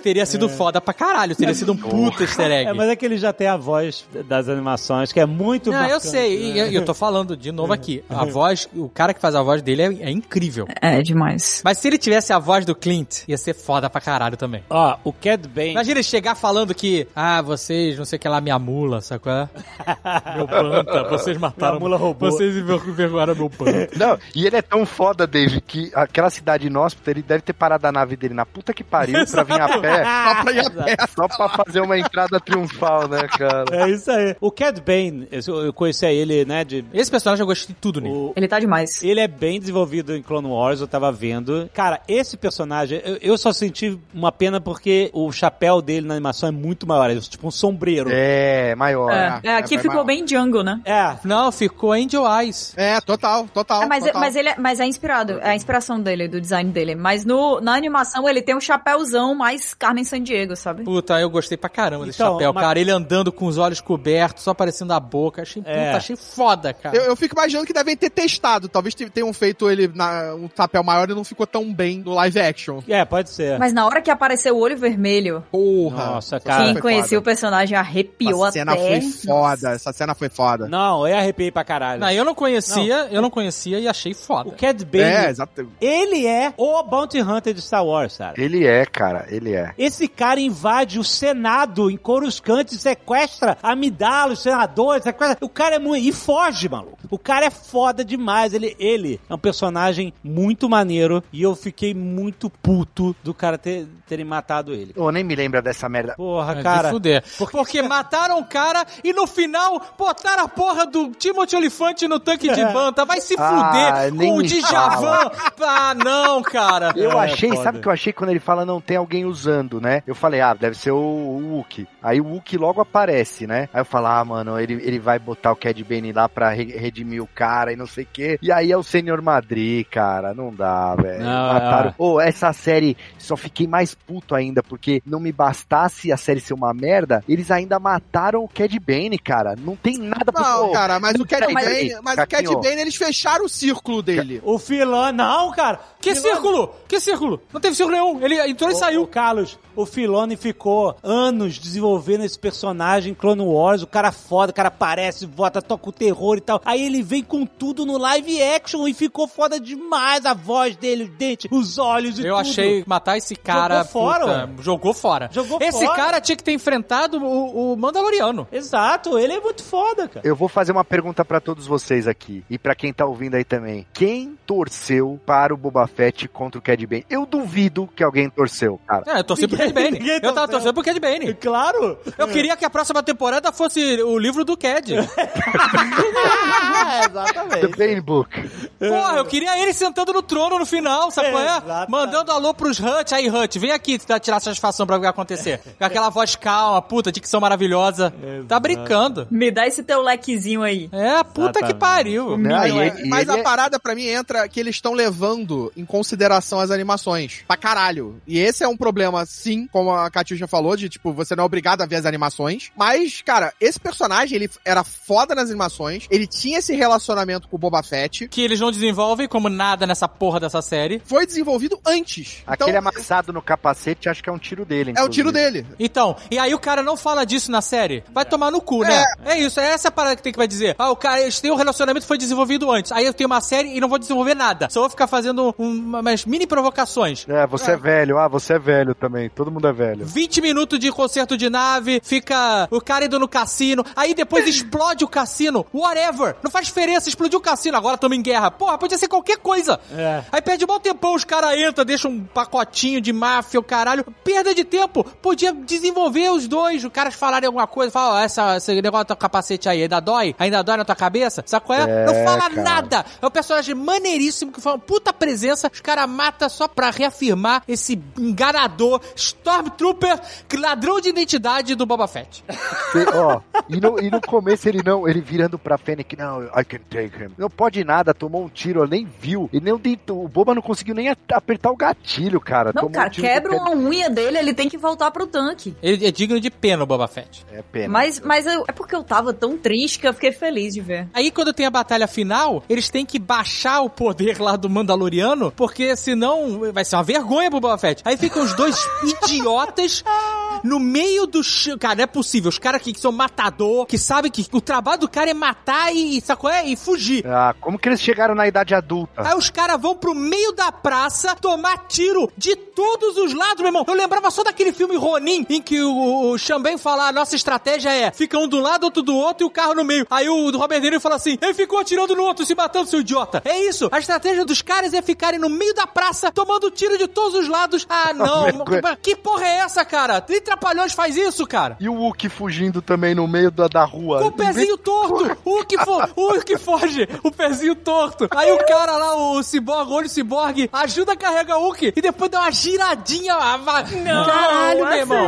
Teria sido foda pra caralho, teria sido um puta easter egg. É, mas é que ele já tem a voz das animações, que é muito Não, eu marcante, sei, né? e eu, eu tô falando de novo aqui. A voz, o cara que faz a voz dele é, é incrível. É demais. Mas se ele tivesse a voz do Clint, ia ser foda pra caralho também. Ó, o Cad Bane... Imagina ele chegar falando que, ah, vocês, não sei o que lá, minha mula, sabe qual é? Meu planta, vocês mataram. Minha mula roubou. Vocês envergonharam meu planta. Não, e ele é tão foda, Dave, que aquela cidade inóspita, ele deve ter parado a nave dele na puta que pariu pra vir a pé, Só pra ir a pé. só pra fazer uma entrada triunfal, né, cara? É isso aí. O Cad Bane, eu conheci ele, né, de... Esse personagem eu gostei de tudo nele. O, Ele tá demais. Ele é bem desenvolvido em Clone Wars, eu tava vendo. Cara, esse personagem, eu, eu só senti uma pena porque o chapéu dele na animação é muito maior, é tipo um sombreiro. É, maior. É, é, aqui é ficou maior. bem Django, né? É. Não, ficou Angel Eyes. É, total, total. É, mas, total. mas ele é, mas é inspirado, é a inspiração dele, do design dele. Mas no, na animação ele tem um chapéuzão mais Carmen Sandiego, sabe? Puta, eu gostei pra caramba desse Então, chapéu, mas- cara. Ele andando com os olhos cobertos, só aparecendo a boca. Achei, É. puta, achei foda, cara. Eu, eu fico imaginando que devem ter testado. Talvez te- tenham feito ele na, um papel maior e não ficou tão bem no live action. É, pode ser. Mas na hora que apareceu o olho vermelho, Porra. Nossa, cara. quem conhecia o personagem arrepiou Essa cena até. foi foda. Essa cena foi foda. Não, eu arrepiei pra caralho. Não, eu não conhecia, eu não conhecia e achei foda. O Cad Bane, É, exato. ele é o Bounty Hunter de Star Wars, cara. Ele é, cara, ele é. Esse cara invade o Senado em Coruscant e sequestra Amidala, os senadores, sequestra... O cara é muito... E foge, maluco. O cara é foda demais. Ele, ele é um personagem muito maneiro e eu fiquei muito puto do cara ter, terem matado ele. Ô, nem me lembra dessa merda. Porra, É cara. fuder. Porque mataram o cara e no final botaram a porra do Timothy Olifante no tanque de banta. Vai se Ah, fuder nem com o me Djavan. Ah, não, cara. Eu É, achei, foda. sabe o que eu achei quando ele fala não tem alguém usando, né? Eu falei, ah, deve ser o, o Wookie. Aí o Wookie logo aparece, né? Aí eu falo, ah, mano, ele, ele vai botar o Cad Bane lá pra re- redimir o cara e não sei o quê. E aí é o Senhor Madrid, cara. Não dá, velho. Não, Mataram. é. Ô, essa série só fiquei mais puto ainda, porque não me bastasse a série ser uma merda, eles ainda mataram o Cad Bane, cara. Não tem nada pra Não, cara, mas o Cad Bane, mas o Cad Caquinho. Bane, eles fecharam o círculo dele. O Filão... Não, cara. Que Filone- círculo? Que círculo? Não teve círculo nenhum. Ele entrou e saiu. ô, Carlos, o Filone ficou anos desenvolvendo esse personagem em Clone Wars. O cara foda, o cara aparece, vota, toca o terror e tal. Aí ele vem com tudo no live action e ficou foda demais. A voz dele, os dentes, os olhos e Eu tudo. achei matar esse cara. Jogou fora, puta, jogou fora. Jogou esse fora. cara tinha que ter enfrentado o, o Mandaloriano. Exato, ele é muito foda, cara. Eu vou fazer uma pergunta pra todos vocês aqui e pra quem tá ouvindo aí também. Quem torceu para o Boba Fett contra o Cad Bane? Eu duvido que alguém torceu, cara. É, eu torci pro Cad Bane. ninguém Eu tava torceu. torcendo pro Cad Bane. Claro. Eu queria que a próxima temporada fosse o livro do Cad. Ah, exatamente. The Bane Book. Porra, eu queria ele sentando no trono no final, sabe qual é? Mandando alô pros Hut. Aí, Hut, vem aqui pra tirar satisfação pra ver o que vai acontecer. Com aquela voz calma, puta, dicção maravilhosa. Tá brincando. Me dá esse teu lequezinho aí. É, puta que Exatamente. pariu. Não, e e Mas ele a é- parada pra mim entra que eles estão levando em consideração as animações. Pra caralho. E esse é um problema, sim, como a Katyusha falou, de tipo, você não é obrigado a ver as animações. Mas, cara, esse personagem, ele era foda nas animações. Ele tinha esse relacionamento com o Boba Fett. Que eles não desenvolvem como nada nessa porra dessa série. Foi desenvolvido antes. Aquele então, amassado no capacete, acho que é um tiro dele. é o tiro inclusive. dele. Então, e aí o cara não fala disso na série. Vai tomar no cu, né? É isso, é essa a parada que tem que vai dizer. Ah, o cara, eles têm um relacionamento que foi desenvolvido antes. Aí eu tenho uma série e não vou desenvolver nada. Só vou ficar fazendo um- umas mini provocações. É, você é. velho. Ah, você é velho também. Todo mundo é velho. 20 minutos de concerto de nave, fica o cara indo no cassino, aí depois explode o cassino, whatever. Não faz diferença, explodiu o cassino, agora estamos em guerra. Porra, podia ser qualquer coisa. É. Aí perde um bom tempão, os caras entram, deixam um pacotinho de máfia, o caralho. Perda de tempo. Podia desenvolver os dois, os caras falarem alguma coisa, falam, ó, essa, esse negócio do teu capacete aí ainda dói? Ainda dói na tua cabeça? Sabe qual é? É, Não fala cara. nada. É um personagem maneiríssimo que foi uma puta presença. Os caras matam só pra reafirmar esse enganador, Stormtrooper, ladrão de identidade do Boba Fett. Cê- ó, e no, e no começo ele não, ele virando pra Fennec, não, I can take him. Não pode nada, tomou um tiro, nem viu. E nem o, o Boba não conseguiu nem apertar o gatilho, cara. Não, Tomou cara, um tiro quebra uma unha dele, ele tem que voltar pro tanque. Ele é digno de pena, o Boba Fett. É pena. Mas, mas eu- é porque eu tava tão triste que eu fiquei feliz de ver. Aí, quando tem a batalha final, eles têm que baixar o poder lá do Mandaloriano, porque senão vai ser uma vergonha pro Boba Fett. Aí ficam os dois idiotas no meio do chão. Cara, não é possível. Os caras que são matador, que sabem que o trabalho do cara é matar e, e sacou? É, e fugir. Ah, como que eles chegaram na idade adulta? Aí os caras vão pro meio da praça tomar tiro de todos os lados, meu irmão. Eu lembrava só daquele filme Ronin, em que o, o Xambém fala, a nossa estratégia é, fica um do lado, outro do outro e o carro no meio. Aí o Robert De Niro fala assim, ele ficou atirando no outro, se matando, seu idiota. É isso. A estratégia dos caras é ficarem no meio da praça, tomando tiro de todos os lados. Ah, não. Que porra é essa, cara? Nem Trapalhões faz isso, cara. E o Wookie fugindo também no meio da, da rua. Com o pezinho torto! O que, fo que foge! O pezinho torto! Aí o cara lá, o ciborgue, olho ciborgue, ajuda a carregar o Hulk e depois dá uma giradinha. Ah, va- Caralho, meu irmão!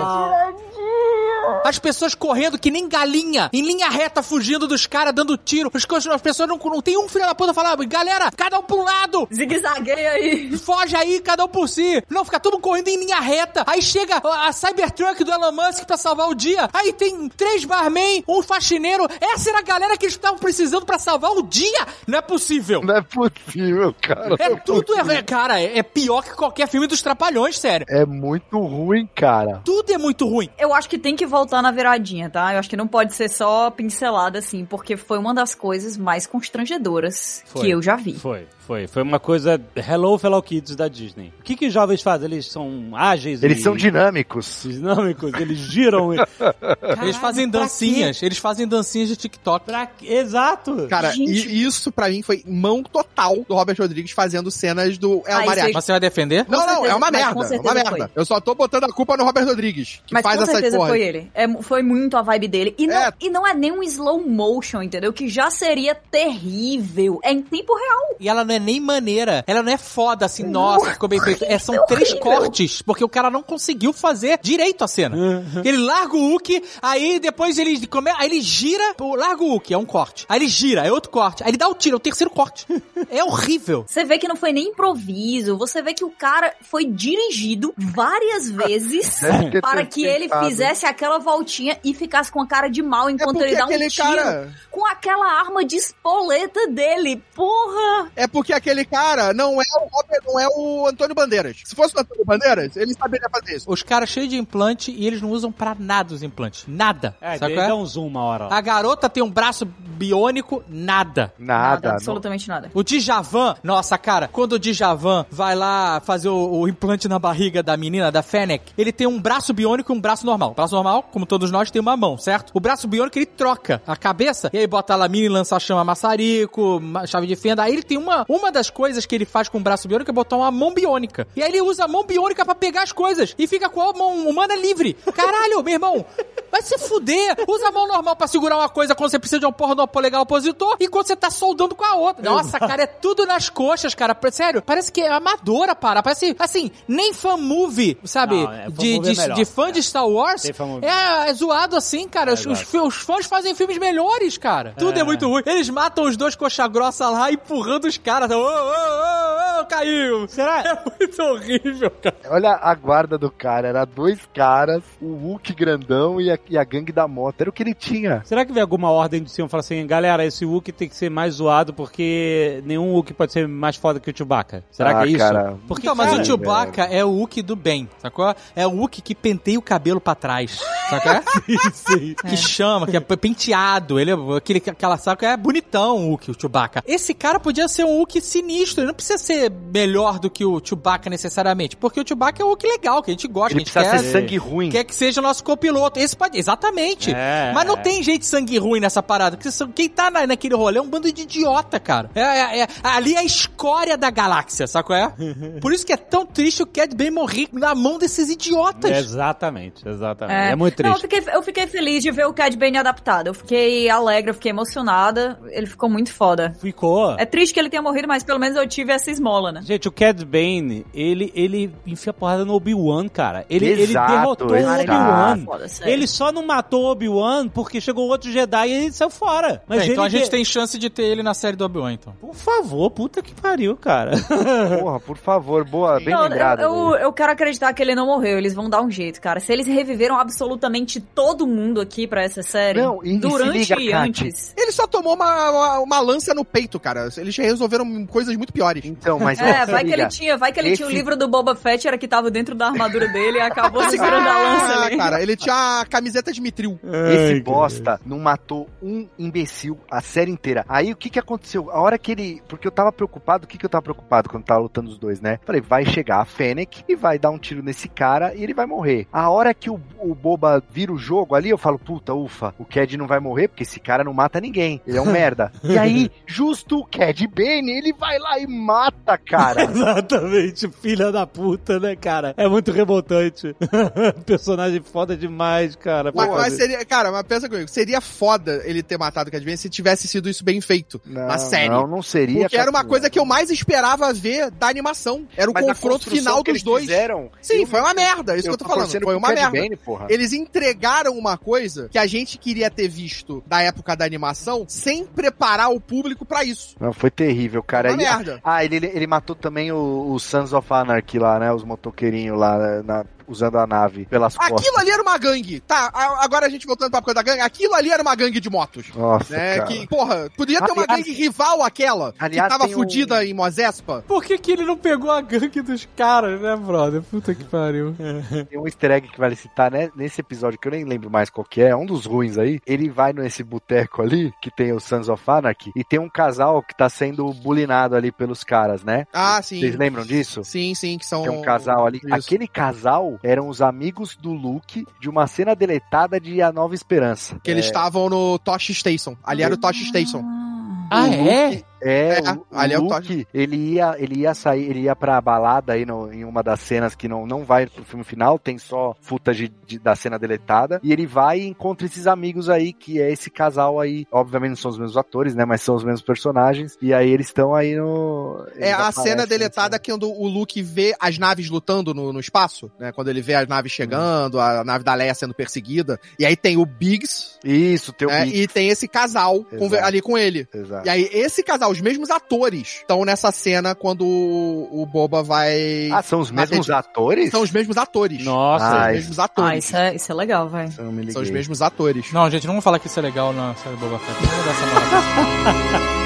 As pessoas correndo que nem galinha, em linha reta, fugindo dos caras, dando tiro. As, pessoas não, não tem um filho da puta falando, galera, cada um pra um lado! Zigue-zaguei aí. Foge aí, cada um por si. Não, fica todo mundo correndo em linha reta. Aí chega a a Cybertruck do Elon Musk pra salvar o dia. Aí tem três barman, um faxineiro. Essa era a galera que eles estavam precisando pra salvar o dia. Não é possível. Não é possível, cara. É tudo, é, é- cara, é, é pior que qualquer filme dos Trapalhões, sério. É muito ruim, cara. Tudo é muito ruim. Eu acho que tem que voltar na viradinha, tá? Eu acho que não pode ser só pincelada assim, porque foi uma das coisas mais constrangedoras Foi. que eu já vi. Foi, foi. Foi uma coisa Hello Fellow Kids da Disney. O que que os jovens fazem? Eles são ágeis Eles e são dinâmicos. dinâmicos, eles giram. e- eles fazem dancinhas, eles fazem dancinhas de TikTok. Pra... Exato. Cara, Gente. e isso pra mim foi mão total do Robert Rodrigues fazendo cenas do El Ah, Mariachi. você vai defender? Não, não, certeza, é uma com merda. É certeza uma merda. foi. Eu só tô botando a culpa no Robert Rodrigues, que Mas faz com essa certeza porra. foi ele. É, foi muito a vibe dele. E não, É. e não é nem um slow motion, entendeu? Que já seria terrível. É em tempo real. E ela não é nem maneira. Ela não é foda assim, nossa, ficou bem feito. É, são três cortes, porque o cara não conseguiu fazer direito a cena. Ele larga o Hulk, aí depois ele come, aí ele gira, larga o Hulk, é um corte. Aí ele gira, é outro corte. Aí ele dá o tiro, é o terceiro corte. É horrível. Você vê que não foi nem improviso. Você vê que o cara foi dirigido várias vezes para que ele fizesse aquela voltinha e ficasse com a cara de mal É enquanto porque ele dá um tiro cara. com aquela arma de espoleta dele. Porra! É porque aquele cara não é o Robert, não é o Antônio Bandeiras. Se fosse o Antônio Bandeiras, ele saberia fazer isso. Os caras cheios de implante e eles não usam pra nada os implantes. Nada. É, Sabe ele qual é? dá um zoom uma hora. lá. A garota tem um braço biônico, nada. Nada. não. absolutamente nada. O Djavan, nossa, cara, quando o Djavan vai lá fazer o, o implante na barriga da menina, da Fennec, ele tem um braço biônico e um braço normal. O braço normal, como todos nós, tem uma mão, certo? O braço biônico, ele troca a cabeça, e aí bota lá mini lança-chama maçarico, ma- chave de fenda. Aí ele tem uma, uma das coisas que ele faz com o braço biônico é botar uma mão biônica. E aí ele usa a mão biônica pra pegar as coisas, e fica com a mão humana livre. Caralho, meu irmão, vai se fuder. Usa a mão normal pra segurar uma coisa quando você precisa de uma porra do polegar opositor, e quando você tá soldando com a outra. Nossa, cara, é tudo nas coxas, cara. Sério, parece que é amadora, para. Parece, assim, nem fan movie, sabe? Não, é, fan de, movie é de, melhor. de fã de Star Wars. É, é zoado assim, cara. É, os, os, os fãs fazem filmes melhores, cara. Tudo é. muito ruim. Eles matam os dois coxa grossa lá, empurrando os caras. Ô, ô, ô, ô, caiu. Será? É muito horrível, cara. Olha a guarda do cara. Era dois caras, o Hulk grandão e a, e a gangue da moto. Era o que ele tinha. Será que vem alguma ordem de cima e fala assim, galera, esse Wookie tem que ser mais zoado porque nenhum Wookie pode ser mais foda que o Chewbacca? Será Ah, que é isso? cara. Porque, Então, mas cara, o Chewbacca é o Wookie do bem, sacou? É o Wookie que penteia o cabelo pra trás, sacou? sim. que chama, que é penteado, ele é aquele, aquela saca é bonitão o Wookie, o Chewbacca. Esse cara podia ser um Wookie sinistro, ele não precisa ser melhor do que o Chewbacca necessariamente, porque o Chewbacca é um Wookie legal, que a gente gosta, Ele que a gente precisa quer, ser sangue ruim. quer que seja o nosso copiloto. Esse pode, exatamente. É, Mas não é. tem gente sangue ruim nessa parada, porque quem tá na- naquele rolê é um bando de idiota, cara. É, é- é- ali é a escória da galáxia, saco é? Por isso que é tão triste o Cad Bane morrer na mão desses idiotas. Exatamente, exatamente. É, muito Não, eu triste. fiquei, eu fiquei feliz de ver o Cad Bane adaptado. Eu fiquei alegre, eu fiquei emocionada. Ele ficou muito foda. Ficou. É triste que ele tenha morrido, mas pelo menos eu tive essa esmola, né? Gente, o Cad Bane, ele, ele enfia porrada no Obi-Wan, cara. Ele, ele Exato, derrotou o exato. Obi-Wan. Foda, sério. Ele só não matou o Obi-Wan porque chegou outro Jedi e ele saiu fora. Mas É, então a ele gente de- tem chance de ter ele na série do Obi-Wan, então. Por favor, puta que pariu, cara. Porra, por favor, boa, bem Não, lembrado. eu, eu, quero acreditar que ele não morreu. Eles vão dar um jeito, cara. Se eles reviveram absolutamente todo mundo aqui pra essa série, Não, e- e durante liga, e antes. Ele só tomou uma, uma, uma lança no peito, cara. Eles resolveram coisas muito piores. Então, mas É, vai que ele tinha, vai que ele tinha o esse- livro do Boba Fett, era que tava dentro da armadura dele e acabou segurando a lança Ah, ali. cara, ele tinha a camiseta de Mitril. Esse bosta não matou um imbecil a série inteira. Aí o que que aconteceu? A hora que ele. Porque eu tava preocupado, o que que eu tava preocupado quando tava lutando os dois, né? Falei, vai chegar a Fennec e vai dar um tiro nesse cara e ele vai morrer. A hora que o, o Boba vira o jogo ali, eu falo, puta, ufa, o Cad não vai morrer porque esse cara não mata ninguém. Ele é um merda. E aí, justo o Cad Bane, ele vai lá e mata, cara. Exatamente, filha da puta, né, cara? É muito revoltante. Personagem foda demais, cara. Mas, mas seria, cara, mas pensa comigo, seria foda ele ter matado o Cad Bane se tivesse sido isso bem feito Não, na série. Não, não seria. Porque era uma coisa que eu mais esperava ver da animação. Era o Mas confronto final que dos eles dois. Fizeram, Sim, eu- foi uma merda, é isso que eu tô falando. Foi uma merda. Bane, porra. Eles entregaram uma coisa que a gente queria ter visto da época da animação sem preparar o público pra isso. Não, foi terrível, cara. Uma E- merda. Ah, ele, ele matou também o, o Sons of Anarchy lá, né? Os motoqueirinhos lá, na- usando a nave pelas costas. Aquilo ali era uma gangue. Tá, agora a gente voltando pra coisa da gangue. Aquilo ali era uma gangue de motos. Nossa, Né, cara. que, porra, podia ter uma Aliás- gangue rival àquela Aliás, que tava tem um- fudida em Mozespa. Por que, que ele não pegou a gangue dos caras, né, brother? Puta que pariu. Tem um easter egg que vale citar, né? Nesse episódio, que eu nem lembro mais qual que é, é um dos ruins aí. Ele vai nesse boteco ali, que tem o Sons of Anarchy, e tem um casal que tá sendo bulinado ali pelos caras, né? Ah, sim. Vocês lembram disso? Sim, sim, que são. Tem um casal ali. Isso. Aquele casal eram os amigos do Luke de uma cena deletada de A Nova Esperança. Que eles É, estavam no Tosh Station. Ali era o Tosh Station. Ah, o é? É, É, o, o ali é o Luke, ele ia, ele ia sair, ele ia pra balada aí no- em uma das cenas que não, não vai pro filme final, tem só footage de- da cena deletada, e ele vai e encontra esses amigos aí, que é esse casal aí, obviamente não são os mesmos atores, né, mas são os mesmos personagens, e aí eles estão aí no... É a cena nessa- deletada quando o Luke vê as naves lutando no, no espaço, né? Quando ele vê as naves chegando, a nave da Leia sendo perseguida. E aí tem o Biggs, Isso, tem o né? Big, E tem esse casal conver- ali com ele. exato. E aí, esse casal, os mesmos atores, estão nessa cena quando o, o Boba vai. Ah, são os mesmos atores? São os mesmos atores. Nossa, São os Ai. mesmos Ah, atores. isso é, isso é legal, vai. São os mesmos atores. Não, gente, não vamos falar que isso é legal na série Boba Fett. Não vamos dar essa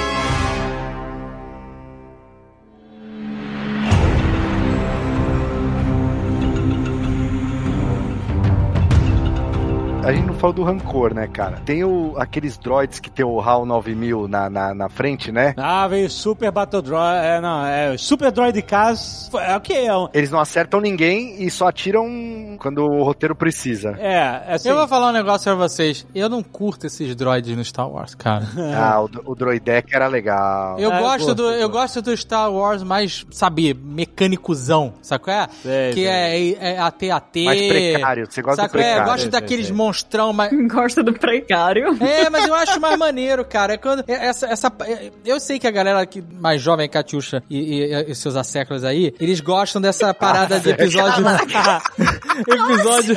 A gente não falou do rancor, né, cara? Tem o, aqueles droids que tem o HAL 9000 na, na, na frente, né? Ah, veio Super Battle Droid. É, não, é Super Droid Cars. É o que? É, Eles não acertam ninguém e só atiram quando o roteiro precisa. é, é assim. Eu vou falar um negócio pra vocês. Eu não curto esses droids no Star Wars, cara. Ah, o, o droideck era legal. Eu eu gosto gosto, do eu eu gosto. do Star Wars mais, sabe, mecânicozão, sabe qual é? Sei, que sei. é, é AT-AT. Mais precário. Você gosta Sabe do qual é? Eu precário. gosto sei, daqueles sei. Monstrão mais... Gosta do precário. É, mas eu acho mais maneiro, cara. É quando é- essa, essa, é- eu sei que a galera que mais jovem, Catiuxa e, e, e seus asséculos aí, eles gostam dessa parada de episódio. episódio.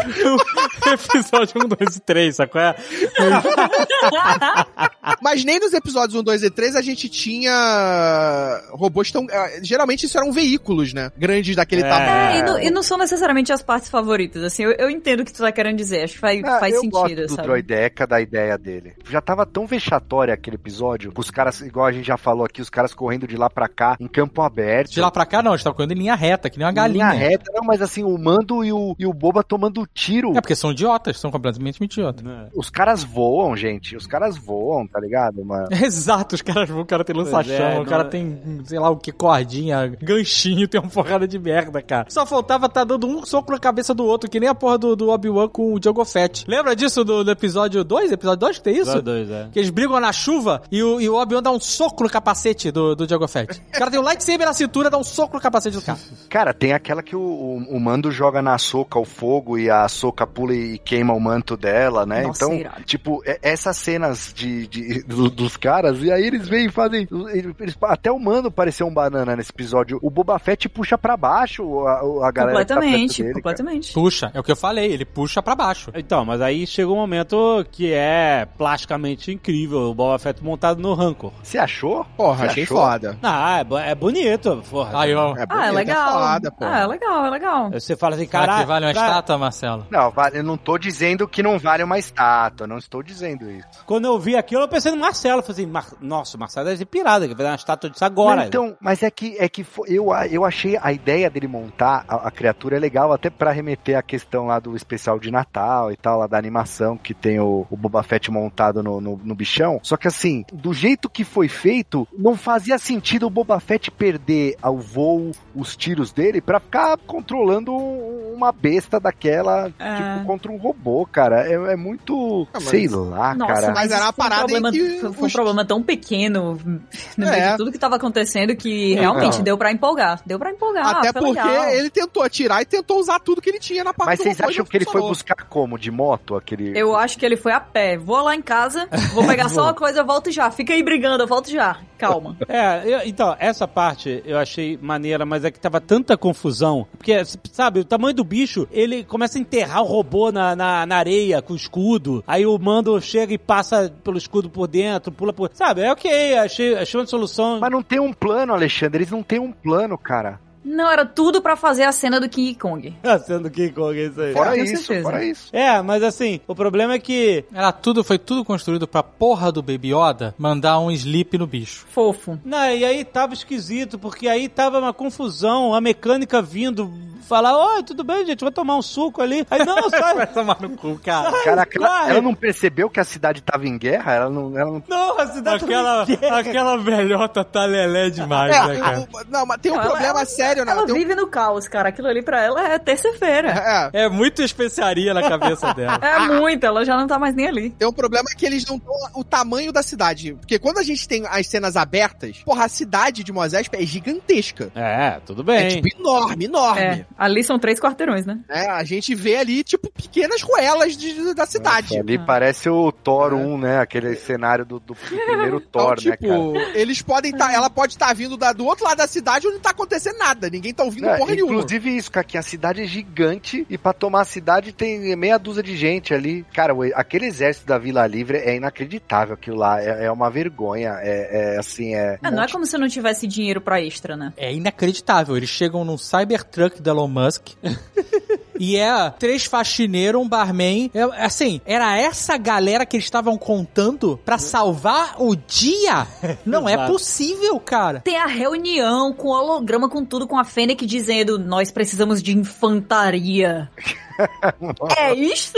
episódio 1, 2 e 3, sabe qual é? Mas nem nos episódios 1, 2 e 3 a gente tinha robôs tão. eh, Geralmente isso eram veículos, né? Grandes daquele É. tamanho. É, e não, e não são necessariamente as partes favoritas, assim, eu, eu entendo o que tu tá querendo dizer, acho que faz, Ah, faz eu sentido, gosto do sabe? droideca, da ideia dele. Já tava tão vexatório aquele episódio, com os caras, igual a gente já falou aqui, os caras correndo de lá pra cá, em campo aberto. De lá pra cá, não, a gente tá correndo em linha reta, que nem uma galinha. Linha reta, não, mas assim, o Mando e o, e o Boba tomando tiro. É porque são idiotas, são completamente idiotas. Os caras voam, gente. Os caras voam, tá ligado, mano? Exato, os caras vão, o cara tem lança-chama, Pois é, o cara não- tem, sei lá o que, cordinha, ganchinho, tem uma porrada de merda, cara. Só faltava tá dando um soco na cabeça do outro, que nem a porra do, do Obi-Wan com o Django Fett. Lembra disso do, do episódio 2? Episódio 2 que tem isso? Dois, dois, é. Que eles brigam na chuva e o, e o Obi-Wan dá um soco no capacete do, do Django Fett. O cara tem um lightsaber na cintura, dá um soco no capacete do cara. Cara, tem aquela que o, o, o Mando joga na soca o fogo e a soca pula e queima o manto dela, né? Nossa, então, irado. tipo, é- essas cenas de, de- do- dos caras, e aí eles vêm e fazem. eles- até o Mando pareceu um banana nesse episódio. O Boba Fett puxa pra baixo a, a galera. que tá completamente, dele, cara. completamente. Puxa, é o que eu falei, ele puxa pra baixo. Então, mas aí chegou um momento que é plasticamente incrível, o Boba Fett montado no Rancor. Você achou? Porra, Você achei achou? foda. Ah, é, é bonito, porra. Aí, ó. É Ah, é bonito, legal. foda, pô. ah, é legal, é legal. Você fala assim, Será que caralho, vale uma Cara, estátua, Marcelo? Não, eu não tô dizendo que não vale uma estátua, não estou dizendo isso. Quando eu vi aquilo, eu pensei no Marcelo. Eu falei assim, Mar- nossa, o Marcelo deve ser pirada, que vai dar uma estátua disso agora. Não, então, mas é que, é que eu, a- eu achei a ideia dele montar a, a criatura é legal, até pra remeter à questão lá do especial de Natal e tal, lá da animação que tem o, o Boba Fett montado no, no, no bichão. Só que assim, do jeito que foi feito, não fazia sentido o Boba Fett perder ao voo os tiros dele pra ficar controlando um- uma besta daquela, É. tipo, contra um robô, cara. É, é muito. Ah, mas- sei lá, Nossa, cara. Mas era uma isso foi um parada em problema, que foi, um os- problema tão pequeno no meio É. de tudo que tava acontecendo que realmente deu pra empolgar. Deu pra empolgar. Até porque legal. ele tentou atirar e tentou usar tudo que ele tinha na parte Mas vocês acham que ele foi buscar como? De moto? Aquele. Eu acho que ele foi a pé. Vou lá em casa, vou pegar só uma coisa, eu volto já. Fica aí brigando, eu volto já. Calma. É, eu- então, essa parte eu achei maneira, mas é que tava tanta confusão. Porque, sabe, o tamanho do bicho, ele começa a enterrar o robô na, na, na areia com o escudo. Aí o mando chega e passa pelo escudo por dentro, pula por. Sabe, é ok, achei, achei uma solução. Mas não tem um plano, Alexandre. Eles não têm um plano, cara. Não, era tudo pra fazer a cena do King Kong. Sendo King Kong, é isso aí. Fora com isso, certeza. fora isso. É, mas assim, o problema é que. Era tudo, foi tudo construído pra porra do Baby Yoda mandar um sleep no bicho. Fofo. Não, e aí tava esquisito, porque aí tava uma confusão, a mecânica vindo falar, oi, tudo bem, gente, vou tomar um suco ali. Aí, não, sai. tomar no cu, cara. Cara, ela, corre. ela não percebeu que a cidade tava em guerra? Ela não. Ela não... Não, a cidade Aquela, tá em guerra. aquela velhota tá lelé demais, É, né, cara? não, mas tem um Não, problema ela- sério, né? Ela Tem um- vive no caos, cara. Aquilo ali pra ela é terça-feira. é, É muito especiaria na cabeça dela. É muito, ela já não tá mais nem ali. Tem um problema que eles não dão o tamanho da cidade. Porque quando a gente tem as cenas abertas, porra, a cidade de Espa é gigantesca. É, tudo É bem. tipo enorme, enorme. É, ali são três quarteirões, né? É, a gente vê ali, tipo, pequenas ruelas de- da cidade. Ali parece o Thor 1, né? Aquele cenário do, do primeiro Então, Thor, né, tipo, cara? eles podem estar. ela pode estar vindo da- do outro lado da cidade onde não tá acontecendo nada. Ninguém tá ouvindo É, porra nenhuma. inclusive isso, cara, que a cidade é gigante e pra tomar a cidade tem meia dúzia de gente ali. Cara, o- aquele exército da Vila Livre é inacreditável aquilo lá. É, é uma vergonha. É, é, assim, é. É, não é como se não tivesse dinheiro pra extra, né? É inacreditável. Eles chegam num Cybertruck do Elon Musk. E é três faxineiros, um barman. É, assim, era essa galera que eles estavam contando pra salvar o dia? Não é possível, cara. Tem a reunião com holograma, com tudo, com a Fennec dizendo: Nós precisamos de infantaria. É isso?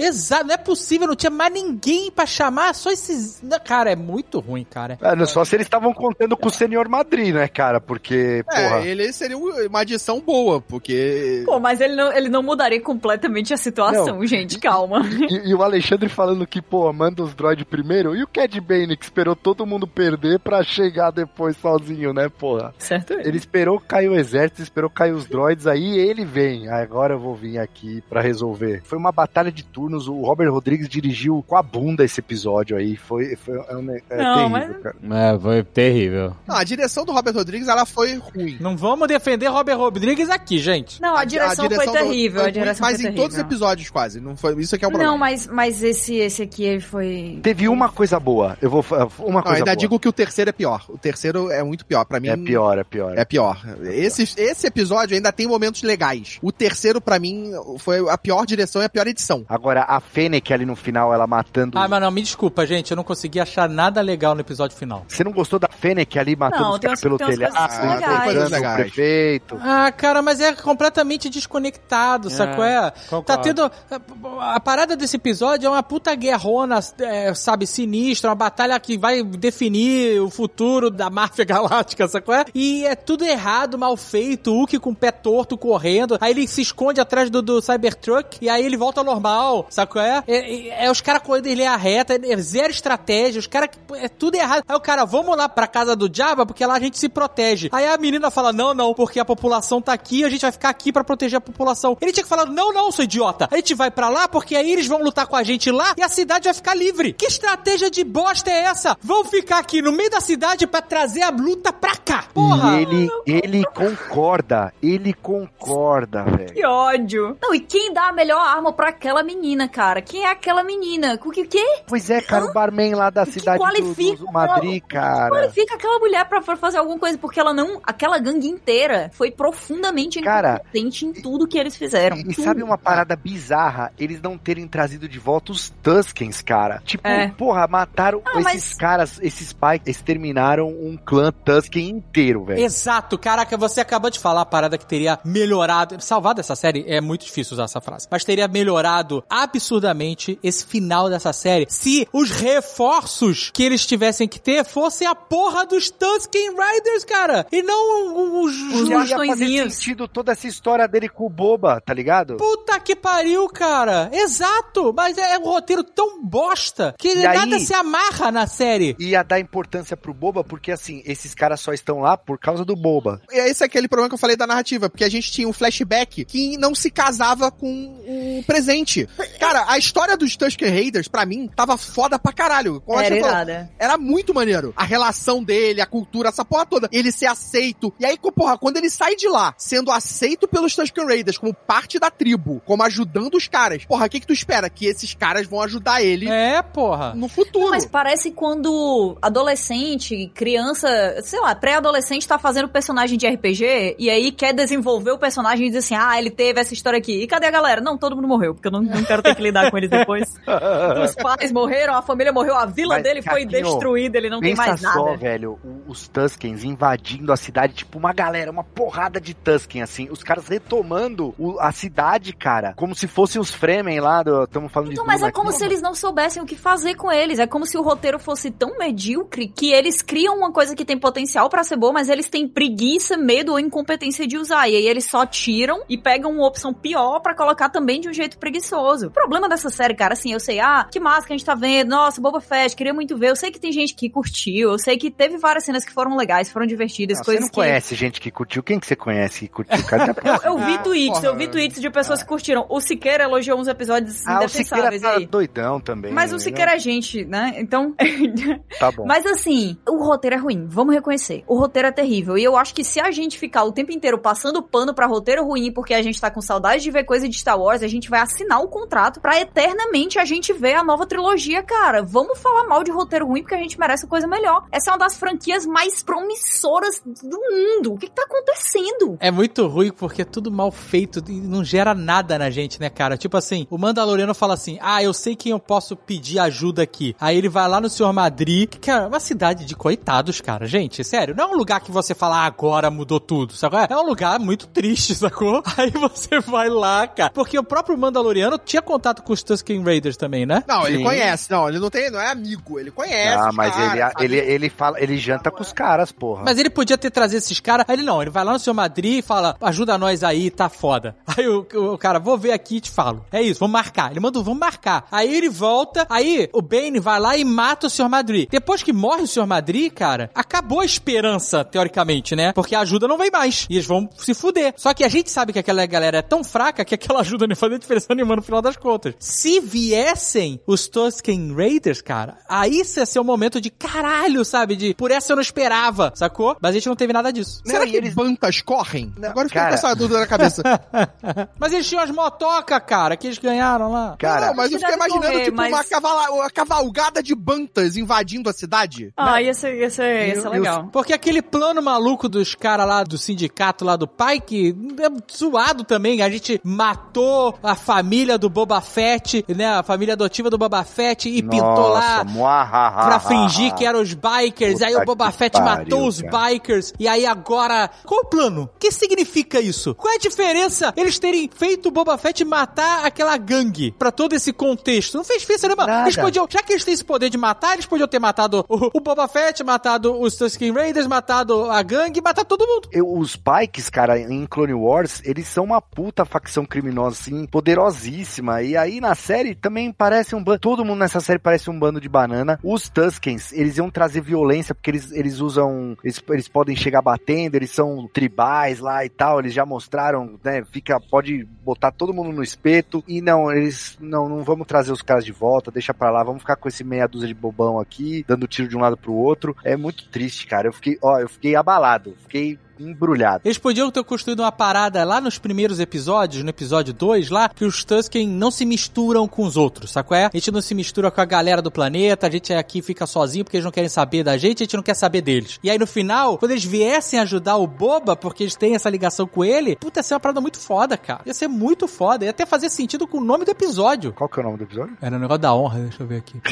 Exato, não é possível, não tinha mais ninguém pra chamar, só esses. Cara, é muito ruim, cara. É, não- só se eles estavam contando com o Senhor Madrid, né, cara? Porque, porra. É, ele seria uma adição boa, porque. Pô, mas ele não, ele não mudaria completamente a situação, Não. gente, calma. E, e o Alexandre falando que, pô, manda os droids primeiro. E o Cad Bane que esperou todo mundo perder pra chegar depois sozinho, né, porra? Certo? Ele esperou cair o exército, esperou cair os droids, aí ele vem. "Ah, Agora eu vou vir aqui pra resolver. Foi uma batalha de turnos, o Robert Rodrigues dirigiu com a bunda esse episódio aí. Foi, foi é um- é Não, terrível, mas- cara. É, foi terrível. Não, a direção do Robert Rodrigues, ela foi ruim. Não vamos defender Robert Rodrigues aqui, gente. Não, a direção, foi do- terrível, foi a direção Mas foi em todos os terrível. episódios, quase. Não foi, isso aqui é o problema. Não, mas, mas esse, esse aqui ele foi. Teve uma coisa boa. Eu vou uma Não, coisa ainda boa. digo que o terceiro é pior. O terceiro é muito pior. Pra mim. É pior, é pior. É pior. Esse, esse episódio ainda tem momentos legais. O terceiro, pra mim, foi a pior direção e a pior edição. Agora, a Fennec ali no final, ela matando. Ah, mas não, me desculpa, gente, eu não consegui achar nada legal no episódio final. Você não gostou da Fennec ali matando Não, os tem caras pelo tem telhado, coisas legais. atacando o legais. prefeito? Ah, cara, mas é completamente desconectado, sacou? É, concordo. tá tendo. A, a parada desse episódio é uma puta guerrona, é, sabe, sinistra, uma batalha que vai definir o futuro da máfia galáctica, sacou? É? E é tudo errado, mal feito, o Hulk com o pé torto correndo, aí ele se esconde atrás do, do Cybertruck e aí ele volta ao normal, sacou? É, é, é os caras correndo em linha reta, é zero estratégia, os caras. É tudo errado. Aí o cara, vamos lá pra casa do Jabba porque lá a gente se protege. Aí a menina fala: não, não, porque a população tá aqui, a gente vai ficar aqui pra proteger a população. Ele tinha que falar: não, não, seu idiota. A gente vai pra lá porque aí eles vão lutar com a gente lá e a cidade vai ficar livre. Que estratégia de bosta é essa? Vão ficar aqui no meio da cidade pra trazer a luta pra cá. Porra! E ele, ele concorda, ele concorda, velho. Que ódio. Não, e quem dá a melhor arma pra aquela menina, cara? Quem é aquela menina? O que, o quê? Pois é, cara, o barman lá da que cidade do, qualifica do Madrid, cara. Qualifica aquela mulher pra, pra fazer alguma coisa, porque ela não. Aquela gangue inteira foi profundamente Cara, em tudo que eles fizeram. E Tudo. sabe uma parada bizarra? Eles não terem trazido de volta os Tuskens, cara. Tipo, É. porra, mataram Ah, esses mas- caras, esses pais, exterminaram um clã Tusken inteiro, velho. Exato, caraca, você acabou de falar a parada que teria melhorado. Salvado essa série é muito difícil usar essa frase, mas teria melhorado absurdamente esse final dessa série se os reforços que eles tivessem que ter fossem a porra dos Tusken Riders, cara, e não os. Os os- Ia fazer bastõezinhos. sentido toda essa história dele com o Boba, tá ligado? Puta que pariu, cara! Exato! Mas é um roteiro tão bosta que E nada aí- se amarra na série. Ia dar importância pro Boba, porque assim, esses caras só estão lá por causa do Boba. E esse é aquele problema que eu falei da narrativa, porque a gente tinha um flashback que não se casava com o presente. Cara, a história dos Tusker Raiders, pra mim, tava foda pra caralho. Como Era falou. Era muito maneiro. A relação dele, a cultura, essa porra toda. Ele ser aceito. E aí, porra, quando ele sai de lá, sendo aceito pelos Tusken Raiders como parte da tribo, como ajudando os caras, porra, o que que tu espera? Que esses caras vão ajudar ele É, porra. no futuro. Mas parece quando adolescente, criança, sei lá, pré-adolescente tá fazendo personagem de RPG e aí quer desenvolver o personagem e diz assim: ah, ele teve essa história aqui. E cadê a galera? Não, todo mundo morreu, porque eu não, não quero ter que lidar com eles depois. Os pais morreram, a família morreu, a vila Mas, dele foi Caquinho, destruída, ele não tem mais nada. só, velho, os Tuskens invadindo a cidade, tipo uma galera, uma porrada de Tusken, assim, os caras retomando o- a cidade, cara, como se fossem os Fremen lá, estamos falando Então, de mas é como aqui. se eles não soubessem o que fazer com eles. É como se o roteiro fosse tão medíocre que eles criam uma coisa que tem potencial pra ser boa, mas eles têm preguiça, medo ou incompetência de usar. E aí eles só tiram e pegam uma opção pior pra colocar também de um jeito preguiçoso. O problema dessa série, cara, assim, eu sei, ah, que massa que a gente tá vendo, nossa, Boba Fett, queria muito ver. Eu sei que tem gente que curtiu, eu sei que teve várias cenas que foram legais, foram divertidas, Não, você coisas não que. conhece gente que curtiu. Quem que você conhece que curtiu? Cara, Eu, eu vi Ah, tweets, porra. eu vi tweets de pessoas que curtiram. O Siqueira elogiou uns episódios ah, o Siqueira indefensáveis tá aí. doidão também. Mas o ele Siqueira é gente, né? Então. não- Tá bom. Mas assim, o roteiro é ruim, vamos reconhecer. O roteiro é terrível. E eu acho que se a gente ficar o tempo inteiro passando pano pra roteiro ruim porque a gente tá com saudade de ver coisa de Star Wars, a gente vai assinar o contrato pra eternamente a gente ver a nova trilogia, cara. Vamos falar mal de roteiro ruim porque a gente merece coisa melhor. Essa é uma das franquias mais promissoras do mundo. O que, que tá acontecendo? É muito ruim porque é tudo mal feito e não gera nada na gente, né, cara? Tipo assim, o Mandaloriano fala assim: Ah, eu sei quem eu posso pedir ajuda aqui. Aí ele vai lá no Senhor Madrid, que é uma cidade de coitados, cara. Gente, sério, não é um lugar que você fala, ah, agora mudou tudo, sacou? É um lugar muito triste, sacou? Aí você vai lá, cara. Porque o próprio Mandaloriano tinha contato com os Tusken Raiders também, né? Não, ele Sim. conhece. Não, ele não tem, não é amigo, ele conhece. Ah, mas caras, ele, ele, ele fala, ele janta com os caras, porra. Mas ele podia ter trazido esses caras. Aí ele não, ele vai lá no seu Madrid e fala: ajuda nós aí, tá foda. Aí o, o cara, vou ver aqui e te falo. É isso, vamos marcar. Ele manda, vamos marcar. Aí ele volta, aí o Bane vai lá e mata o Sr. Madrid. Depois que morre o Sr. Madrid, cara, acabou a esperança, teoricamente, né? Porque a ajuda não vem mais. E eles vão se fuder. Só que a gente sabe que aquela galera é tão fraca que aquela ajuda não ia fazer diferença nenhuma no final das contas. Se viessem os Tusken Raiders, cara, aí isso ia ser o momento de caralho, sabe? De por essa eu não esperava, sacou? Mas a gente não teve nada disso. Será Não, e que eles- bantas correm? Não, Agora eu fiquei cara. com essa dúvida na cabeça. Mas eles tinham as motoca, cara, que eles ganharam lá. Cara, não, mas eu fiquei imaginando, correr, tipo, mas- uma, cavala- uma cavalgada de bantas invadindo a cidade. Ah, ia ser, ia ser, ia ser os- legal. Porque aquele plano maluco dos caras lá do sindicato lá do pai, que é zoado também. A gente matou a família do Boba Fett, né? A família adotiva do Boba Fett e pintou lá muahaha. pra fingir que eram os bikers. Aí o Boba Fett pariu, matou os cara. bikers. E aí agora. Qual o plano? O que significa isso? Qual é a diferença eles terem feito o Boba Fett matar aquela gangue pra todo esse contexto? Não fez diferença nenhuma. Nada. Eles podiam, já que eles têm esse poder de matar, eles podiam ter matado o, o Boba Fett, matado os Tusken Raiders, matado a gangue, matado todo mundo. Eu- os Pikes, cara, em Clone Wars, eles são uma puta facção criminosa, assim, poderosíssima. E aí na série também parece um bando. Todo mundo nessa série parece um bando de banana. Os Tuskens, eles iam trazer violência, porque eles, eles usam. Eles, eles podem chegar batendo, eles são tribais lá e tal. Eles já mostraram, né? Fica, pode botar todo mundo no espeto. E não, eles. Não, não vamos trazer os caras de volta, deixa pra lá, vamos ficar com esse meia dúzia de bobão aqui, dando tiro de um lado pro outro. É muito triste, cara. Eu fiquei, ó, eu fiquei abalado. Fiquei Embrulhado. Eles podiam ter construído uma parada lá nos primeiros episódios, no episódio 2 lá, que os Tusken não se misturam com os outros, sabe qual é? A gente não se mistura com a galera do planeta, a gente aqui fica sozinho porque eles não querem saber da gente, a gente não quer saber deles. E aí no final, quando eles viessem ajudar o Boba, porque eles têm essa ligação com ele, puta, ia ser uma parada muito foda, cara. Ia ser muito foda, ia até fazer sentido com o nome do episódio. Qual que é o nome do episódio? Era o negócio da honra, deixa eu ver aqui.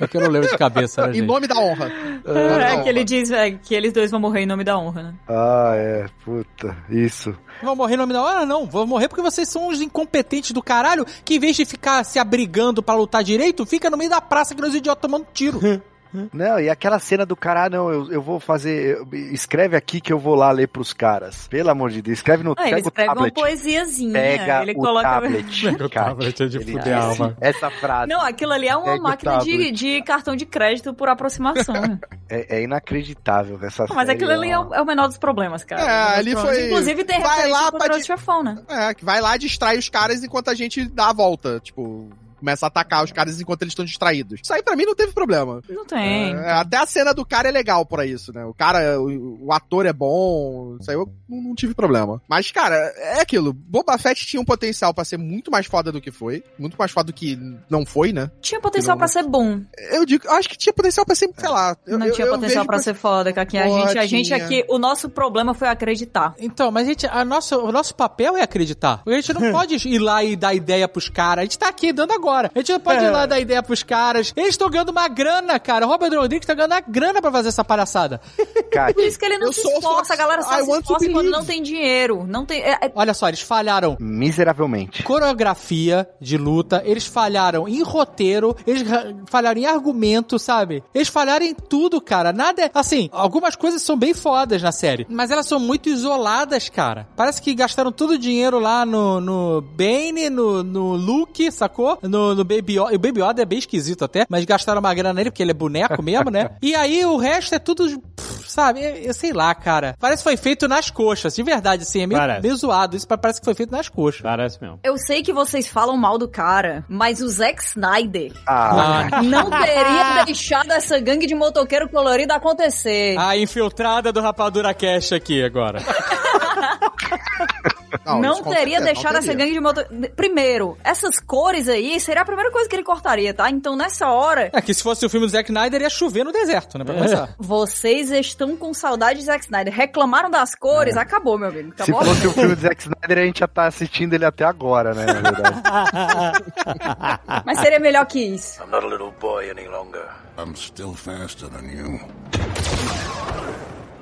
É que eu não lembro de cabeça, né, Em nome da honra. É, que ele diz é, que eles dois vão morrer em nome da honra, né? Ah, é. Puta. Isso. Vão morrer em nome da hora? Não, vão morrer porque vocês são os incompetentes do caralho que em vez de ficar se abrigando pra lutar direito, fica no meio da praça que nos idiotas tomando tiro. Não, e aquela cena do cara, ah, não, eu, eu vou fazer. eu- escreve aqui que eu vou lá ler pros caras. Pelo amor de Deus, escreve no Ah, ele pega o escreve uma tablet. poesiazinha. Pega ele o coloca. tablet. Pega o tablet, é de Ele fuder a disse alma. Essa frase Não, aquilo ali é uma Pega máquina de, de cartão de crédito por aproximação. é, é inacreditável. Essa Mas série, aquilo ali é o, é o menor dos problemas, cara. É, ali problemas. foi- Inclusive tem vai lá pra de- chefão, né? É, vai lá, distrai os caras enquanto a gente dá a volta. Tipo, começa a atacar os caras enquanto eles estão distraídos. Isso aí pra mim não teve problema. Não tem. É, até a cena do cara é legal pra isso, né? O cara, o, o ator é bom, isso aí eu não, não tive problema. Mas, cara, é aquilo. Boba Fett tinha um potencial pra ser muito mais foda do que foi. Muito mais foda do que não foi, né? Tinha potencial não- pra ser bom. Eu digo, eu acho que tinha potencial pra ser, sei lá. Eu, não eu- tinha eu potencial pra ser foda, Kaki. A gente, a gente aqui, o nosso problema foi acreditar. Então, mas a gente, a nossa, o nosso papel é acreditar. A gente não pode ir lá e dar ideia pros caras. A gente tá aqui dando agora. A gente não pode ir lá dar ideia pros caras. Eles estão ganhando uma grana, cara. O Robert Rodrigues tá ganhando uma grana pra fazer essa palhaçada. Cara, Por isso que ele não se esforça, a galera só I se esforça quando believe. não tem dinheiro. Não tem. é- é- Olha só, eles falharam miseravelmente. coreografia de luta, eles falharam em roteiro, eles ra- falharam em argumento, sabe? Eles falharam em tudo, cara. Nada é. Assim, algumas coisas são bem fodas na série, mas elas são muito isoladas, cara. Parece que gastaram todo o dinheiro lá no, no Bane, no, no Luke, sacou? No, no Baby Yoda. E o Baby Yoda é bem esquisito até, mas gastaram uma grana nele porque ele é boneco mesmo, né? E aí o resto é tudo. pff, Sabe, eu, eu sei lá, cara. Parece que foi feito nas coxas, de verdade, assim, é meio, Parece. meio zoado. Isso parece que foi feito nas coxas. Parece mesmo. Eu sei que vocês falam mal do cara, mas o Zack Snyder Ah, não teria deixado essa gangue de motoqueiro colorido acontecer. A infiltrada do Rapadura Cash aqui agora. não teria deixado não essa gangue de moto. Primeiro, essas cores aí seria a primeira coisa que ele cortaria, tá? Então nessa hora, É que se fosse o filme do Zack Snyder, ia chover no deserto, né? Pra começar. vocês estão com saudade de Zack Snyder. Reclamaram das cores, acabou, meu amigo. se Acabou. fosse o filme do Zack Snyder, a gente já tá assistindo ele até agora, né? Na verdade. Mas seria melhor que isso. I'm not a little boy any longer. I'm still faster than you.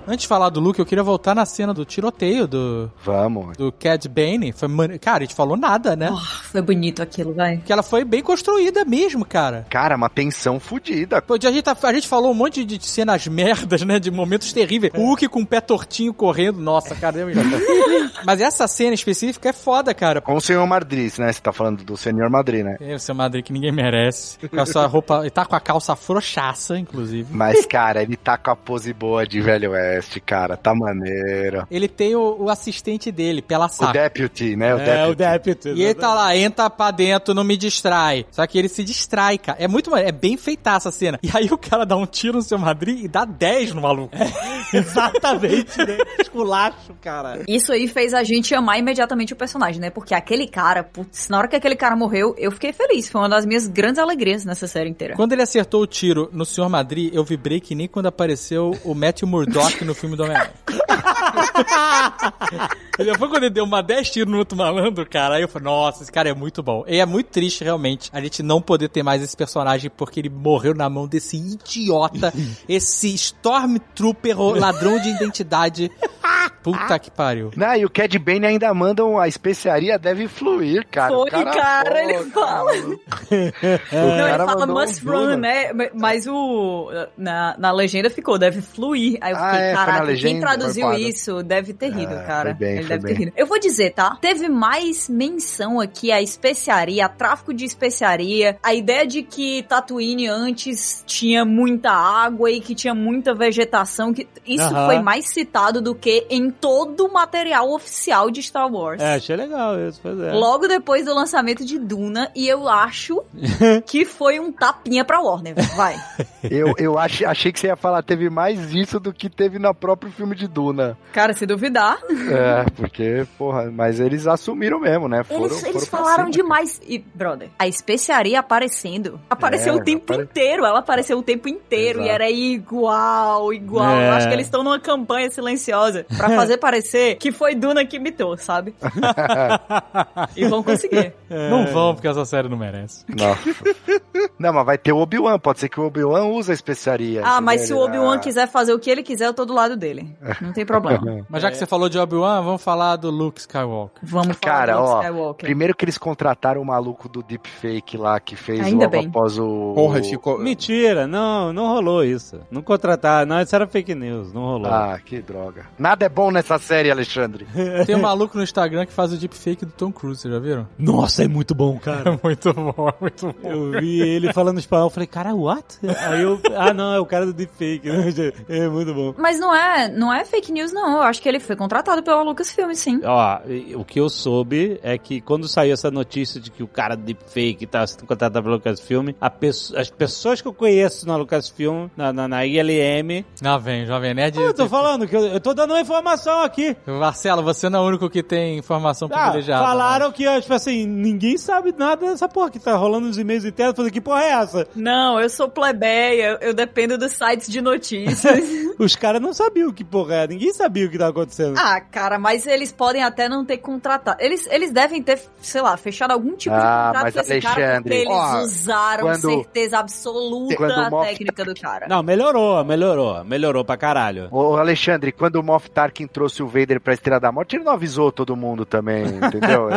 Antes de falar do Luke, eu queria voltar na cena do tiroteio do, Vamos. do Cad Bane. Foi, mane- cara, a gente falou nada, né? Ah, foi bonito aquilo, vai. Que ela foi bem construída mesmo, cara. Cara, uma tensão fodida. Pô, a gente, tá- a gente falou um monte de cenas merdas, né? De momentos terríveis. O Hulk com o pé tortinho correndo. Nossa, cara. Mas essa cena específica é foda, cara. Com o senhor Madrid, né? Você tá falando do senhor Madrid, né? É, o seu Madrid que ninguém merece. Com a sua roupa. Ele tá com a calça frouxaça, inclusive. Mas, cara, ele tá com a pose boa de Velho Oeste, cara. Tá maneiro. Ele tem o, o assistente dele, pela O saco. Deputy, né? O É, o Deputy. Deputy. E ele tá lá, entra pra dentro, não me distrai. Só que ele se distrai, cara. É muito maneiro, é bem feitaça a cena. E aí o cara dá um tiro no seu Madrid e dá 10 no maluco. Exatamente, né? Esculacho, cara. Isso aí fez a gente amar imediatamente o personagem, né? Porque aquele cara, putz, na hora que aquele cara morreu, eu fiquei feliz. Foi uma das minhas grandes alegrias nessa série inteira. Quando ele acertou o tiro no Sr. Madrid, eu vibrei que nem quando apareceu o Matthew Murdock no filme do Homem-Aranha. ele foi quando ele deu uma 10 tiros no outro malandro, cara. Aí eu falei, nossa, esse cara é muito bom. E é muito triste, realmente, a gente não poder ter mais esse personagem porque ele morreu na mão desse idiota, esse Stormtrooper ladrão de identidade. Puta que pariu. Não, e o Cad Bane ainda mandam a especiaria deve fluir, cara. O Foi, cara, ele pô, fala. cara. Não, ele cara fala must um run, né? Mas o. Na, na legenda ficou, deve fluir. Aí eu Ah, fiquei, é, foi na caraca, quem traduziu isso deve ter rido, É, cara. foi bem, Ele deve ter bem. rido. Eu vou dizer, tá? Teve mais menção aqui à especiaria, a tráfico de especiaria, a ideia de que Tatooine antes tinha muita água e que tinha muita vegetação, que isso Aham. foi mais citado do que em todo o material oficial de Star Wars. É, achei legal isso, pois é. Logo depois do lançamento de Duna, e eu acho que foi um tapinha pra Warner. Vai. Eu, eu ach, achei que você ia falar, teve mais isso do que teve no próprio filme de Duna. Cara, se duvidar, É, porque, porra, mas eles assumiram mesmo, né? Foram, eles, eles foram falaram cima, demais. E, brother, a especiaria aparecendo. Apareceu É, o tempo apare- inteiro. Ela apareceu o tempo inteiro. Exato. E era igual, igual. É. Eu acho que eles estão numa campanha silenciosa pra fazer parecer que foi Duna que imitou, sabe? e vão conseguir. Não vão, porque essa série não merece. Nossa. Não, mas vai ter o Obi-Wan. Pode ser que o Obi-Wan use a especiaria. Ah, mas se o Obi-Wan Ah. quiser fazer o que ele quiser, eu tô do lado dele. Não tem problema. Mas já que você falou de Obi-Wan, vamos falar do Luke Skywalker. Vamos falar Cara, do Luke ó, Skywalker. Primeiro que eles contrataram o maluco do deepfake lá, que fez Ainda logo bem. após o... Porra, ficou. Mentira, não, não rolou isso. Não contrataram, não, isso era fake news, não rolou. Ah, que droga. Nada é bom nessa série, Alexandre. Tem um maluco no Instagram que faz o deepfake do Tom Cruise, vocês já viram? Nossa, é muito bom, cara. É muito bom, é muito bom. Eu vi ele falando espanhol, eu falei, cara, what? Aí eu, ah não, é o cara do deepfake. É muito bom. Mas não é, não é fake news, não. Eu acho que ele foi contratado pela Lucasfilm, sim. Ó, o que eu soube é que quando saiu essa notícia de que o cara do deepfake tá sendo contratado pela Lucasfilm, a pesso- as pessoas que eu conheço na Lucasfilm, na, na, na ILM, Lá vem, Jovem Nerd. eu tô falando que eu, eu tô dando uma informação aqui. Marcelo, você não é o único que tem informação Ah, privilegiada. falaram que, ó, tipo assim, ninguém sabe nada dessa porra que tá rolando nos e-mails internos. Falei, que porra é essa? Não, eu sou plebeia, eu dependo dos sites de notícias. Os caras não sabiam que porra é. Ninguém sabia o que tava acontecendo. ah, cara, mas eles podem até não ter contratado. Eles, eles devem ter, sei lá, fechado algum tipo de Ah, contrato mas com esse cara porque Alexandre, eles ó, usaram quando- certeza absoluta o a técnica do cara. Não, melhorou, melhorou. Melhorou pra caralho. Ô, Alexandre, quando o Moff Tarkin trouxe o Vader pra Estrela da Morte, ele não avisou todo mundo também, entendeu?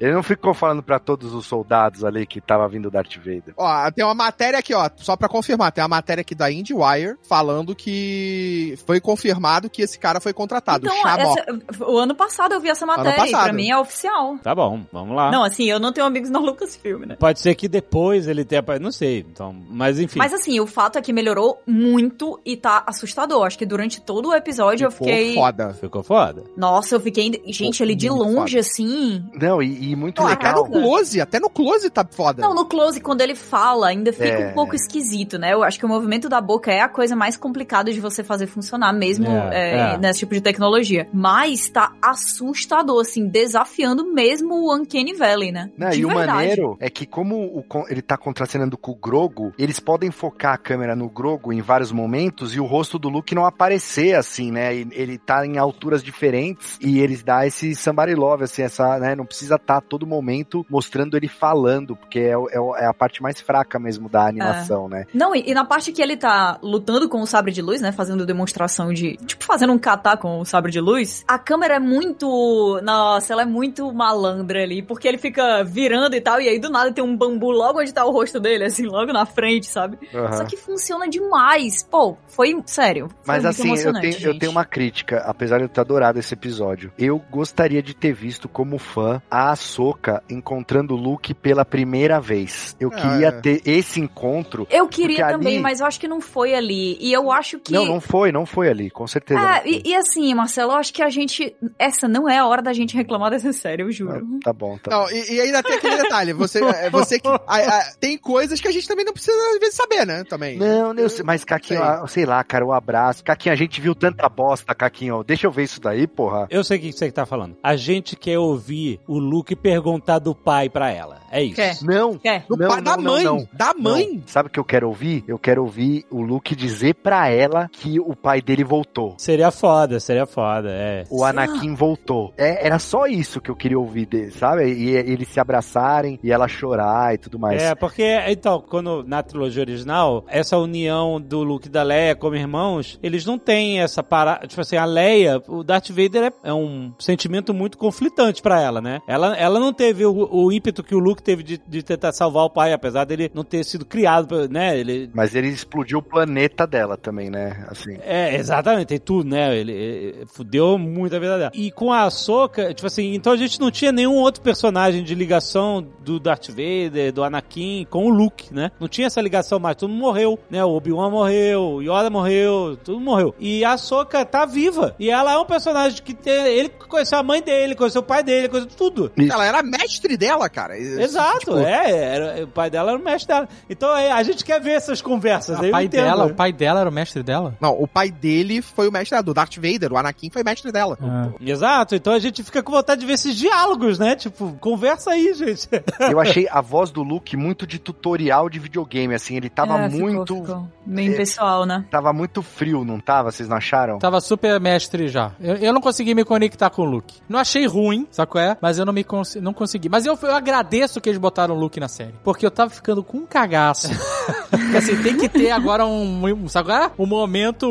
ele não ficou falando pra todos os soldados ali que tava vindo o Darth Vader. Ó, tem uma matéria aqui, ó, só pra confirmar, tem uma matéria aqui da IndieWire falando que foi confirmado que esse cara foi contratado, Então, essa- o ano passado eu vi essa matéria e pra mim é oficial. tá bom, vamos lá. Não, assim, eu não tenho amigos na Lucasfilm, né? Pode ser que depois ele tenha. Não sei, então. Mas enfim. Mas assim, o fato é que melhorou muito e tá assustador. Acho que durante todo o episódio eu Ficou fiquei. foda. Ficou foda. Nossa, eu fiquei. Gente, ele de longe, assim. Não, e, e muito Não, até legal. no close, até no close tá foda. Não, no close, quando ele fala, ainda fica É. um pouco esquisito, né? Eu acho que o movimento da boca é a coisa mais complicada de você fazer funcionar, mesmo É, é, é. nesse tipo de tecnologia. Mas tá assustador, assim, desafiando mesmo o Uncanny Valley, né? Não, de e o verdade. maneiro é que como o ele tá contracenando com o Grogo, eles podem focar a câmera no Grogo em vários momentos e o rosto do Luke não aparecer assim, né? Ele tá em alturas diferentes e eles dá esse somebody love, assim, essa, né? Não precisa estar a todo momento mostrando ele falando, porque é, o- é o- é a parte mais fraca mesmo da animação, né? Não, e, e na parte que ele tá lutando com o sabre de luz, né? Fazendo demonstração de. Tipo, fazendo um kata com o sabre de luz. A câmera é muito. Nossa, ela é muito malandra ali. Porque ele fica virando e tal. E aí do nada tem um bambu logo onde tá o rosto dele, assim, logo na frente, sabe? Aham. Só que funciona demais. Pô, foi. Sério. Foi Mas muito assim, eu emocionante, tenho, eu gente. tenho uma crítica, apesar de eu ter adorado esse episódio. Eu gostaria de ter visto como fã a Ahsoka encontrando o Luke pela primeira vez. Eu É. queria ter esse encontro. Eu queria também, ali- mas eu acho que não foi ali. E eu acho que. Não, não foi, não foi ali, com certeza. É, foi. e, e assim, Marcelo, eu acho que a gente. Essa não é a hora da gente reclamar dessa série, eu juro. Ah, Tá bom, tá Não, bom. e, e ainda tem aquele detalhe, você, é, você que. a- a- tem coisas que a gente também não precisa, às vezes, saber, né? Também. Não, eu mas Caquinho, Sei. ah, sei lá, cara, um abraço. Caquinho, a gente viu tanta bosta, Caquinho. Deixa eu ver isso daí, porra. Eu sei o que você tá falando. A gente quer ouvir o Luke perguntar do pai pra ela. É isso. Quer? Não. Quer? Do Não, pai não, da não, mãe. não. Da mãe. Não. Sabe o que eu quero ouvir? Eu quero ouvir o Luke dizer pra ela que o pai dele voltou. Seria foda, seria foda, é. O Anakin voltou. É, era só isso que eu queria ouvir dele, sabe? E, e eles se abraçarem e ela chorar e tudo mais. É, porque, então, quando na trilogia original, essa união do Luke e da Leia como irmãos, eles não têm essa parada. Tipo assim, a Leia, o Darth Vader é, é um sentimento muito conflitante pra ela, né? Ela, ela não teve o, o ímpeto que o Luke teve de, de tentar salvar o pai, apesar dele não ter sido criado, né? Ele. Mas ele explodiu o planeta dela também, né? Assim. É, exatamente, tem tudo, né? Ele, ele fudeu muita. vida dela. E com a Ahsoka, tipo assim, então a gente não tinha nenhum outro personagem de ligação do Darth Vader, do Anakin com o Luke, né? Não tinha essa ligação mais, todo mundo morreu, né? O Obi-Wan morreu, o Yoda morreu, tudo morreu. E a Ahsoka tá viva. E ela é um personagem que tem, ele conheceu a mãe dele, conheceu o pai dele, conheceu tudo. Ela era mestre dela, cara. Exato, Tipo, é, era- o pai dela era o mestre dela. Então é, a gente quer ver essas conversas. O pai dela, o pai dela era o mestre dela? Não, o pai dele foi o mestre dela, do Darth Vader, o Anakin foi mestre dela. Ah. Exato, então a gente fica com vontade de ver esses diálogos, né? Tipo, conversa aí, gente. Eu achei a voz do Luke muito de tutorial de videogame, assim, ele tava É, ficou- muito. ficou Meio é, pessoal, né? Tava muito frio, não tava? Vocês não acharam? Tava super mestre já. Eu, eu não consegui me conectar com o Luke. Não achei ruim, sabe qual é? Mas eu não me cons não consegui. Mas eu, eu agradeço que eles botaram o Luke na série. Porque eu tava ficando com um cagaço. porque assim, tem que ter agora um, um sabe qual é? Um momento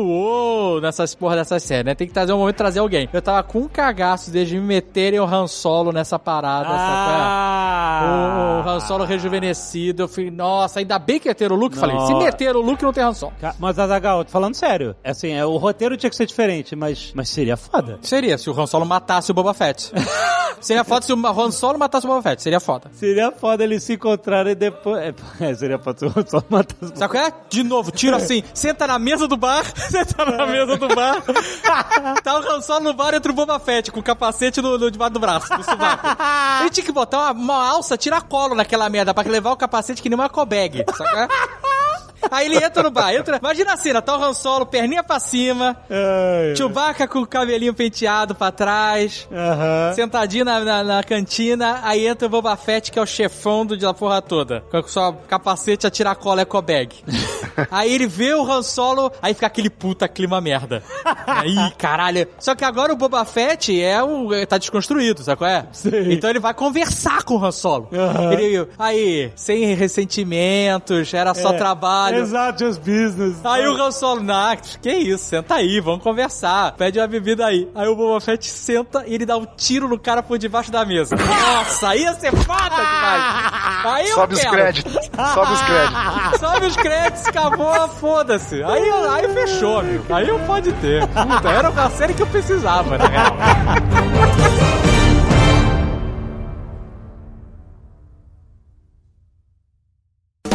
nessas porra dessas séries, né? Tem que trazer um momento trazer alguém. Eu tava com um cagaço desde me meterem o Han Solo nessa parada, é? Ah, O Han Solo rejuvenescido. Eu falei, nossa, ainda bem que ia ter o Luke. Falei, se meter o Luke, não tem Han Solo. Mas, Azagal, tô falando sério. Assim, é, o roteiro tinha que ser diferente, mas, mas seria foda. Seria, se o Han Solo matasse o Boba Fett. seria foda se o Han Solo matasse o Boba Fett. Seria foda. Seria foda eles se encontrarem depois. É, seria foda se o só matar os Sabe qual é? De novo, tiro assim, senta na mesa do bar, senta na mesa do bar. tá o Han Solo no bar entre o Boba Fett, com o capacete no, no debaixo do braço, no sovaco. Ele tinha que botar uma, uma alça tiracolo naquela merda, pra levar o capacete que nem uma cobag, é? Aí ele entra no bar, entra. Imagina a cena, tá o Han Solo, perninha pra cima, Ai, Chewbacca com o cabelinho penteado pra trás, Aham. sentadinho na, na, na cantina, aí entra o Boba Fett, que é o chefão do, da porra toda. Com sua capacete a tirar cola eco bag. aí ele vê o Han Solo, aí fica aquele puta clima merda. Aí, caralho. Só que agora o Boba Fett é o. é- tá desconstruído, sabe qual é? Sei. Então ele vai conversar com o Han Solo. Aham. Ele, aí, sem ressentimentos, era só É, trabalho. Exato, just business. Aí o Han Solo, nah, que isso, senta aí, vamos conversar. Pede uma bebida aí. Aí o Boba Fett senta e ele dá um tiro no cara por debaixo da mesa. Nossa, aí ia ser foda demais. Aí eu Sobe os créditos. Sobe os créditos. Sobe os créditos, acabou, foda-se. Aí, aí fechou, amigo. Aí eu pode ter. Puta, era uma série que eu precisava, na real.